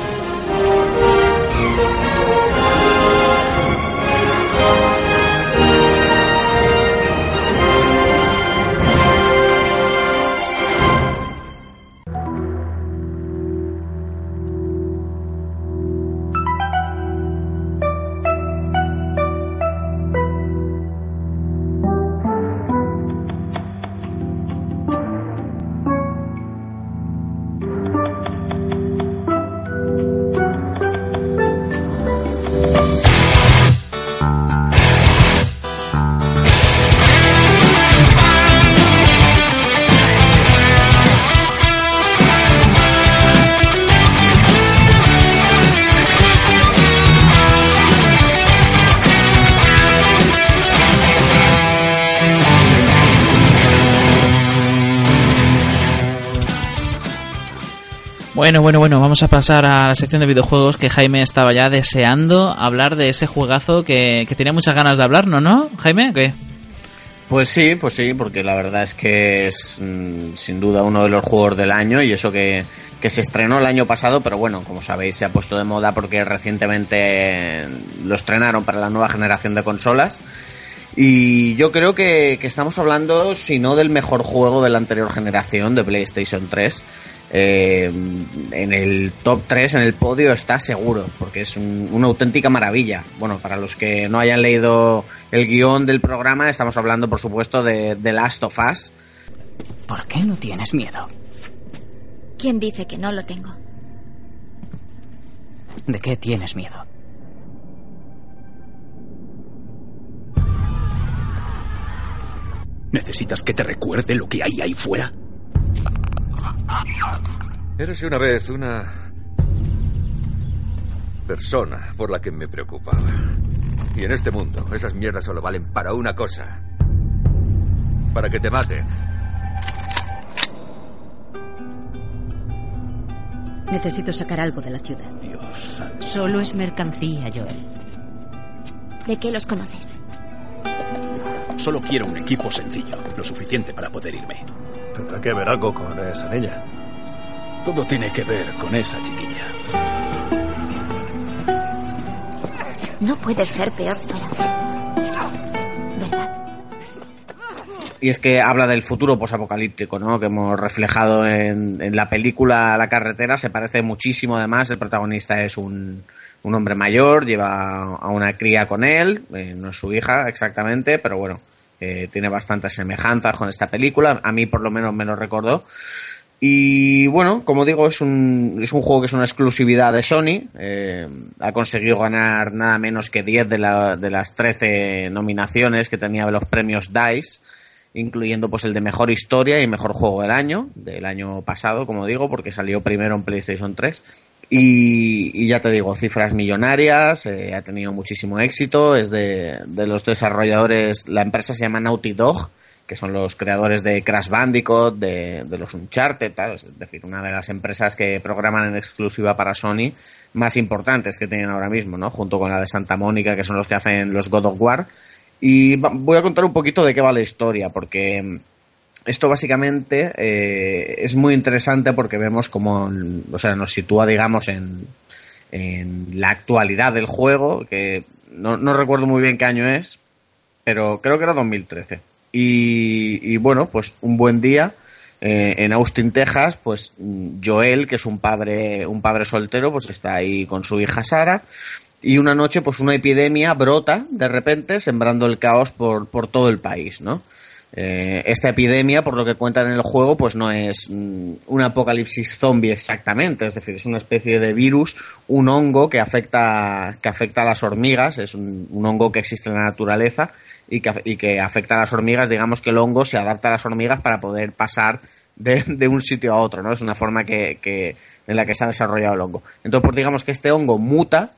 Bueno, bueno, vamos a pasar a la sección de videojuegos que Jaime estaba ya deseando hablar de ese juegazo que, que tenía muchas ganas de hablar, ¿no? ¿No, Jaime? ¿Qué? Pues sí, pues sí, porque la verdad es que es mm, sin duda uno de los juegos del año y eso que, que se estrenó el año pasado, pero bueno, como sabéis se ha puesto de moda porque recientemente lo estrenaron para la nueva generación de consolas. Y yo creo que, que estamos hablando, si no del mejor juego de la anterior generación, de PlayStation 3, eh, en el top 3, en el podio, está seguro, porque es un- una auténtica maravilla. Bueno, para los que no hayan leído el guion del programa, estamos hablando, por supuesto, de The Last of Us. ¿Por qué no tienes miedo? ¿Quién dice que no lo tengo? ¿De qué tienes miedo? ¿Necesitas que te recuerde lo que hay ahí fuera? Érase una vez una persona por la que me preocupaba. Y en este mundo, esas mierdas solo valen para una cosa. Para que te maten. Necesito sacar algo de la ciudad. Solo es mercancía, Joel. ¿De qué los conoces? Solo quiero un equipo sencillo, lo suficiente para poder irme. Tendrá que ver algo con esa niña. Todo tiene que ver con esa chiquilla. No puedes ser peor fuera. Y es que habla del futuro posapocalíptico, ¿no? Que hemos reflejado en, en la película La carretera. Se parece muchísimo, además. El protagonista es un, un hombre mayor, lleva a una cría con él. eh, no es su hija exactamente, pero bueno, eh, tiene bastantes semejanzas con esta película. A mí, por lo menos, me lo recordó. Y bueno, como digo, es un, es un juego que es una exclusividad de Sony. Eh, ha conseguido ganar nada menos que 10 de, la- de las 13 nominaciones que tenía los premios DICE, incluyendo pues el de mejor historia y mejor juego del año, del año pasado, como digo, porque salió primero en PlayStation 3. Y, y ya te digo, cifras millonarias, eh, ha tenido muchísimo éxito, es de, de los desarrolladores, la empresa se llama Naughty Dog, que son los creadores de Crash Bandicoot, de, de los Uncharted, es decir, una de las empresas que programan en exclusiva para Sony más importantes que tienen ahora mismo, ¿no? Junto con la de Santa Mónica, que son los que hacen los God of War. Y voy a contar un poquito de qué va la historia, porque esto básicamente eh, es muy interesante porque vemos como, o sea, nos sitúa, digamos, en, en la actualidad del juego, que no, no recuerdo muy bien qué año es, pero creo que era 2013. Y, y bueno, pues un buen día eh, en Austin, Texas, pues Joel, que es un padre, un padre soltero, pues está ahí con su hija Sara. Y una noche, pues una epidemia brota de repente, sembrando el caos por, por todo el país, ¿no? Eh, esta epidemia, por lo que cuentan en el juego, pues no es mm, un apocalipsis zombie exactamente, es decir, es una especie de virus, un hongo que afecta, que afecta a las hormigas, es un, hongo que existe en la naturaleza y que, y que afecta a las hormigas, digamos que el hongo se adapta a las hormigas para poder pasar de, de un sitio a otro, ¿no? Es una forma que, que, en la que se ha desarrollado el hongo. Entonces, pues digamos que este hongo muta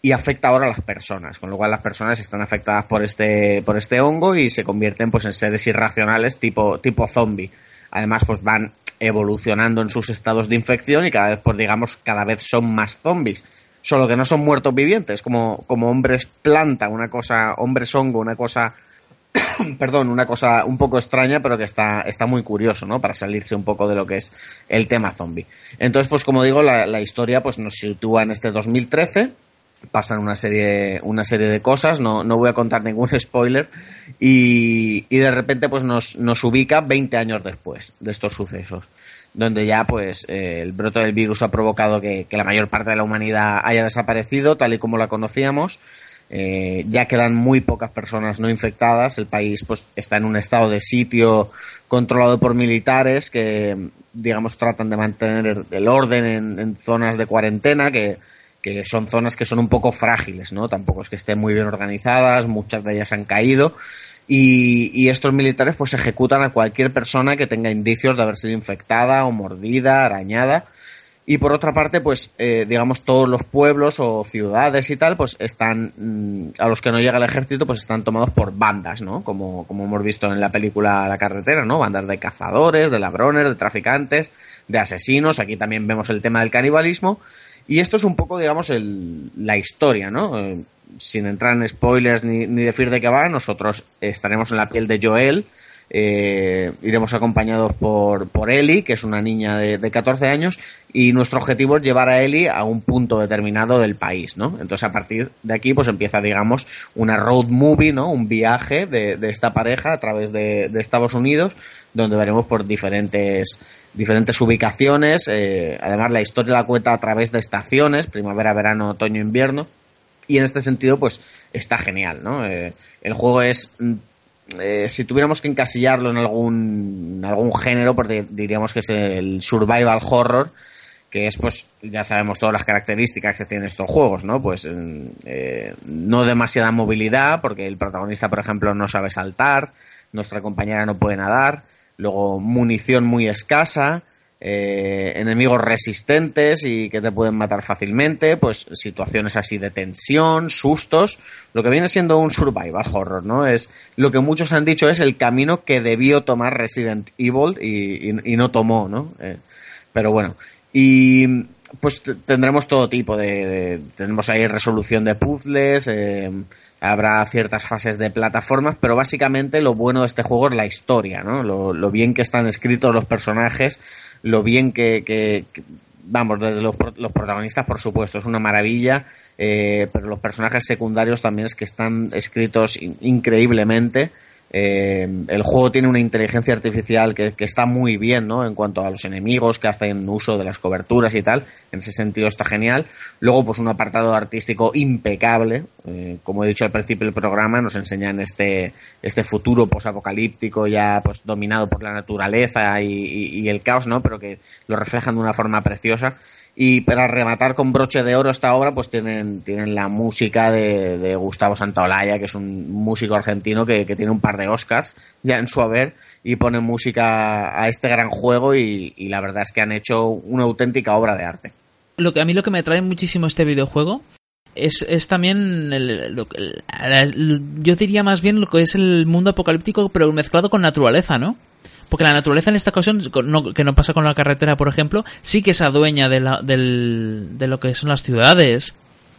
y afecta ahora a las personas, con lo cual las personas están afectadas por este, por este hongo y se convierten pues en seres irracionales tipo, tipo zombie. Además, pues van evolucionando en sus estados de infección y cada vez, pues digamos, cada vez son más zombies. Solo que no son muertos vivientes, como, como hombres planta, una cosa, hombres hongo, una cosa, perdón, una cosa un poco extraña, pero que está, está muy curioso, ¿no? Para salirse un poco de lo que es el tema zombie. Entonces, pues como digo, la, la historia pues nos sitúa en este 2013 pasan una serie, una serie de cosas, no, no voy a contar ningún spoiler, y, y de repente pues nos, nos ubica 20 años después de estos sucesos, donde ya pues eh, el brote del virus ha provocado que, la mayor parte de la humanidad haya desaparecido, tal y como la conocíamos, eh, ya quedan muy pocas personas no infectadas, el país pues está en un estado de sitio controlado por militares que digamos tratan de mantener el orden en, en zonas de cuarentena que que son zonas que son un poco frágiles, ¿no? Tampoco es que estén muy bien organizadas, muchas de ellas han caído. Y, estos militares pues ejecutan a cualquier persona que tenga indicios de haber sido infectada o mordida, arañada. Y por otra parte, pues eh, digamos todos los pueblos o ciudades y tal, pues están mmm, a los que no llega el ejército, pues están tomados por bandas, ¿no? Como, como hemos visto en la película La carretera, ¿no? Bandas de cazadores, de ladrones, de traficantes, de asesinos. Aquí también vemos el tema del canibalismo. Y esto es un poco, digamos, el, la historia, ¿no? Eh, sin entrar en spoilers ni, ni, decir de qué va, nosotros estaremos en la piel de Joel. Eh, iremos acompañados por, por Ellie, que es una niña de, de 14 años, y nuestro objetivo es llevar a Ellie a un punto determinado del país, ¿no? Entonces a partir de aquí pues empieza, digamos, una road movie, ¿no? Un viaje de, de esta pareja a través de, de Estados Unidos, donde veremos por diferentes diferentes ubicaciones. Eh, además, la historia la cuenta a través de estaciones, primavera, verano, otoño, invierno. Y en este sentido, pues está genial, ¿no? Eh, el juego es. Eh, si tuviéramos que encasillarlo en algún, en algún género, pues diríamos que es el survival horror, que es, pues, ya sabemos todas las características que tienen estos juegos, ¿no? Pues eh, no demasiada movilidad, porque el protagonista, por ejemplo, no sabe saltar, nuestra compañera no puede nadar, luego munición muy escasa, eh, enemigos resistentes y que te pueden matar fácilmente, pues situaciones así de tensión, sustos, lo que viene siendo un survival horror, ¿no? Es lo que muchos han dicho es el camino que debió tomar Resident Evil y, no tomó, ¿no? Eh, pero bueno, y pues tendremos todo tipo de, de, tenemos ahí resolución de puzzles, eh, habrá ciertas fases de plataformas, pero básicamente lo bueno de este juego es la historia, ¿no? Lo, lo bien que están escritos los personajes, lo bien que, que, vamos, desde los, protagonistas, por supuesto, es una maravilla, eh, pero los personajes secundarios también es que están escritos in, increíblemente. Eh, el juego tiene una inteligencia artificial que, está muy bien, ¿no? En cuanto a los enemigos que hacen uso de las coberturas y tal. En ese sentido está genial. Luego, pues un apartado artístico impecable. Eh, como he dicho al principio del programa, nos enseñan este, este futuro posapocalíptico ya pues dominado por la naturaleza y, y, y el caos, ¿no? Pero que lo reflejan de una forma preciosa. Y para rematar con broche de oro esta obra, pues tienen, tienen la música de, de Gustavo Santaolalla, que es un músico argentino que, tiene un par de Oscars ya en su haber y pone música a este gran juego y, la verdad es que han hecho una auténtica obra de arte. Lo que a mí lo que me trae muchísimo este videojuego es, es también el, el, el, yo diría más bien lo que es el mundo apocalíptico pero mezclado con naturaleza, ¿no? Porque la naturaleza en esta ocasión, no, que no pasa con la carretera, por ejemplo, sí que es adueña de, la, del, de lo que son las ciudades.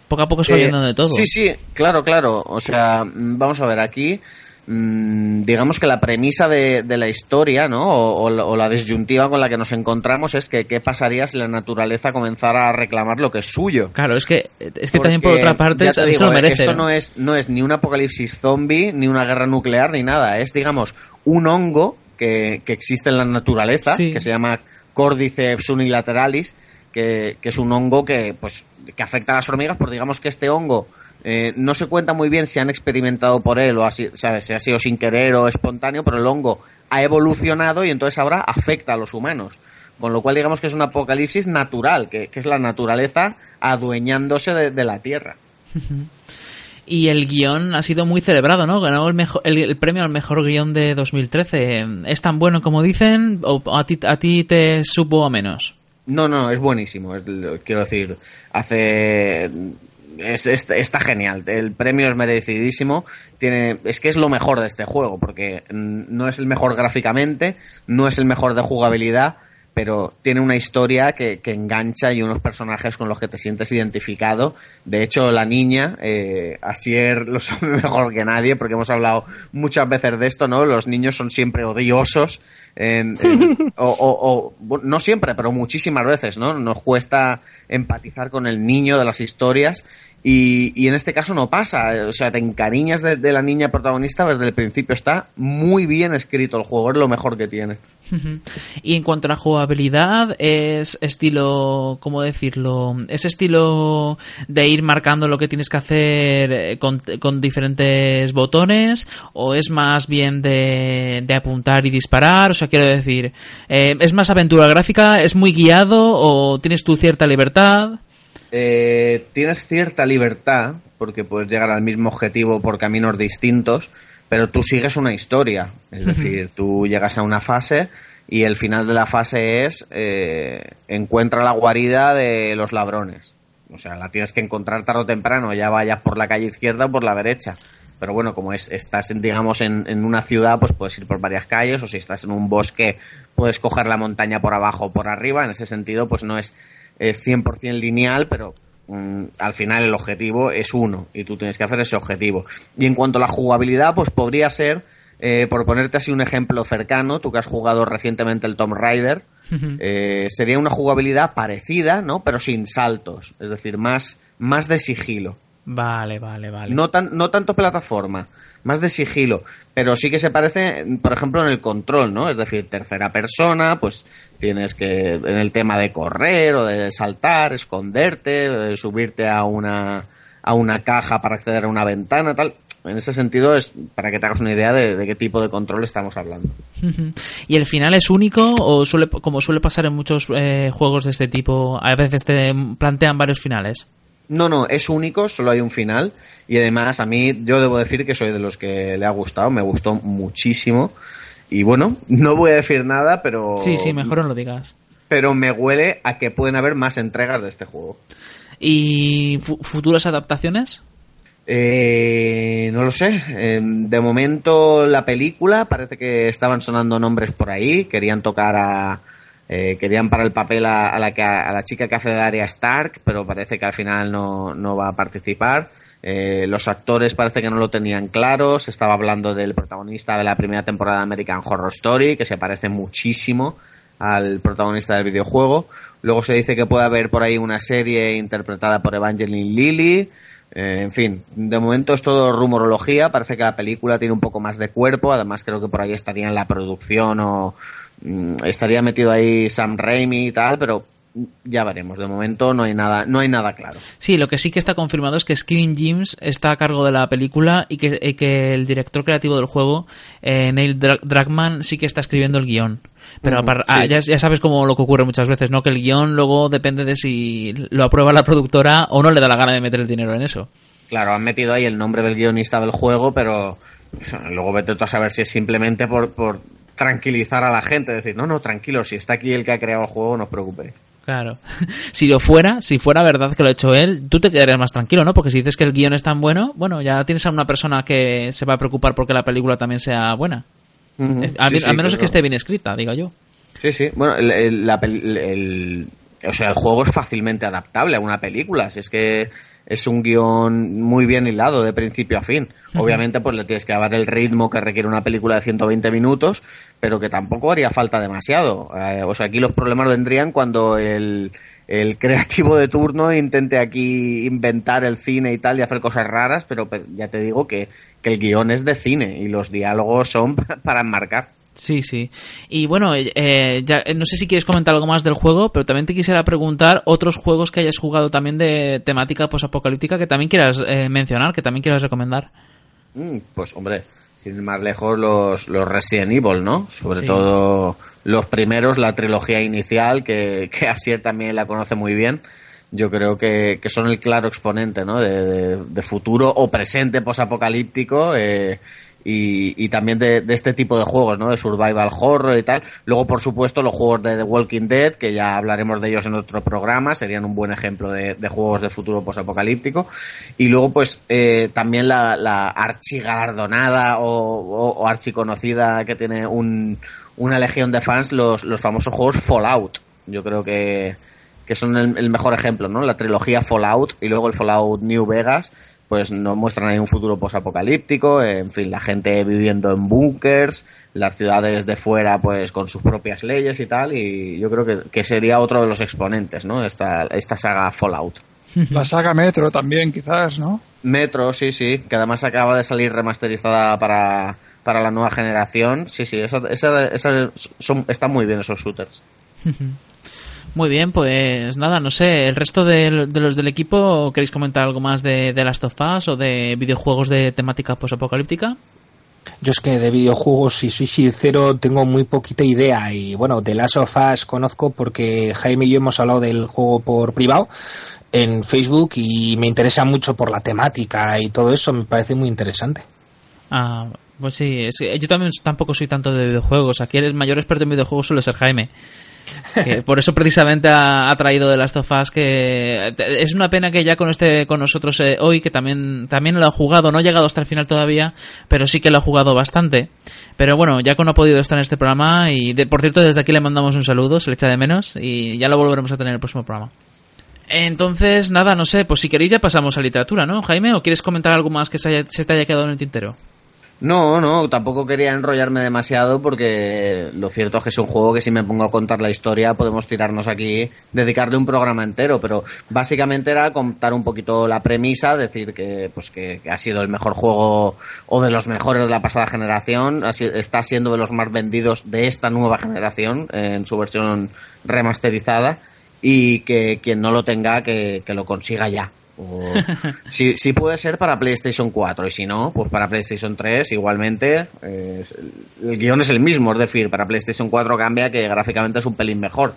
Poco a poco se va yendo de todo. Sí, sí, claro, claro. O sea, vamos a ver, aquí mmm, digamos que la premisa de, de la historia, ¿no? O, o, o, la disyuntiva con la que nos encontramos es que qué pasaría si la naturaleza comenzara a reclamar lo que es suyo. Claro, es que es que Porque, también por otra parte digo, eso lo merece. Esto no es no es ni un apocalipsis zombie ni una guerra nuclear ni nada, es digamos un hongo que, que existe en la naturaleza, sí. que se llama Cordyceps unilateralis, que, que, es un hongo que, pues, que afecta a las hormigas, por digamos que este hongo eh, no se cuenta muy bien si han experimentado por él o así, ¿sabes? si ha sido sin querer o espontáneo, pero el hongo ha evolucionado y entonces ahora afecta a los humanos. Con lo cual digamos que es un apocalipsis natural, que, que es la naturaleza adueñándose de, de la Tierra. Y el guion ha sido muy celebrado, ¿no? Ganó el, mejor, premio al mejor guion de 2013. ¿Es tan bueno como dicen o a ti, a ti te supo a menos? No, no, es buenísimo. quiero decir, hace. es- es- está genial. El premio es merecidísimo. Tiene, es que es lo mejor de este juego, porque no es el mejor gráficamente, no es el mejor de jugabilidad, pero tiene una historia que, que engancha y unos personajes con los que te sientes identificado. De hecho, la niña, eh, Asier lo sabe mejor que nadie, porque hemos hablado muchas veces de esto, ¿no? Los niños son siempre odiosos. en- en- o, o- o, no siempre, pero muchísimas veces, ¿no? Nos cuesta empatizar con el niño de las historias y, y en este caso no pasa, o sea, te encariñas de, de la niña protagonista desde el principio, está muy bien escrito el juego, es lo mejor que tiene. Y en cuanto a la jugabilidad, es estilo, ¿cómo decirlo? ¿Es estilo de ir marcando lo que tienes que hacer eh, con, con diferentes botones? ¿O es más bien de, de apuntar y disparar? O sea, quiero decir, eh, ¿es más aventura gráfica? ¿Es muy guiado? ¿O tienes tu cierta libertad? Eh, tienes cierta libertad, porque puedes llegar al mismo objetivo por caminos distintos, pero tú sigues una historia. Es decir, tú llegas a una fase y el final de la fase es eh, encuentra la guarida de los ladrones. O sea, la tienes que encontrar tarde o temprano, ya vayas por la calle izquierda o por la derecha. Pero bueno, como es, estás, en, digamos, en, en una ciudad, pues puedes ir por varias calles, o si estás en un bosque, puedes coger la montaña por abajo o por arriba. En ese sentido, pues no es eh, 100% lineal, pero mm, al final el objetivo es uno y tú tienes que hacer ese objetivo. Y en cuanto a la jugabilidad, pues podría ser, eh, por ponerte así un ejemplo cercano, tú que has jugado recientemente el Tomb Raider, eh, sería una jugabilidad parecida, ¿no? Pero sin saltos, es decir, más, más de sigilo. Vale, vale, vale. No, tan, no tanto plataforma, más de sigilo. Pero sí que se parece, por ejemplo, en el control, ¿no? Es decir, tercera persona, pues tienes que, en el tema de correr o de saltar, esconderte, eh, subirte a una, a una caja para acceder a una ventana, tal. En ese sentido es para que te hagas una idea de, de qué tipo de control estamos hablando. ¿Y el final es único o suele, como suele pasar en muchos eh, juegos de este tipo, a veces te plantean varios finales? No, no, es único, solo hay un final. Y además, a mí, yo debo decir que soy de los que le ha gustado, me gustó muchísimo. Y bueno, no voy a decir nada, pero. Sí, sí, mejor no lo digas. Pero me huele a que pueden haber más entregas de este juego. ¿Y fu- futuras adaptaciones? Eh, no lo sé. Eh, de momento, la película parece que estaban sonando nombres por ahí. Querían tocar a. eh, querían para el papel a, la que, a la chica que hace de Arya Stark, pero parece que al final no, va a participar. Eh, los actores parece que no lo tenían claro. Se estaba hablando del protagonista de la primera temporada de American Horror Story, que se parece muchísimo al protagonista del videojuego. Luego se dice que puede haber por ahí una serie interpretada por Evangeline Lilly. Eh, en fin, de momento es todo rumorología. Parece que la película tiene un poco más de cuerpo. Además, creo que por ahí estaría en la producción o estaría metido ahí Sam Raimi y tal, pero ya veremos. De momento no hay nada, no hay nada claro. Sí, lo que sí que está confirmado es que Screen Gems está a cargo de la película y que, y que el director creativo del juego, eh, Neil Dra- Druckmann, sí que está escribiendo el guion. Pero sí. ah, ya, ya sabes cómo lo que ocurre muchas veces, ¿no? Que el guion luego depende de si lo aprueba la productora o no le da la gana de meter el dinero en eso. Claro, han metido ahí el nombre del guionista del juego, pero luego vete tú a saber si es simplemente por, por tranquilizar a la gente, decir, no, no, tranquilo, si está aquí el que ha creado el juego, no os preocupéis. Claro. Si lo fuera, si fuera verdad que lo ha hecho él, tú te quedarías más tranquilo, ¿no? Porque si dices que el guion es tan bueno, bueno, ya tienes a una persona que se va a preocupar porque la película también sea buena. Eh, al, Sí, sí, al menos que esté bien escrita, digo yo. Sí, sí. Bueno, el, el- la pel- el- el- o sea, el juego es fácilmente adaptable a una película. Si es que es un guion muy bien hilado de principio a fin. Obviamente, pues le tienes que dar el ritmo que requiere una película de 120 minutos, pero que tampoco haría falta demasiado. Eh, o sea, aquí los problemas vendrían cuando el, el creativo de turno intente aquí inventar el cine y tal y hacer cosas raras, pero, pero ya te digo que, que el guion es de cine y los diálogos son para enmarcar. Sí, sí. Y bueno, eh, eh, ya, eh, no sé si quieres comentar algo más del juego, pero también te quisiera preguntar otros juegos que hayas jugado también de temática posapocalíptica que también quieras eh, mencionar, que también quieras recomendar. Mm, pues hombre, sin ir más lejos los, los Resident Evil, ¿no? Sobre Sí. todo los primeros, la trilogía inicial, que, que Asier también la conoce muy bien. yo creo que, que son el claro exponente ¿no? de, de- de futuro o presente posapocalíptico eh, y, también de, este tipo de juegos, ¿no? de survival horror y tal. Luego, por supuesto, los juegos de The Walking Dead, que ya hablaremos de ellos en otro programa, serían un buen ejemplo de, de juegos de futuro posapocalíptico. Y luego, pues, eh, también la, la archigalardonada o, o, o archiconocida que tiene un, una legión de fans, los, los famosos juegos Fallout. Yo creo que, que son el, el mejor ejemplo, ¿no? La trilogía Fallout y luego el Fallout New Vegas, pues nos muestran ahí un futuro posapocalíptico, en fin, la gente viviendo en búnkers, las ciudades de fuera, pues con sus propias leyes y tal, y yo creo que, que sería otro de los exponentes, ¿no? Esta, esta saga Fallout. La saga Metro también, quizás, ¿no? Metro, sí, sí, que además acaba de salir remasterizada para, para la nueva generación. Sí, sí, esa, esa, esa son, están muy bien esos shooters. Muy bien, pues nada, no sé, el resto de, de los del equipo, ¿queréis comentar algo más de, de Last of Us o de videojuegos de temática posapocalíptica? Yo es que de videojuegos, si soy sincero, tengo muy poquita idea. Y bueno, de Last of Us conozco porque Jaime y yo hemos hablado del juego por privado en Facebook y me interesa mucho por la temática y todo eso, me parece muy interesante. Ah, pues sí, es que yo también tampoco soy tanto de videojuegos. Aquí eres mayor experto en videojuegos suele ser Jaime. Que por eso precisamente ha, traído de Last of Us que es una pena que ya con este con nosotros eh, hoy que también también lo ha jugado no ha llegado hasta el final todavía pero sí que lo ha jugado bastante. Pero bueno ya que no ha podido estar en este programa y de- por cierto desde aquí le mandamos un saludo se le echa de menos y ya lo volveremos a tener en el próximo programa. Entonces nada no sé pues si queréis ya pasamos a literatura no Jaime o quieres comentar algo más que se, haya- se te haya quedado en el tintero No, no, tampoco quería enrollarme demasiado porque lo cierto es que es un juego que si me pongo a contar la historia podemos tirarnos aquí, dedicarle un programa entero, pero básicamente era contar un poquito la premisa, decir que pues que, ha sido el mejor juego o de los mejores de la pasada generación, está siendo de los más vendidos de esta nueva generación eh, en su versión remasterizada y que quien no lo tenga que, que lo consiga ya. O, si, si puede ser para PlayStation 4 y si no, pues para PlayStation 3 igualmente. eh, el guion es el mismo, es decir, para PlayStation 4 cambia que gráficamente es un pelín mejor.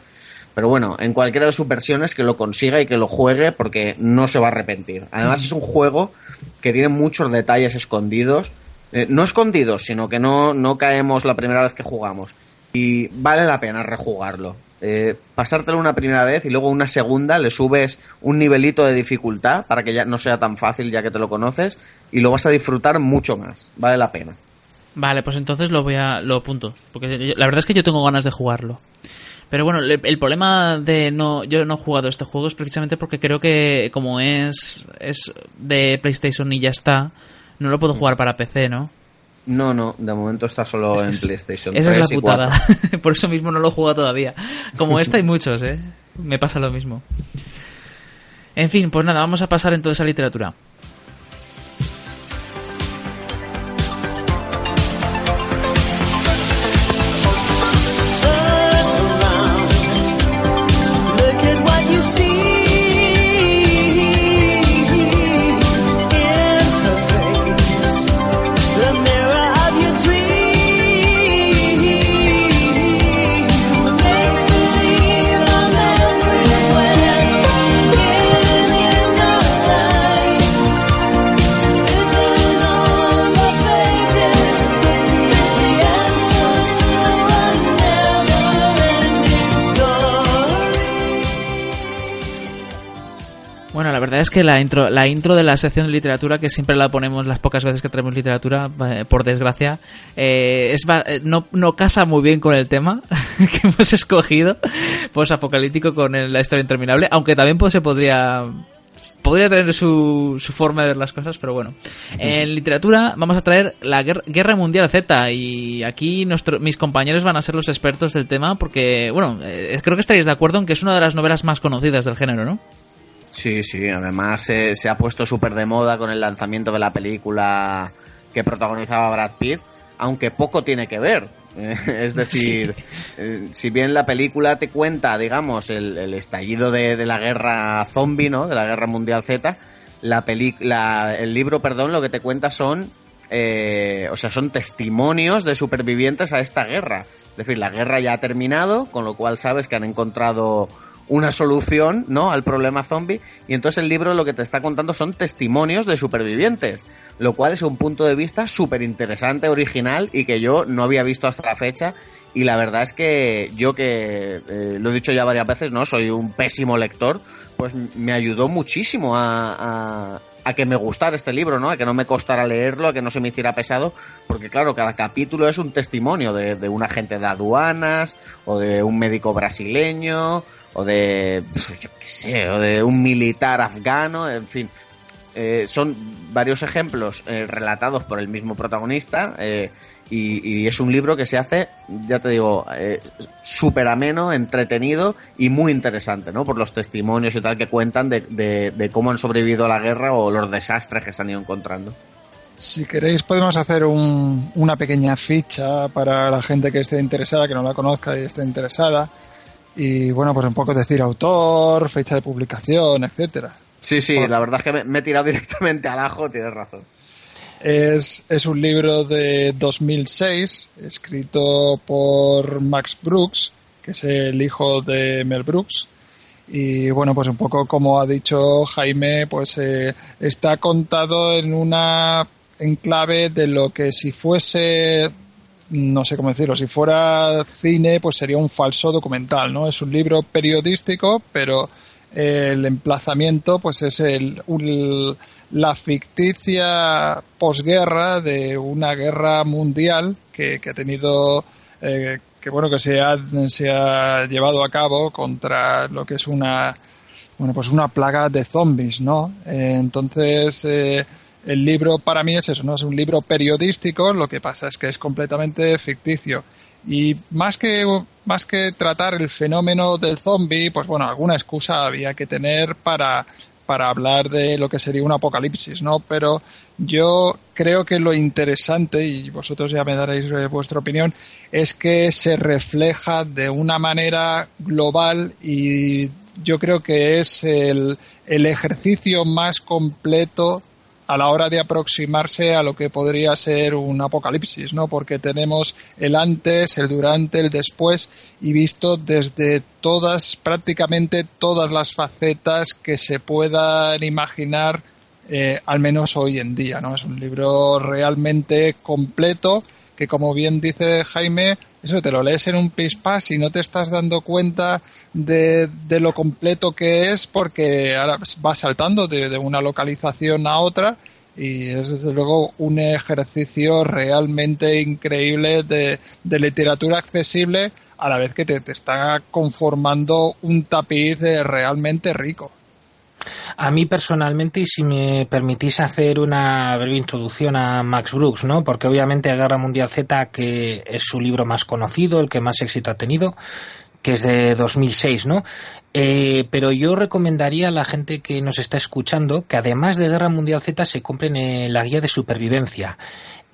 Pero bueno, en cualquiera de sus versiones que lo consiga y que lo juegue porque no se va a arrepentir. Además es un juego que tiene muchos detalles escondidos. eh, no escondidos, sino que no, no caemos la primera vez que jugamos. Y vale la pena rejugarlo. Eh, pasártelo una primera vez y luego una segunda le subes un nivelito de dificultad para que ya no sea tan fácil ya que te lo conoces y lo vas a disfrutar mucho más. Vale la pena. Vale, pues entonces lo voy a lo apunto, porque yo- la verdad es que yo tengo ganas de jugarlo. Pero bueno, el, el problema de no yo no he jugado este juego es precisamente porque creo que como es es de PlayStation y ya está, no lo puedo jugar para PC, ¿no? No, no, de momento está solo en PlayStation Esa es 3 la y putada. 4. Por eso mismo no lo he jugado todavía. Como esta hay muchos, ¿eh? Me pasa lo mismo. En fin, pues nada, vamos a pasar entonces a literatura. Que la intro, la intro de la sección de literatura, que siempre la ponemos las pocas veces que traemos literatura, eh, por desgracia, eh, es, eh, no, no casa muy bien con el tema que hemos escogido, pues apocalíptico con la historia interminable, aunque también pues, se podría podría tener su, su forma de ver las cosas, pero bueno. En literatura vamos a traer la Guer- Guerra Mundial Z y aquí nuestro, mis compañeros van a ser los expertos del tema porque, bueno, creo que estaréis de acuerdo en que es una de las novelas más conocidas del género, ¿no? Sí, sí, además eh, se ha puesto súper de moda con el lanzamiento de la película que protagonizaba Brad Pitt, aunque poco tiene que ver. Eh, es decir, eh, si bien la película te cuenta, digamos, el, el estallido de, de la guerra zombie, ¿no? De la guerra mundial Z, la peli la- el libro, perdón, lo que te cuenta son, eh, o sea, son testimonios de supervivientes a esta guerra. Es decir, la guerra ya ha terminado, con lo cual sabes que han encontrado una solución, ¿no? Al problema zombie. Y entonces el libro lo que te está contando son testimonios de supervivientes, lo cual es un punto de vista súper interesante, original y que yo no había visto hasta la fecha. Y la verdad es que yo que eh, lo he dicho ya varias veces, ¿no? Soy un pésimo lector, pues me ayudó muchísimo a, a, a que me gustara este libro, ¿no? A que no me costara leerlo, a que no se me hiciera pesado, porque claro, cada capítulo es un testimonio de, de un agente de aduanas, o de un médico brasileño, o de, yo qué sé, o de un militar afgano, en fin. Eh, son varios ejemplos eh, relatados por el mismo protagonista eh, y, y es un libro que se hace, ya te digo, eh, súper ameno, entretenido y muy interesante, ¿no? Por los testimonios y tal que cuentan de, de- de cómo han sobrevivido a la guerra o los desastres que se han ido encontrando. Si queréis podemos hacer un- una pequeña ficha para la gente que esté interesada, que no la conozca y esté interesada. Y bueno, pues un poco decir autor, fecha de publicación, etcétera. Sí, sí, la verdad es que me, me he tirado directamente al ajo, tienes razón. Es, es un libro de 2006, escrito por Max Brooks, que es el hijo de Mel Brooks. Y bueno, pues un poco como ha dicho Jaime, pues eh, está contado en una enclave de lo que si fuese, no sé cómo decirlo, si fuera cine, pues sería un falso documental, ¿no? Es un libro periodístico, pero el emplazamiento pues es el, un- la ficticia posguerra de una guerra mundial que, que ha tenido eh, que bueno que se ha, se ha llevado a cabo contra lo que es una bueno pues una plaga de zombies no Eh, entonces eh, el libro para mí es eso no es un libro periodístico lo que pasa es que es completamente ficticio y más que más que tratar el fenómeno del zombie pues bueno alguna excusa había que tener para para hablar de lo que sería un apocalipsis, ¿no? Pero yo creo que lo interesante, y vosotros ya me daréis eh, vuestra opinión, es que se refleja de una manera global y yo creo que es el, el ejercicio más completo a la hora de aproximarse a lo que podría ser un apocalipsis, ¿no? Porque tenemos el antes, el durante, el después y visto desde todas, prácticamente todas las facetas que se puedan imaginar, eh, al menos hoy en día, ¿no? Es un libro realmente completo que, como bien dice Jaime, eso te lo lees en un pispás y no te estás dando cuenta de, de lo completo que es porque ahora va saltando de, de una localización a otra y es desde luego un ejercicio realmente increíble de, de literatura accesible a la vez que te, te está conformando un tapiz eh, realmente rico. A mí personalmente, y si me permitís hacer una breve introducción a Max Brooks, ¿no? Porque obviamente Guerra Mundial Z, que es su libro más conocido, el que más éxito ha tenido, que es de 2006, ¿no? Eh, pero yo recomendaría a la gente que nos está escuchando que además de Guerra Mundial Z se compren eh, la guía de supervivencia.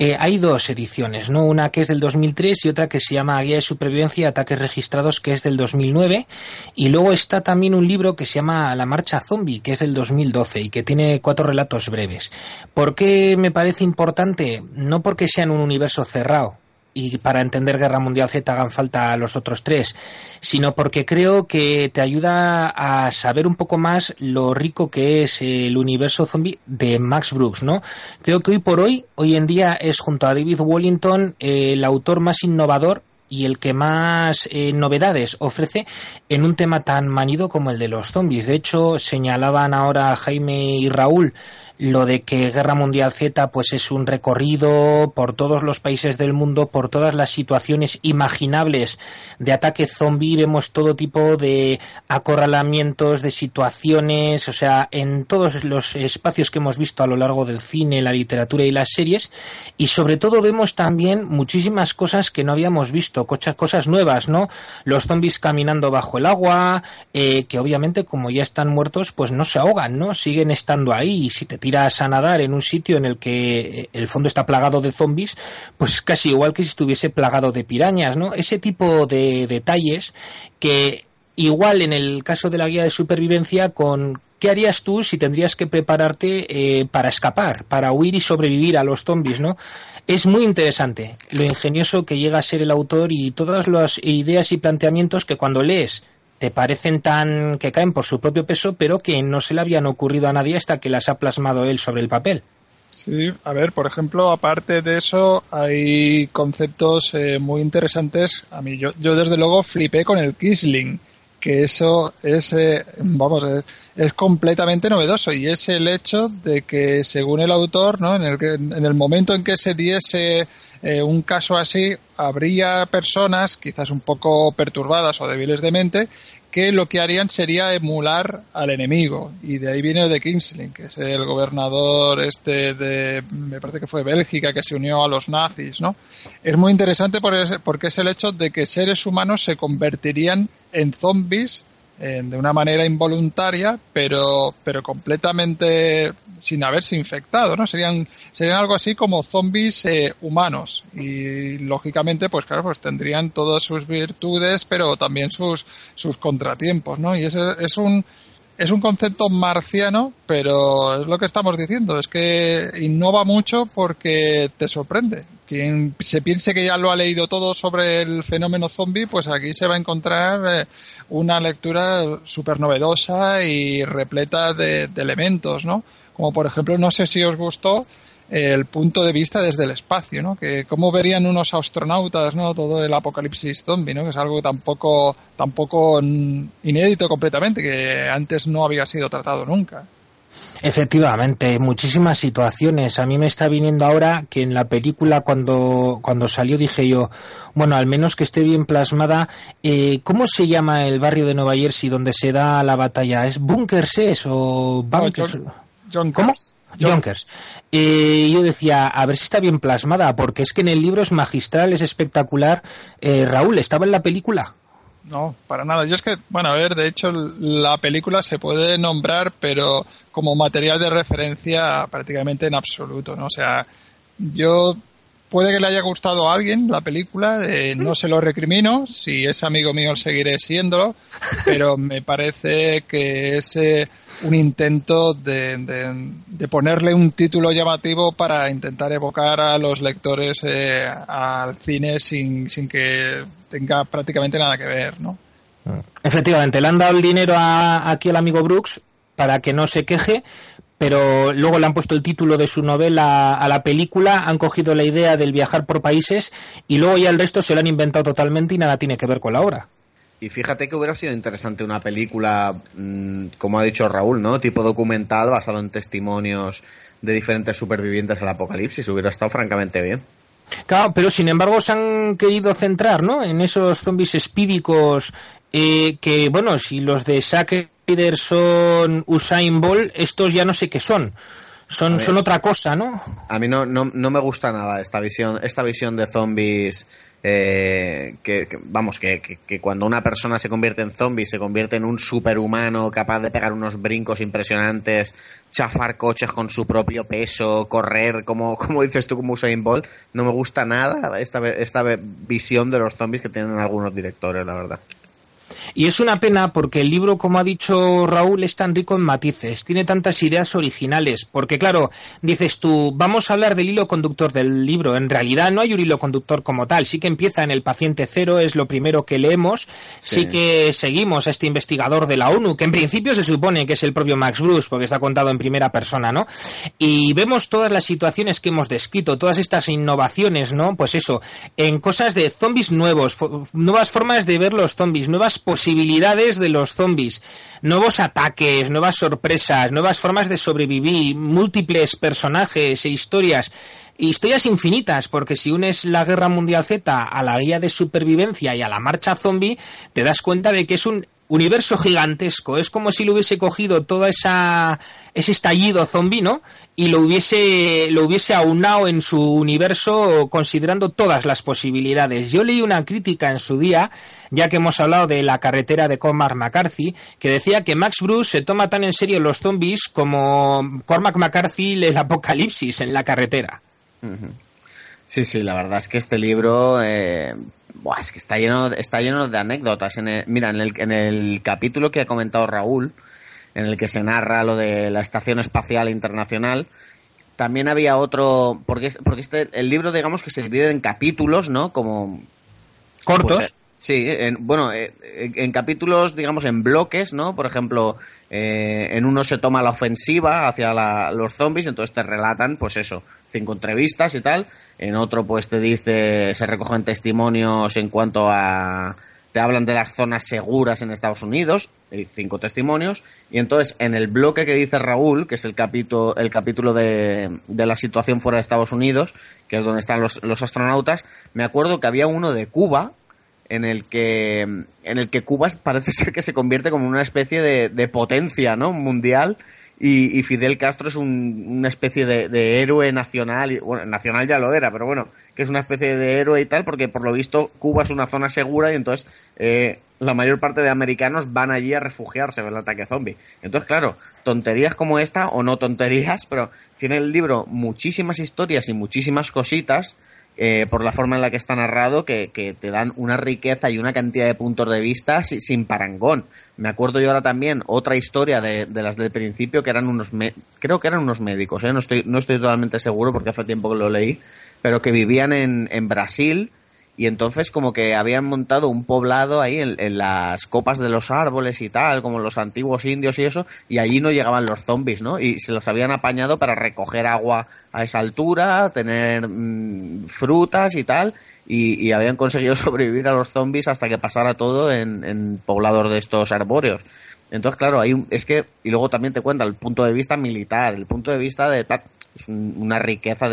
Eh, hay dos ediciones, ¿no? Una que es del 2003 y otra que se llama Guía de Supervivencia y Ataques Registrados, que es del 2009. Y luego está también un libro que se llama La Marcha Zombie, que es del 2012 y que tiene cuatro relatos breves. ¿Por qué me parece importante? No porque sea en un universo cerrado, y para entender Guerra Mundial Z hagan falta los otros tres, sino porque creo que te ayuda a saber un poco más lo rico que es el universo zombie de Max Brooks, ¿no? Creo que hoy por hoy, hoy en día es junto a David Wallington eh, el autor más innovador y el que más eh, novedades ofrece en un tema tan manido como el de los zombies. De hecho, señalaban ahora Jaime y Raúl lo de que Guerra Mundial Z pues es un recorrido por todos los países del mundo, por todas las situaciones imaginables de ataque zombie, vemos todo tipo de acorralamientos, de situaciones, o sea, en todos los espacios que hemos visto a lo largo del cine, la literatura y las series, y sobre todo vemos también muchísimas cosas que no habíamos visto, cosas nuevas, ¿no? Los zombies caminando bajo el agua, eh, que obviamente como ya están muertos, pues no se ahogan, ¿no? Siguen estando ahí, y si te tiras a nadar en un sitio en el que eh, el fondo está plagado de zombies, pues casi igual que si estuviese plagado de pirañas, ¿no? Ese tipo de detalles que igual en el caso de la guía de supervivencia con ¿Qué harías tú si tendrías que prepararte eh, para escapar, para huir y sobrevivir a los zombies, no? Es muy interesante lo ingenioso que llega a ser el autor y todas las ideas y planteamientos que cuando lees te parecen tan que caen por su propio peso, pero que no se le habían ocurrido a nadie hasta que las ha plasmado él sobre el papel. Sí, a ver, por ejemplo, aparte de eso, hay conceptos eh, muy interesantes. A mí, yo, yo desde luego flipé con el Kisling, que eso es, eh, vamos, es, completamente novedoso y es el hecho de que, según el autor, ¿no? en, el, en el momento en que se diese eh, un caso así, habría personas, quizás un poco perturbadas o débiles de mente, que lo que harían sería emular al enemigo. Y de ahí viene de Kingsling, que es el gobernador este de, me parece que fue Bélgica, que se unió a los nazis, ¿no? Es muy interesante porque es el hecho de que seres humanos se convertirían en zombies eh, de una manera involuntaria, pero, pero completamente sin haberse infectado, ¿no? Serían, serían algo así como zombies eh, humanos. Y lógicamente, pues claro, pues tendrían todas sus virtudes, pero también sus, sus contratiempos, ¿no? Y ese es un, es un concepto marciano, pero es lo que estamos diciendo, es que innova mucho porque te sorprende. Quien se piense que ya lo ha leído todo sobre el fenómeno zombie, pues aquí se va a encontrar eh, una lectura súper novedosa y repleta de, elementos, ¿no? Como por ejemplo, no sé si os gustó eh, el punto de vista desde el espacio, ¿no? Que cómo verían unos astronautas, ¿no? Todo el apocalipsis zombie, ¿no? Que es algo tampoco, tampoco inédito completamente, que antes no había sido tratado nunca. Efectivamente, muchísimas situaciones. A mí me está viniendo ahora que en la película cuando, cuando salió dije yo, bueno, al menos que esté bien plasmada, eh, ¿cómo se llama el barrio de Nueva Jersey donde se da la batalla? ¿Es Bunkers es o Bunkers? ¿Cómo? Junkers. Eh, yo decía, a ver si está bien plasmada, porque es que en el libro es magistral, es espectacular. Eh, Raúl, ¿estaba en la película? No, para nada. Yo es que, bueno, a ver, de hecho la película se puede nombrar, pero como material de referencia prácticamente en absoluto, ¿no? O sea, yo puede que le haya gustado a alguien la película, eh, no se lo recrimino, si es amigo mío seguiré siéndolo, pero me parece que es eh, un intento de, de- ponerle un título llamativo para intentar evocar a los lectores eh, al cine sin, sin que tenga prácticamente nada que ver, ¿no? Efectivamente, le han dado el dinero a- aquí al amigo Brooks para que no se queje, pero luego le han puesto el título de su novela a la película, han cogido la idea del viajar por países y luego ya el resto se lo han inventado totalmente y nada tiene que ver con la obra. Y fíjate que hubiera sido interesante una película, mm, como ha dicho Raúl, ¿no? Tipo documental basado en testimonios de diferentes supervivientes al apocalipsis. Hubiera estado francamente bien. Claro, pero sin embargo se han querido centrar, ¿no? En esos zombies espídicos eh, que, bueno, si los de Zack Snyder son Usain Bolt, estos ya no sé qué son. Son, ver. son otra cosa, ¿no? A mí no, no, no me gusta nada esta visión, esta visión de zombies. eh, que, que- vamos, que, que- que cuando una persona se convierte en zombie, se convierte en un superhumano capaz de pegar unos brincos impresionantes, chafar coches con su propio peso, correr, como, como dices tú, como Usain Bolt. No me gusta nada esta, esta visión de los zombies que tienen algunos directores, la verdad. Y es una pena porque el libro, como ha dicho Raúl, es tan rico en matices, tiene tantas ideas originales, porque claro, dices tú, vamos a hablar del hilo conductor del libro, en realidad no hay un hilo conductor como tal, sí que empieza en el paciente cero, es lo primero que leemos, sí, Sí. que seguimos a este investigador de la ONU, que en principio se supone que es el propio Max Bruce, porque está contado en primera persona, ¿no? Y vemos todas las situaciones que hemos descrito, todas estas innovaciones, ¿no? Pues eso, en cosas de zombies nuevos, nuevas formas de ver los zombies, nuevas posibilidades de los zombies, nuevos ataques, nuevas sorpresas, nuevas formas de sobrevivir, múltiples personajes e historias. Historias infinitas, porque si unes la Guerra Mundial Z a la guía de supervivencia y a la marcha zombie, te das cuenta de que es un universo gigantesco. Es como si lo hubiese cogido toda esa ese estallido zombie, ¿no? Y lo hubiese lo hubiese aunado en su universo considerando todas las posibilidades. Yo leí una crítica en su día, ya que hemos hablado de la carretera de Cormac McCarthy, que decía que Max Bruce se toma tan en serio los zombies como Cormac McCarthy el apocalipsis en la carretera. Sí, sí, la verdad es que este libro eh, buah, es que está lleno, está lleno de anécdotas. En el- mira, en el, en el capítulo que ha comentado Raúl, en el que se narra lo de la Estación Espacial Internacional, también había otro, porque, porque este, el libro digamos que se divide en capítulos, ¿no? Como... Cortos. pues, eh, Sí, en, bueno, eh, en, en capítulos, digamos, en bloques, ¿no? Por ejemplo, eh, en uno se toma la ofensiva hacia la- los zombies, entonces te relatan, pues eso, cinco entrevistas y tal. En otro, pues te dice, se recogen testimonios en cuanto a, te hablan de las zonas seguras en Estados Unidos, cinco testimonios. Y entonces, en el bloque que dice Raúl, que es el capítulo, el capítulo de, de la situación fuera de Estados Unidos, que es donde están los, los astronautas, me acuerdo que había uno de Cuba, en el que en el que Cuba parece ser que se convierte como una especie de, de potencia no mundial y, y Fidel Castro es un- una especie de, de héroe nacional bueno nacional ya lo era pero bueno que es una especie de héroe y tal porque por lo visto Cuba es una zona segura y entonces eh, la mayor parte de americanos van allí a refugiarse del ataque zombie. Entonces claro tonterías como esta o no tonterías pero tiene el libro muchísimas historias y muchísimas cositas eh, por la forma en la que está narrado, que, que te dan una riqueza y una cantidad de puntos de vista si- sin parangón. Me acuerdo yo ahora también otra historia de, de las del principio que eran unos, creo que eran unos médicos, ¿eh? no estoy, no estoy totalmente seguro porque hace tiempo que lo leí, pero que vivían en, en Brasil y entonces como que habían montado un poblado ahí en, en las copas de los árboles y tal, como los antiguos indios y eso, y allí no llegaban los zombies, ¿no? Y se los habían apañado para recoger agua a esa altura, tener mm, frutas y tal, y, y habían conseguido sobrevivir a los zombies hasta que pasara todo en, en poblados de estos arbóreos. Entonces, claro, hay un- es que, y luego también te cuenta el punto de vista militar, el punto de vista de una riqueza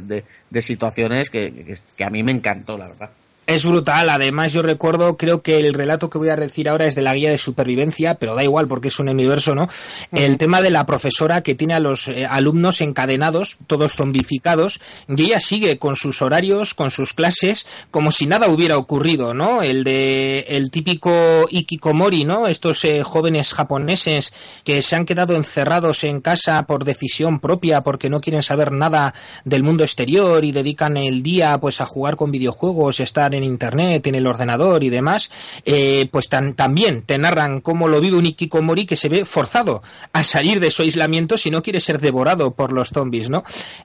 de- de situaciones que, que, que a mí me encantó, la verdad. Es brutal, además yo recuerdo, creo que el relato que voy a decir ahora es de la guía de supervivencia, pero da igual porque es un universo, ¿no? El tema de la profesora que tiene a los eh, alumnos encadenados, todos zombificados, y ella sigue con sus horarios, con sus clases, como si nada hubiera ocurrido, ¿no? El de el típico ikikomori, ¿no? Estos eh, jóvenes japoneses que se han quedado encerrados en casa por decisión propia porque no quieren saber nada del mundo exterior y dedican el día pues a jugar con videojuegos, estar en internet, en el ordenador y demás, eh, pues tan, también te narran cómo lo vive un Ikikomori que se ve forzado a salir de su aislamiento si no quiere ser devorado por los zombies, ¿no?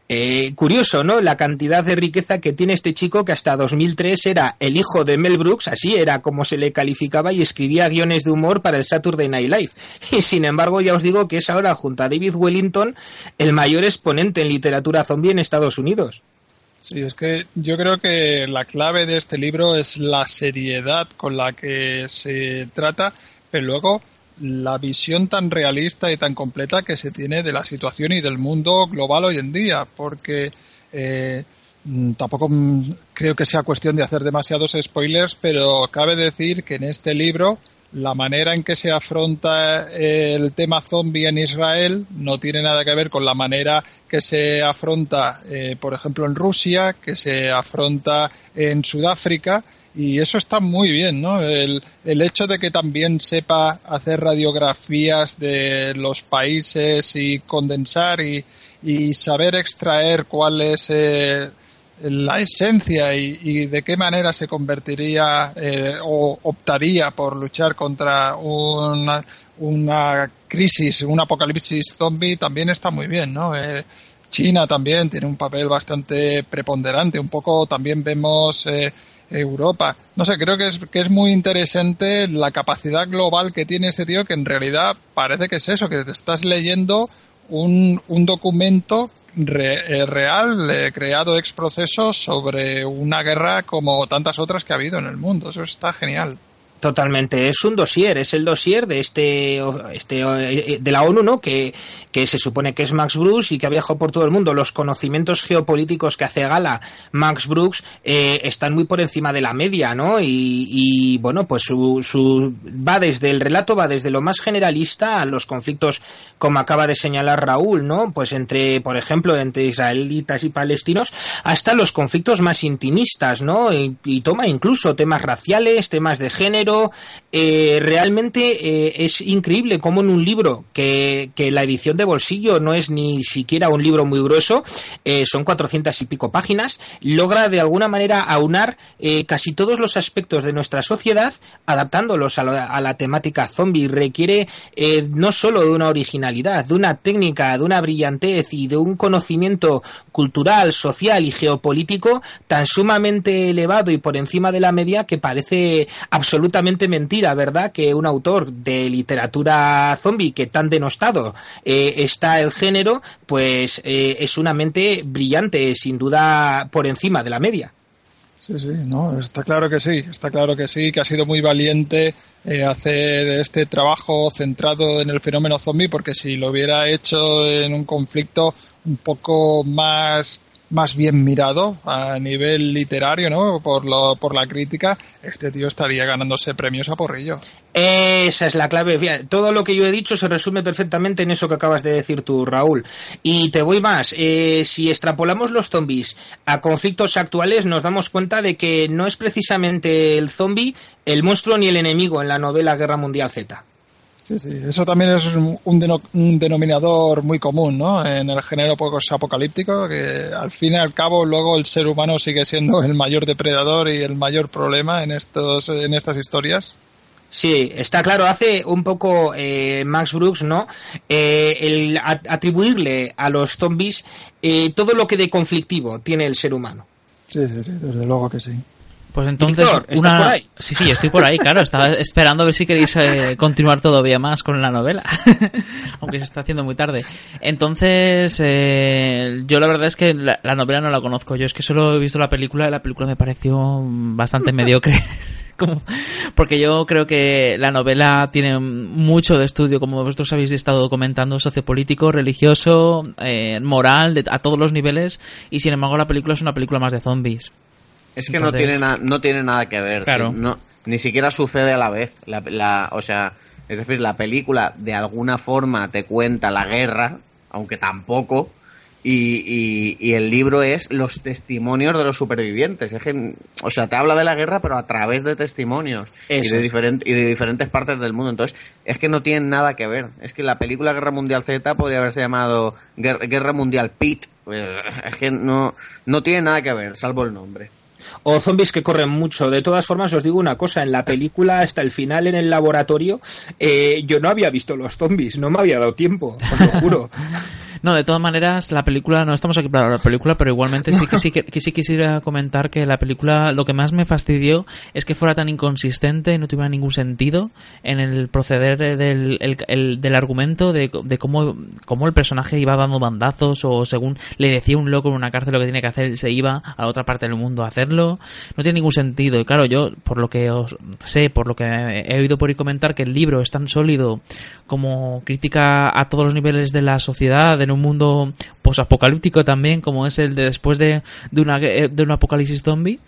Eh, curioso, ¿no? La cantidad de riqueza que tiene este chico que hasta 2003 era el hijo de Mel Brooks, así era como se le calificaba y escribía guiones de humor para el Saturday Night Live. Y sin embargo, ya os digo que es ahora, junto a David Wellington, el mayor exponente en literatura zombie en Estados Unidos. Sí, es que yo creo que la clave de este libro es la seriedad con la que se trata, pero luego la visión tan realista y tan completa que se tiene de la situación y del mundo global hoy en día, porque eh, mm, tampoco mm, creo que sea cuestión de hacer demasiados spoilers, pero cabe decir que en este libro la manera en que se afronta el tema zombie en Israel no tiene nada que ver con la manera que se afronta, eh, por ejemplo, en Rusia, que se afronta en Sudáfrica. Y eso está muy bien, ¿no? El, el hecho de que también sepa hacer radiografías de los países y condensar y, y saber extraer cuál es eh, la esencia y, de qué manera se convertiría eh, o optaría por luchar contra una, una crisis, un apocalipsis zombie, también está muy bien, ¿no? Eh, China también tiene un papel bastante preponderante. Un poco también vemos eh, Europa. No sé, creo que es, que es muy interesante la capacidad global que tiene este tío, que en realidad parece que es eso, que te estás leyendo un, un documento re- eh, real, eh, creado ex proceso sobre una guerra como tantas otras que ha habido en el mundo. Eso está genial. Totalmente, es un dossier, es el dossier de este, este eh, de la ONU, ¿no? Que, que se supone que es Max Brooks y que ha viajado por todo el mundo. Los conocimientos geopolíticos que hace gala Max Brooks eh, están muy por encima de la media, ¿no? Y, y, bueno, pues su, su va desde el relato va desde lo más generalista a los conflictos, como acaba de señalar Raúl, ¿no? Pues entre, por ejemplo, entre israelitas y palestinos, hasta los conflictos más intimistas, ¿no? Y, y toma incluso temas raciales, temas de género género eh, realmente eh, es increíble como en un libro que, que la edición de bolsillo no es ni siquiera un libro muy grueso, eh, son 400 y pico páginas, logra de alguna manera aunar casi todos los aspectos de nuestra sociedad adaptándolos a la, a la temática zombie. Requiere no solo de una originalidad, de una técnica, de una brillantez y de un conocimiento cultural, social y geopolítico tan sumamente elevado y por encima de la media que parece absolutamente mentira, ¿verdad? Que un autor de literatura zombie que tan denostado eh, está el género, pues eh, es una mente brillante, sin duda por encima de la media. Sí, sí, no, está claro que sí, está claro que sí, que ha sido muy valiente eh, hacer este trabajo centrado en el fenómeno zombie, porque si lo hubiera hecho en un conflicto un poco más más bien mirado a nivel literario, ¿no? Por lo, por la crítica, este tío estaría ganándose premios a porrillo. Esa es la clave. Todo lo que yo he dicho se resume perfectamente en eso que acabas de decir tú, Raúl. Y te voy más. Eh, si extrapolamos los zombies a conflictos actuales, nos damos cuenta de que no es precisamente el zombie el monstruo ni el enemigo en la novela Guerra Mundial Z. Sí, sí, eso también es un, un deno- un denominador muy común, ¿no? En el género apocalíptico, que al fin y al cabo luego el ser humano sigue siendo el mayor depredador y el mayor problema en estos, en estas historias. Sí, está claro. Hace un poco eh, Max Brooks, ¿no? Eh, el atribuirle a los zombies eh, todo lo que de conflictivo tiene el ser humano. Sí, sí, sí, desde luego que sí. Pues entonces, Víctor, ¿estás una... por ahí? Sí, sí, estoy por ahí, claro. Estaba esperando a ver si queréis eh, continuar todavía más con la novela. Aunque se está haciendo muy tarde. Entonces, eh, yo la verdad es que la, la novela no la conozco. Yo es que solo he visto la película y la película me pareció bastante mediocre. Como- porque yo creo que la novela tiene mucho de estudio, como vosotros habéis estado comentando, sociopolítico, religioso, eh, moral, de- a todos los niveles, y sin embargo la película es una película más de zombies. Es que Entonces- no, tiene na- no tiene nada que ver. Claro. no, ni siquiera sucede a la vez. La, la- o sea, es decir, la película de alguna forma te cuenta la guerra, aunque tampoco. Y, y- y el libro es los testimonios de los supervivientes. Es que, o sea, te habla de la guerra, pero a través de testimonios y de, y de diferentes partes del mundo. Entonces, es que no tienen nada que ver. Es que la película Guerra Mundial Z podría haberse llamado Guer- Guerra Mundial Pit. Es que no, no tiene nada que ver, salvo el nombre. O zombies que corren mucho. De todas formas, os digo una cosa, en la película hasta el final en el laboratorio, eh, yo no había visto los zombies, no me había dado tiempo, os lo juro. No, de todas maneras, la película, no estamos aquí para la película, pero igualmente sí que sí, que, sí quisiera comentar que la película lo que más me fastidió es que fuera tan inconsistente y no tuviera ningún sentido en el proceder del, el- el- del argumento, de, de cómo, cómo el personaje iba dando bandazos o según le decía un loco en una cárcel lo que tiene que hacer, se iba a otra parte del mundo a hacerlo. No tiene ningún sentido. Y claro, yo, por lo que os sé, por lo que he oído por ahí comentar, que el libro es tan sólido como crítica a todos los niveles de la sociedad, en mundo posapocalíptico también, como es el de después de, de, una, de un apocalipsis zombie.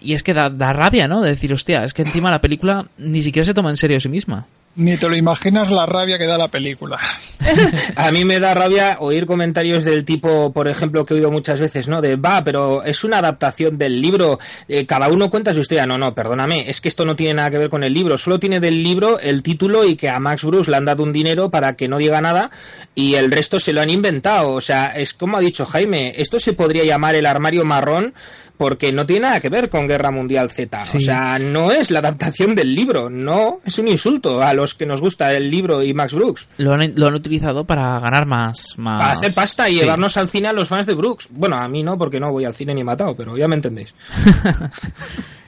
Y es que da, da rabia, ¿no? De decir, hostia, es que encima la película ni siquiera se toma en serio a sí misma. Ni te lo imaginas la rabia que da la película. A mí me da rabia oír comentarios del tipo, por ejemplo, que he oído muchas veces, ¿no? De, va, pero es una adaptación del libro, eh, cada uno cuenta su historia. No, no, perdóname, es que esto no tiene nada que ver con el libro, solo tiene del libro el título y que a Max Bruce le han dado un dinero para que no diga nada y el resto se lo han inventado. O sea, es como ha dicho Jaime, esto se podría llamar el armario marrón porque no tiene nada que ver con Guerra Mundial Z. Sí. O sea, no es la adaptación del libro, no, es un insulto a los que nos gusta el libro y Max Brooks. Lo han, lo han utilizado para ganar más. más Para hacer pasta y Sí. llevarnos al cine a los fans de Brooks. Bueno, a mí no, porque no voy al cine ni matado, pero ya me entendéis.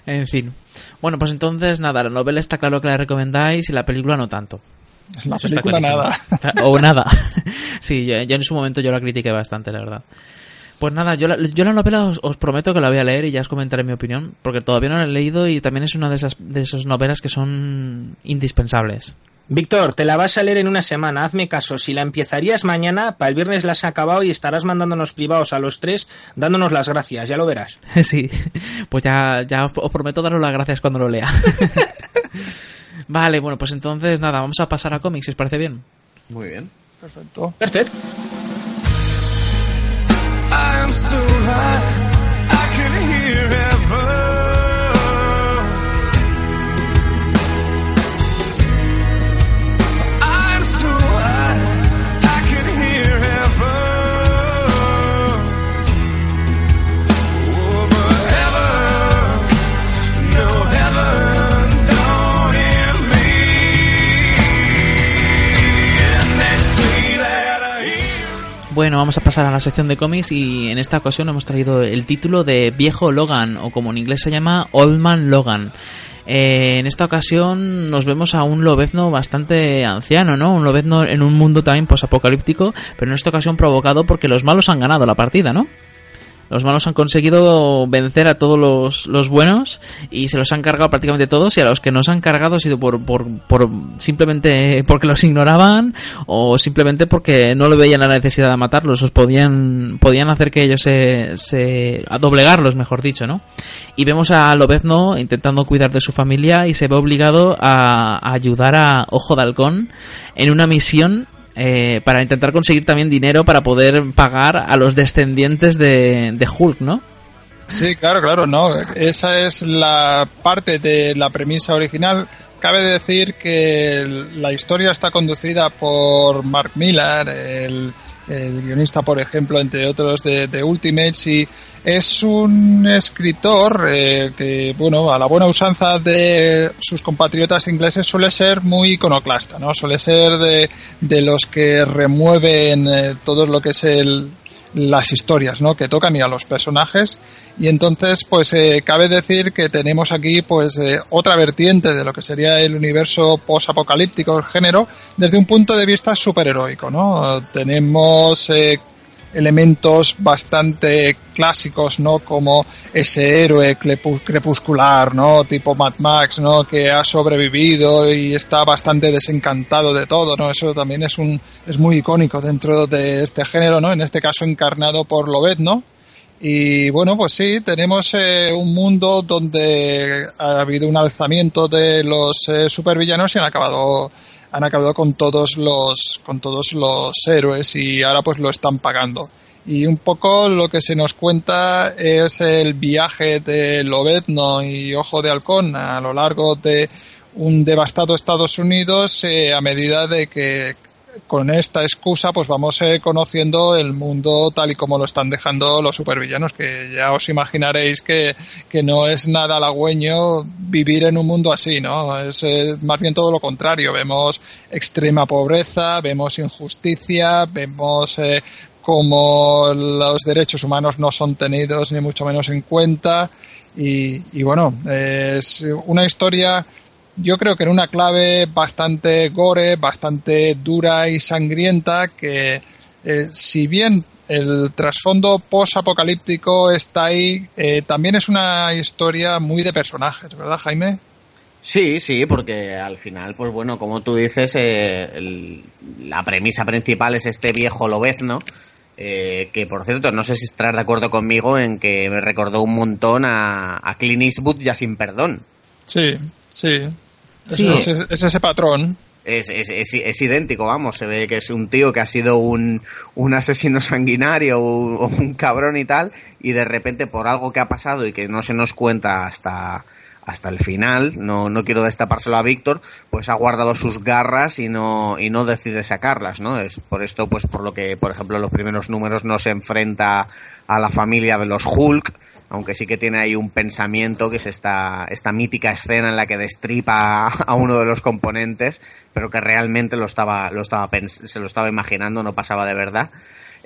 En fin. Bueno, pues entonces, nada, la novela está claro que la recomendáis y la película no tanto. La película nada. O nada. sí, yo, yo en su momento yo la critiqué bastante, la verdad. Pues nada, yo la, yo la novela os, os prometo que la voy a leer y ya os comentaré mi opinión, porque todavía no la he leído y también es una de esas, de esas novelas que son indispensables. Víctor, te la vas a leer en una semana, hazme caso. Si la empezarías mañana, para el viernes la has acabado y estarás mandándonos privados a los tres, dándonos las gracias, ya lo verás. sí, pues ya, ya os, os prometo daros las gracias cuando lo lea. vale, bueno, pues entonces nada, vamos a pasar a cómics, si os parece bien. Muy bien. Perfecto. Perfecto. times too high. Bueno, vamos a pasar a la sección de cómics y en esta ocasión hemos traído el título de Viejo Logan, o como en inglés se llama Old Man Logan. Eh, en esta ocasión nos vemos a un lobezno bastante anciano, ¿no? Un lobezno en un mundo también posapocalíptico, pero en esta ocasión provocado porque los malos han ganado la partida, ¿no? Los malos han conseguido vencer a todos los, los buenos y se los han cargado prácticamente todos y a los que nos han cargado ha sido por, por, por simplemente porque los ignoraban o simplemente porque no le veían la necesidad de matarlos, os podían, podían hacer que ellos se, se a doblegarlos, mejor dicho, ¿no? Y vemos a Lobezno intentando cuidar de su familia y se ve obligado a, a ayudar a Ojo de Halcón en una misión eh, para intentar conseguir también dinero para poder pagar a los descendientes de, de Hulk, ¿no? Sí, claro, claro, no. Esa es la parte de la premisa original. Cabe decir que la historia está conducida por Mark Millar, el, el guionista, por ejemplo, entre otros de, de Ultimates, y es un escritor eh, que, bueno, a la buena usanza de sus compatriotas ingleses suele ser muy iconoclasta, ¿no? Suele ser de, de los que remueven eh, todo lo que es el, las historias, ¿no? Que tocan y a los personajes. Y entonces, pues, eh, cabe decir que tenemos aquí, pues, eh, otra vertiente de lo que sería el universo post-apocalíptico, el género, desde un punto de vista superheroico, ¿no? Tenemos eh, elementos bastante clásicos, ¿no? Como ese héroe crepuscular, ¿no? Tipo Mad Max, ¿no? Que ha sobrevivido y está bastante desencantado de todo, ¿no? Eso también es un, es muy icónico dentro de este género, ¿no? En este caso encarnado por Lobezno. Y bueno, pues sí, tenemos eh, un mundo donde ha habido un alzamiento de los eh, supervillanos y han acabado han acabado con todos los con todos los héroes y ahora pues lo están pagando. Y un poco lo que se nos cuenta es el viaje de Lobezno y Ojo de Halcón a lo largo de un devastado Estados Unidos eh, a medida de que con esta excusa pues vamos eh, conociendo el mundo tal y como lo están dejando los supervillanos que ya os imaginaréis que, que no es nada halagüeño vivir en un mundo así no es eh, más bien todo lo contrario. Vemos extrema pobreza vemos injusticia vemos eh, como los derechos humanos no son tenidos ni mucho menos en cuenta. Y, y bueno es una historia yo creo que en una clave bastante gore, bastante dura y sangrienta, que eh, si bien el trasfondo post-apocalíptico está ahí, eh, también es una historia muy de personajes, ¿verdad, Jaime? Sí, sí, porque al final, pues bueno, como tú dices, eh, el- la premisa principal es este viejo Lobezno, eh, que por cierto, no sé si estarás de acuerdo conmigo en que me recordó un montón a, a Clint Eastwood ya sin perdón. Sí, sí. Es, Sí. es- es ese patrón. Es, es, es, es idéntico, vamos, se ve que es un tío que ha sido un, un asesino sanguinario o, un cabrón y tal, y de repente por algo que ha pasado y que no se nos cuenta hasta, hasta el final, no, no quiero destapárselo a Víctor, pues ha guardado sus garras y no, y no decide sacarlas, ¿no? Es por esto, pues por lo que, por ejemplo, en los primeros números no se enfrenta a la familia de los Hulk, aunque sí que tiene ahí un pensamiento que es esta, esta mítica escena en la que destripa a uno de los componentes, pero que realmente lo estaba, lo estaba se lo estaba imaginando, no pasaba de verdad.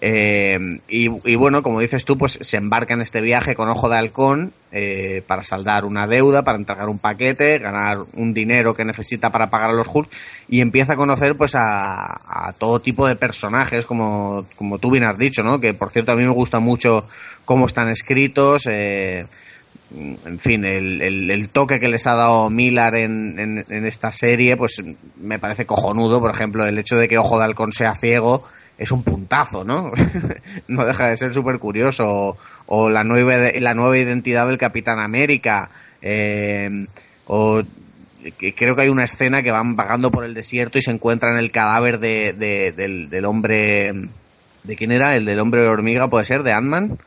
Eh, y, bueno, como dices tú, pues se embarca en este viaje con Ojo de Halcón eh, para saldar una deuda, para entregar un paquete, ganar un dinero que necesita para pagar a los Hulk y empieza a conocer pues a, a todo tipo de personajes, como, como tú bien has dicho, ¿no? Que por cierto a mí me gusta mucho cómo están escritos, eh, en fin, el, el- el toque que les ha dado en- en esta serie, pues me parece cojonudo. Por ejemplo, el hecho de que Ojo de Halcón sea ciego es un puntazo, ¿no? no deja de ser súper curioso. O, la, nueva, la nueva identidad del Capitán América. eh, o creo que hay una escena que van vagando por el desierto y se encuentran el cadáver de, de- del, del hombre... ¿De quién era? ¿El del hombre hormiga puede ser? ¿De Ant-Man?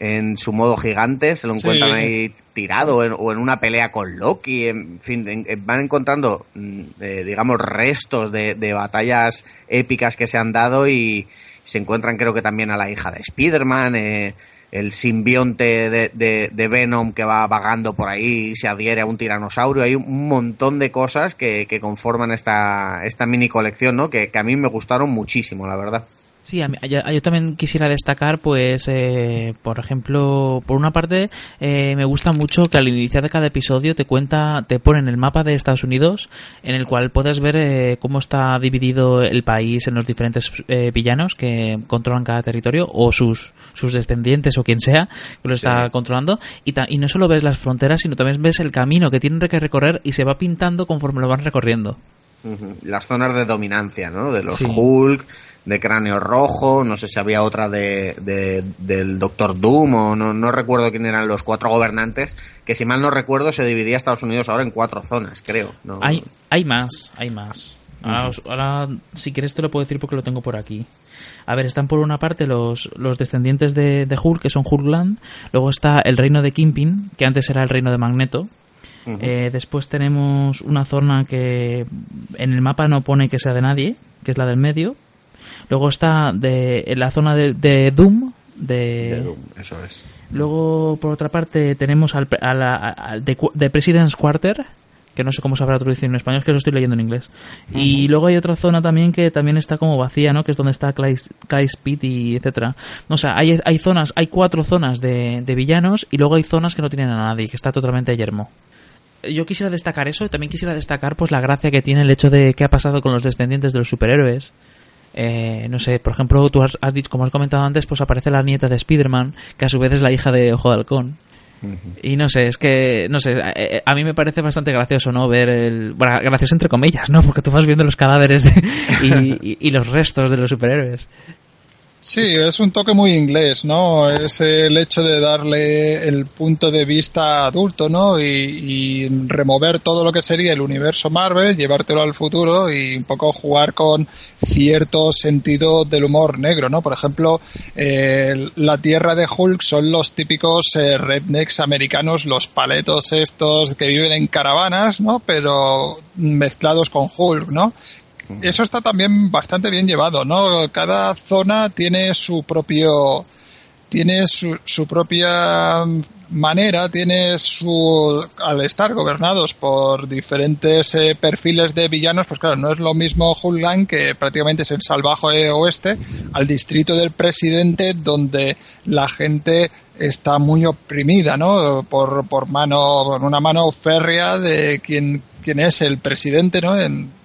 En su modo gigante, se lo Sí. encuentran ahí tirado en- o en una pelea con Loki, en fin, en- en- van encontrando, mm, eh, digamos, restos de, de batallas épicas que se han dado y se encuentran creo que también a la hija de Spider-Man, eh, el simbionte de, de- de Venom que va vagando por ahí y se adhiere a un tiranosaurio, hay un montón de cosas que, que conforman esta, esta mini colección, ¿no? Que, que a mí me gustaron muchísimo, la verdad. Sí, a mí- yo, yo también quisiera destacar, pues, eh, por ejemplo, por una parte, eh, me gusta mucho que al iniciar de cada episodio te cuenta, te ponen el mapa de Estados Unidos, en el cual puedes ver eh, cómo está dividido el país en los diferentes eh, villanos que controlan cada territorio, o sus, sus descendientes, o quien sea, que lo está controlando. Y, ta- y no solo ves las fronteras, sino también ves el camino que tienen que recorrer y se va pintando conforme lo van recorriendo. Las zonas de dominancia, ¿no? De los Sí. Hulk, de Cráneo Rojo, no sé si había otra de, de- del Doctor Doom o no, no recuerdo quién eran los cuatro gobernantes, que si mal no recuerdo se dividía Estados Unidos ahora en cuatro zonas, creo. ¿no? Hay, hay más, hay más. Ahora, Ujú. os- ahora, si quieres, te lo puedo decir porque lo tengo por aquí. A ver, están por una parte los, los descendientes de, de Hulk, que son Hulkland. Luego está el reino de Kingpin, que antes era el reino de Magneto. Eh, después tenemos una zona que en el mapa no pone que sea de nadie, que es la del medio. Luego está de, en la zona de, de Doom, de, De Doom, eso es. Luego, por otra parte, tenemos al, pre- a la- al de, de President's Quarter, que no sé cómo se habrá traducido en español, es que lo estoy leyendo en inglés. Y luego hay otra zona también que también está como vacía, ¿no? Que es donde está Clyde, Clyde Speed y etcétera. O sea, hay, hay zonas, hay cuatro zonas de, de villanos y luego hay zonas que no tienen a nadie, que está totalmente yermo. Yo quisiera destacar eso y también quisiera destacar pues la gracia que tiene el hecho de qué ha pasado con los descendientes de los superhéroes. Eh, no sé, por ejemplo, tú has, has dicho, como has comentado antes, pues aparece la nieta de Spider-Man, que a su vez es la hija de Ojo de Halcón. Y no sé, es que, no sé, a, eh, a mí me parece bastante gracioso, ¿no? Ver el. Bueno, gracioso entre comillas, ¿no? Porque tú vas viendo los cadáveres de- y, y- y los restos de los superhéroes. Sí, es un toque muy inglés, ¿no? Es el hecho de darle el punto de vista adulto, ¿no? Y, y remover todo lo que sería el universo Marvel, llevártelo al futuro y un poco jugar con cierto sentido del humor negro, ¿no? Por ejemplo, eh, la tierra de Hulk son los típicos eh, rednecks americanos, los paletos estos que viven en caravanas, ¿no? Pero mezclados con Hulk, ¿no? Eso está también bastante bien llevado, ¿no? Cada zona tiene su propio, tiene su, propia manera, tiene su, al estar gobernados por diferentes eh, perfiles de villanos, pues claro, no es lo mismo Hulgan, que prácticamente es el salvaje oeste, al distrito del presidente, donde la gente está muy oprimida, ¿no? Por, por mano, por una mano férrea de quien, quien es el presidente, ¿no? En,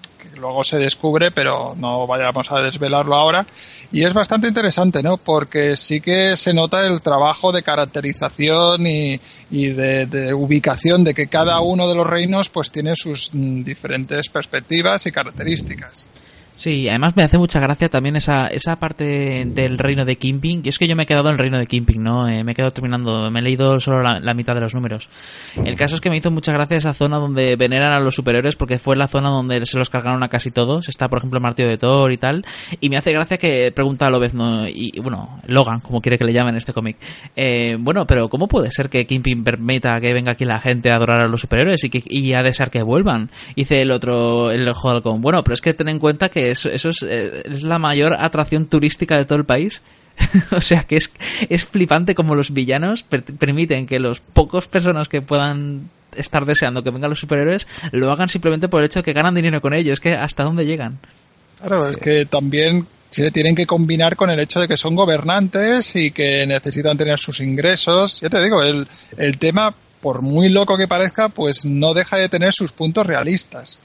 luego se descubre, pero no vayamos a desvelarlo ahora. Y es bastante interesante, ¿no? Porque sí que se nota el trabajo de caracterización y, de, de ubicación de que cada uno de los reinos pues tiene sus mm, diferentes perspectivas y características. Sí, además me hace mucha gracia también esa, esa parte del reino de Kingpin. Y es que yo me he quedado en el reino de Kingpin, ¿no? Eh, me he quedado terminando, me he leído solo la, mitad de los números. El caso es que me hizo mucha gracia esa zona donde veneran a los superhéroes porque fue la zona donde se los cargaron a casi todos. Está, por ejemplo, el martillo de Thor y tal. Y me hace gracia que pregunta a Lobezno y, y, bueno, Logan, como quiere que le llamen en este cómic. Eh, bueno, pero ¿cómo puede ser que Kingpin permita que venga aquí la gente a adorar a los superhéroes y, que, y a desear que vuelvan? Dice el otro, el ojo de halcón. Bueno, pero es que ten en cuenta que eso, eso es, eh, es la mayor atracción turística de todo el país. o sea que es, es flipante como los villanos per- permiten que los pocos personas que puedan estar deseando que vengan los superhéroes lo hagan simplemente por el hecho de que ganan dinero con ellos. Es que hasta dónde llegan. Claro, es que también se tienen que combinar con el hecho de que son gobernantes y que necesitan tener sus ingresos. Ya te digo, el, el tema, por muy loco que parezca, pues no deja de tener sus puntos realistas.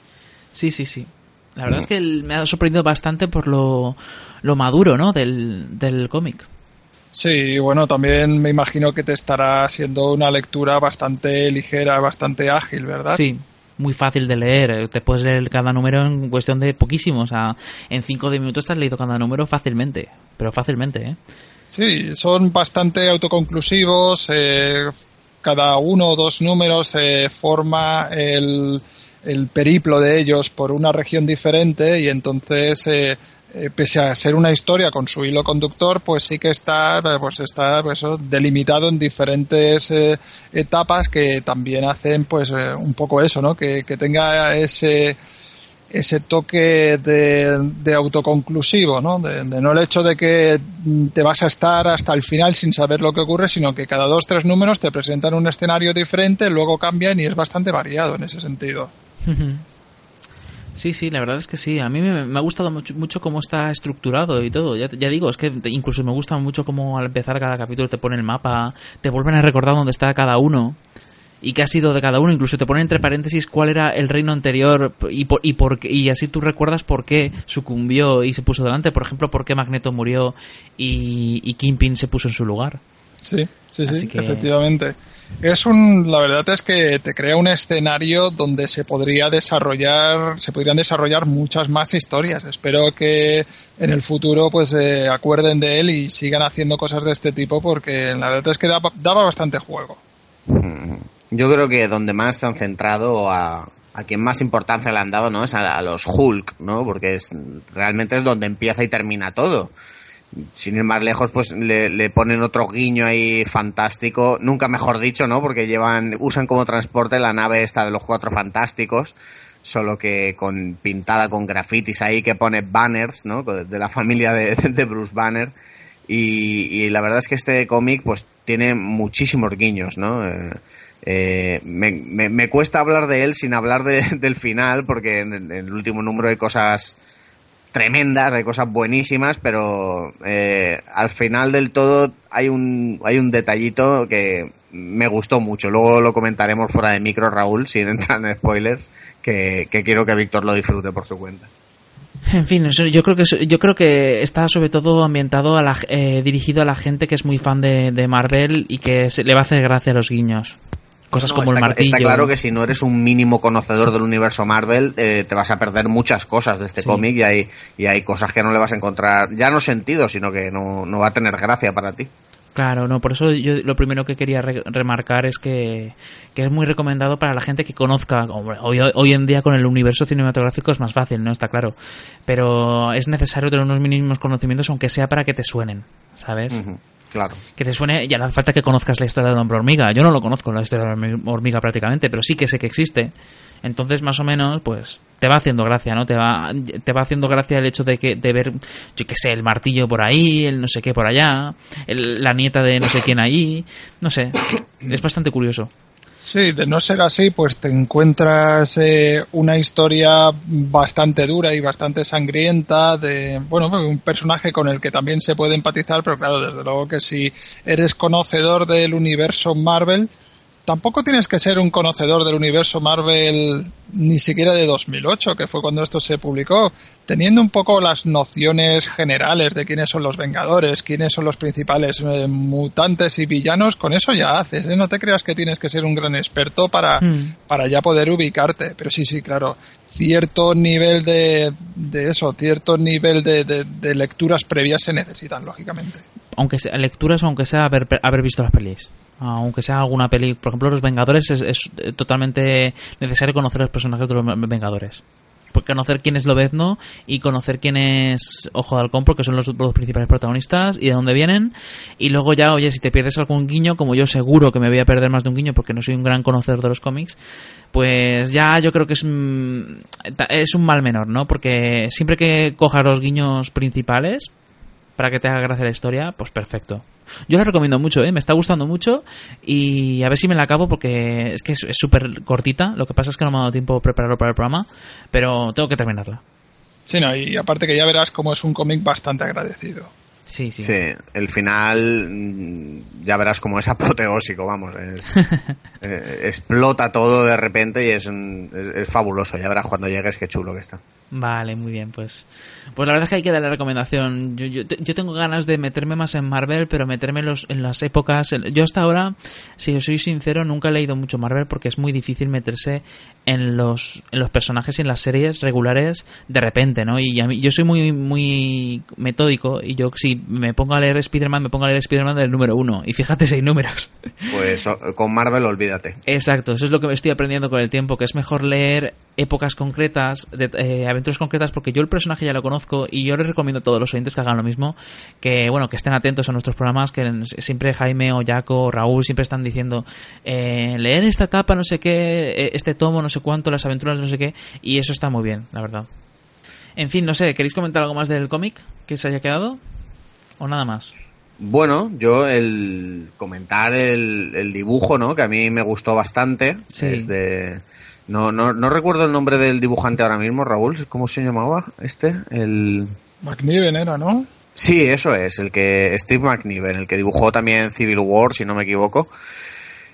Sí, sí, sí. La verdad es que el- me ha sorprendido bastante por lo, lo maduro, ¿no? Del, del cómic. Sí, bueno, también me imagino que te estará siendo una lectura bastante ligera, bastante ágil, ¿verdad? Sí, muy fácil de leer. Te puedes leer cada número en cuestión de poquísimo. O sea, en 5 o 10 minutos te has leído cada número fácilmente. Pero fácilmente, ¿eh? Sí, son bastante autoconclusivos. eh, cada uno o dos números eh, forma el, el periplo de ellos por una región diferente y entonces, eh, eh, pese a ser una historia con su hilo conductor, pues sí que está, pues está pues, eso, delimitado en diferentes eh, etapas que también hacen pues eh, un poco eso, ¿no? Que, que tenga ese ese toque de, de autoconclusivo, ¿no? De, de no el hecho de que te vas a estar hasta el final sin saber lo que ocurre, sino que cada dos, tres números te presentan un escenario diferente, luego cambian y es bastante variado en ese sentido. Sí, sí, la verdad es que sí. A mí me, me ha gustado mucho, mucho cómo está estructurado y todo. Ya, ya digo, es que incluso me gusta mucho cómo al empezar cada capítulo te pone el mapa, te vuelven a recordar dónde está cada uno y qué ha sido de cada uno. Incluso te ponen entre paréntesis cuál era el reino anterior y, por, y, por y así tú recuerdas por qué sucumbió y se puso delante. Por ejemplo, por qué Magneto murió y, y Kingpin se puso en su lugar. Sí, sí, Así sí, que- efectivamente. Es un, la verdad es que te crea un escenario donde se podría desarrollar, se podrían desarrollar muchas más historias. Espero que en el futuro pues se acuerden de él y sigan haciendo cosas de este tipo porque la verdad es que daba, bastante juego. Yo creo que donde más se han centrado a, a quien más importancia le han dado, ¿no? Es a, a los Hulk, ¿no? Porque es, realmente es donde empieza y termina todo. Sin ir más lejos, pues le, le ponen otro guiño ahí fantástico, nunca mejor dicho, ¿no? Porque llevan, usan como transporte la nave esta de los cuatro fantásticos, solo que con pintada con grafitis ahí que pone banners, ¿no? De la familia de, de Bruce Banner. Y, y la verdad es que este cómic, pues, tiene muchísimos guiños, ¿no? Eh, eh, me, me- me cuesta hablar de él sin hablar de- del final, porque en, en el último número hay cosas tremendas, hay cosas buenísimas, pero eh, al final del todo hay un, hay un detallito que me gustó mucho. Luego lo comentaremos fuera de micro, Raúl, sin entrar en spoilers, que, quiero que Víctor lo disfrute por su cuenta. En fin, yo creo que yo creo que está sobre todo ambientado a la, eh, dirigido a la gente que es muy fan de, de Marvel y que se, le va a hacer gracia a los guiños. Cosas No, como el está, cl- martillo. está claro que si no eres un mínimo conocedor del universo Marvel, eh, te vas a perder muchas cosas de este Sí. cómic y hay, y hay cosas que no le vas a encontrar, ya no sentido, sino que no, no va a tener gracia para ti. Claro, no, por eso yo lo primero que quería re- remarcar es que, que es muy recomendado para la gente que conozca. Hombre, Hoy, hoy en día con el universo cinematográfico es más fácil, ¿no? Está claro. Pero es necesario tener unos mínimos conocimientos, aunque sea para que te suenen, ¿sabes? Claro. Que te suene, y no hace falta que conozcas la historia de Hombre Hormiga. Yo no lo conozco, la historia de Hombre Hormiga prácticamente, pero sí que sé que existe. Entonces, más o menos, pues te va haciendo gracia, ¿no? Te va, te va haciendo gracia el hecho de que de ver, yo qué sé, el martillo por ahí, el no sé qué por allá, el- la nieta de no sé quién allí, no sé. Es bastante curioso. Sí, de no ser así, pues te encuentras eh, una historia bastante dura y bastante sangrienta de, bueno, un personaje con el que también se puede empatizar, pero claro, desde luego que si eres conocedor del universo Marvel, tampoco tienes que ser un conocedor del universo Marvel ni siquiera de 2008, que fue cuando esto se publicó. Teniendo un poco las nociones generales de quiénes son los Vengadores, quiénes son los principales eh, mutantes y villanos, con eso ya haces. ¿eh? No te creas que tienes que ser un gran experto para, Mm. para ya poder ubicarte. Pero sí, sí, claro, cierto nivel de, de eso, cierto nivel de, de- de lecturas previas se necesitan, lógicamente. Aunque sea lecturas, aunque sea haber, haber visto las pelis. Aunque sea alguna peli. Por ejemplo, Los Vengadores es, es totalmente necesario conocer los personajes de los Vengadores. Conocer quién es Lobezno y conocer quién es Ojo de Halcón, porque son los dos principales protagonistas y de dónde vienen. Y luego ya, oye, si te pierdes algún guiño, como yo seguro que me voy a perder más de un guiño porque no soy un gran conocedor de los cómics, pues ya yo creo que es, un- es un mal menor, ¿no? Porque siempre que cojas los guiños principales, para que te haga gracia la historia, pues perfecto. Yo la recomiendo mucho, ¿eh? me está gustando mucho y a ver si me la acabo porque es que es súper cortita. Lo que pasa es que no me ha dado tiempo prepararlo para el programa, pero tengo que terminarla. Sí, no, y aparte que ya verás cómo es un cómic bastante agradecido. Sí, sí. Sí, el final mm, ya verás como es apoteósico, vamos. Es, eh, explota todo de repente y es, un- es, es fabuloso. Ya verás cuando llegues qué chulo que está. Vale, muy bien, pues. Pues la verdad es que hay que darle la recomendación. Yo, yo, yo tengo ganas de meterme más en Marvel, pero meterme en, los, en las épocas. Yo hasta ahora, si os soy sincero, nunca he leído mucho Marvel porque es muy difícil meterse en los, en los personajes y en las series regulares de repente, ¿no? Y a mí, yo soy muy, muy metódico y yo si me pongo a leer Spider-Man, me pongo a leer Spider-Man del número uno. Y fíjate si hay números. Pues con Marvel olvídate. Exacto, eso es lo que me estoy aprendiendo con el tiempo, que es mejor leer épocas concretas, de, eh, aventuras concretas, porque yo el personaje ya lo conozco y yo les recomiendo a todos los oyentes que hagan lo mismo, que bueno, que estén atentos a nuestros programas, que siempre Jaime o Jaco o Raúl siempre están diciendo, eh, leer esta etapa, no sé qué, eh, este tomo, no sé cuánto, las aventuras, no sé qué, y eso está muy bien, la verdad. En fin, no sé, ¿queréis comentar algo más del cómic que se haya quedado? ¿O nada más? Bueno, yo el comentar el, el dibujo, ¿no? Que a mí me gustó bastante. Sí. Es de, No, no, no recuerdo el nombre del dibujante ahora mismo, Raúl. ¿Cómo se llamaba este? El... McNiven era, ¿no? Sí, eso es, el que Steve McNiven, el que dibujó también Civil War, si no me equivoco.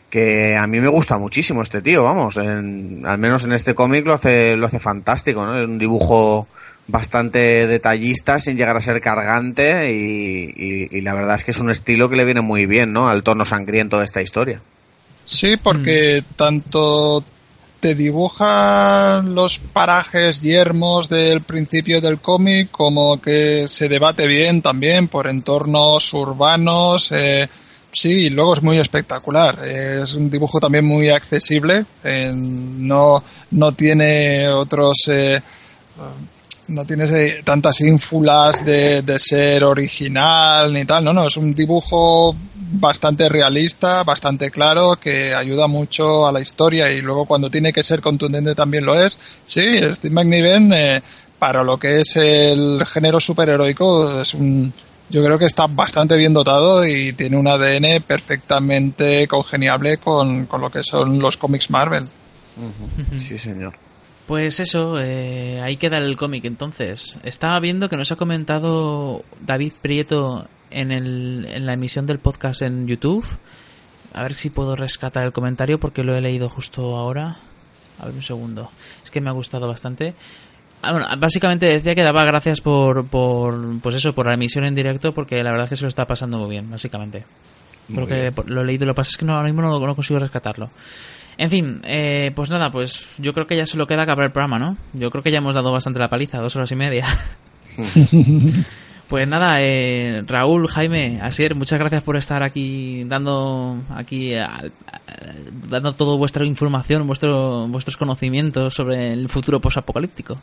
Que a mí me gusta muchísimo este tío, vamos. En, al menos en este cómic lo hace, lo hace fantástico, ¿no? Es un dibujo bastante detallista sin llegar a ser cargante y, y- y la verdad es que es un estilo que le viene muy bien, ¿no? Al tono sangriento de esta historia. Sí, porque tanto te dibuja los parajes yermos del principio del cómic como que se debate bien también por entornos urbanos. eh, sí, luego es muy espectacular. Es un dibujo también muy accesible. no, no tiene otros... eh, no tienes eh, tantas ínfulas de, de ser original ni tal, no, no, es un dibujo bastante realista, bastante claro, que ayuda mucho a la historia y luego cuando tiene que ser contundente también lo es. Sí, Steve McNiven, eh, para lo que es el género superheroico, es un, yo creo que está bastante bien dotado y tiene un ADN perfectamente congeniable con, con lo que son los cómics Marvel. Sí, señor. Pues eso, eh, ahí queda el cómic entonces. Estaba viendo que nos ha comentado David Prieto en, el, en la emisión del podcast en YouTube. A ver si puedo rescatar el comentario porque lo he leído justo ahora. A ver un segundo. Es que me ha gustado bastante. Ah, bueno, básicamente decía que daba gracias por, por, pues eso, por la emisión en directo porque la verdad es que se lo está pasando muy bien, básicamente. Muy Porque bien. lo he leído, lo que pasa es que no, ahora mismo no, no consigo rescatarlo. En fin, eh, pues nada, pues yo creo que ya se lo queda acabar el programa, ¿no? Yo creo que ya hemos dado bastante la paliza, dos horas y media. Pues nada, eh, Raúl, Jaime, Asier, muchas gracias por estar aquí dando aquí a- a- dando toda vuestra información, vuestro, vuestros conocimientos sobre el futuro posapocalíptico.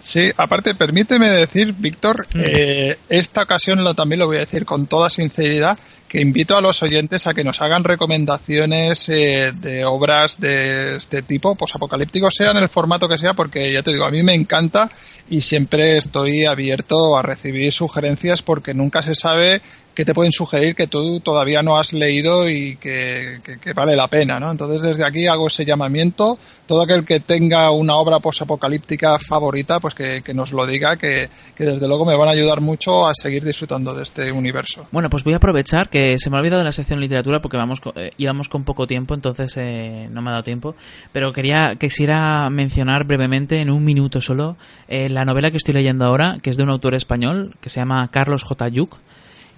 Sí, aparte, permíteme decir, Víctor, eh, esta ocasión lo, también lo voy a decir con toda sinceridad, que invito a los oyentes a que nos hagan recomendaciones eh, de obras de este tipo, posapocalíptico, sea en el formato que sea, porque ya te digo, a mí me encanta y siempre estoy abierto a recibir sugerencias porque nunca se sabe qué te pueden sugerir que tú todavía no has leído y que, que- que vale la pena, ¿no? Entonces desde aquí hago ese llamamiento. Todo aquel que tenga una obra posapocalíptica favorita, pues que, que nos lo diga, que, que desde luego me van a ayudar mucho a seguir disfrutando de este universo. Bueno, pues voy a aprovechar que se me ha olvidado la sección literatura porque vamos eh, íbamos con poco tiempo, entonces eh, no me ha dado tiempo. Pero quería quisiera mencionar brevemente, en un minuto solo, eh, la novela que estoy leyendo ahora, que es de un autor español que se llama Carlos J. Yuc.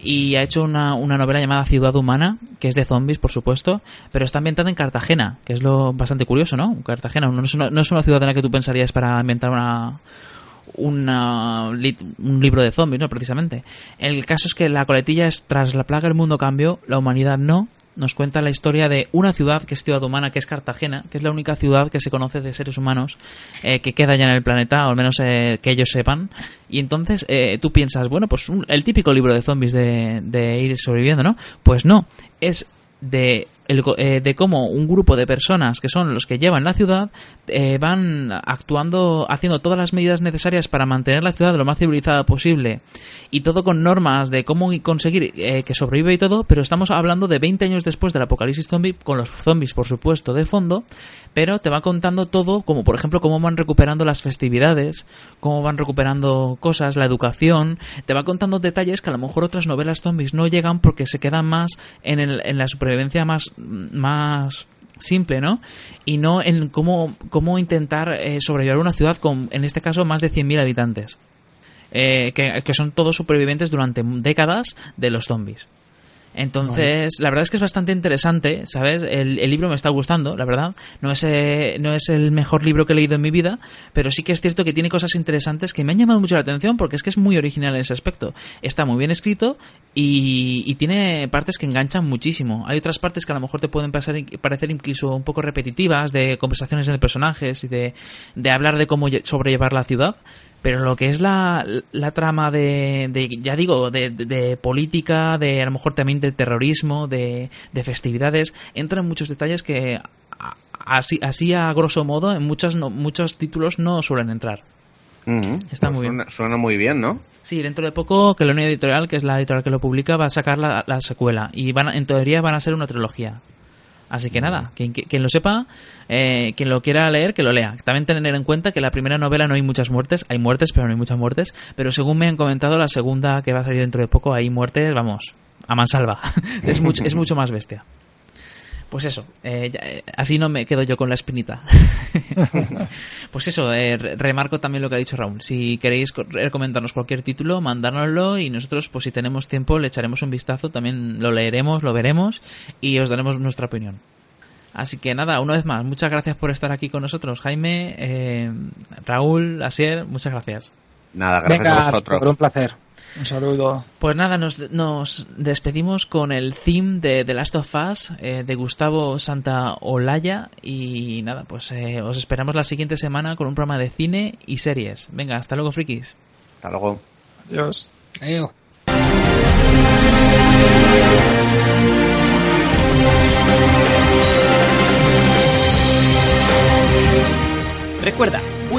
Y ha hecho una, una novela llamada Ciudad Humana, que es de zombies, por supuesto, pero está ambientada en Cartagena, que es lo bastante curioso, ¿no? Cartagena no es una, no es una ciudad en la que tú pensarías para ambientar una, una un libro de zombies, ¿no? Precisamente. El caso es que la coletilla es tras la plaga el mundo cambió, la humanidad no. Nos cuenta la historia de una ciudad que es ciudad humana, que es Cartagena, que es la única ciudad que se conoce de seres humanos eh, que queda ya en el planeta, o al menos eh, que ellos sepan. Y entonces eh, tú piensas, bueno, pues el típico libro de zombies de, de ir sobreviviendo, ¿no? Pues no, es de, el eh, de cómo un grupo de personas que son los que llevan la ciudad eh, van actuando, haciendo todas las medidas necesarias para mantener la ciudad lo más civilizada posible. Y todo con normas de cómo conseguir eh, que sobrevive y todo, pero estamos hablando de 20 años después del apocalipsis zombie, con los zombies por supuesto de fondo, pero te va contando todo, como por ejemplo cómo van recuperando las festividades, cómo van recuperando cosas, la educación, te va contando detalles que a lo mejor otras novelas zombies no llegan porque se quedan más en, el- en la supervivencia más, más simple, ¿no? Y no en cómo, cómo intentar eh, sobrevivir a una ciudad con, en este caso, más de 100.000 habitantes. Eh, que, que son todos supervivientes durante décadas de los zombies. Entonces, la verdad es que es bastante interesante, ¿sabes? El, el libro me está gustando, la verdad. No es, eh, no es el mejor libro que he leído en mi vida, pero sí que es cierto que tiene cosas interesantes que me han llamado mucho la atención porque es que es muy original en ese aspecto. Está muy bien escrito y, y tiene partes que enganchan muchísimo. Hay otras partes que a lo mejor te pueden pasar, parecer incluso un poco repetitivas, de conversaciones entre personajes y de, de hablar de cómo lle- sobrellevar la ciudad. Pero lo que es la, la trama de, de, ya digo, de, de- de política, de a lo mejor también de terrorismo, de, de festividades, entra en muchos detalles que así, así a grosso modo en muchos, no- muchos títulos no suelen entrar. Está muy bien. Suena, suena muy bien, ¿no? Sí, dentro de poco que la Unión Editorial, que es la editorial que lo publica, va a sacar la, la secuela. Y van a- en teoría van a ser una trilogía. Así que nada, quien, quien lo sepa, eh, quien lo quiera leer, que lo lea. También tener en cuenta que la primera novela no hay muchas muertes, hay muertes, pero no hay muchas muertes. Pero según me han comentado, la segunda que va a salir dentro de poco, hay muertes, vamos, a mansalva. es, mucho, es mucho más bestia. Pues eso, eh, ya, eh, así no me quedo yo con la espinita. pues eso, eh, re- remarco también lo que ha dicho Raúl. Si queréis co- recomendarnos cualquier título, mandárnoslo y nosotros, pues si tenemos tiempo, le echaremos un vistazo, también lo leeremos, lo veremos y os daremos nuestra opinión. Así que nada, una vez más, muchas gracias por estar aquí con nosotros, Jaime, eh, Raúl, Asier, muchas gracias. Nada, gracias Venga, a vosotros. por un placer. Un saludo. Pues nada, nos, nos despedimos con el theme de The Last of Us eh, de Gustavo Santaolalla y nada, pues eh, os esperamos la siguiente semana con un programa de cine y series. Venga, hasta luego, frikis. Hasta luego. Adiós. Adiós. Recuerda,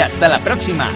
Hasta la próxima.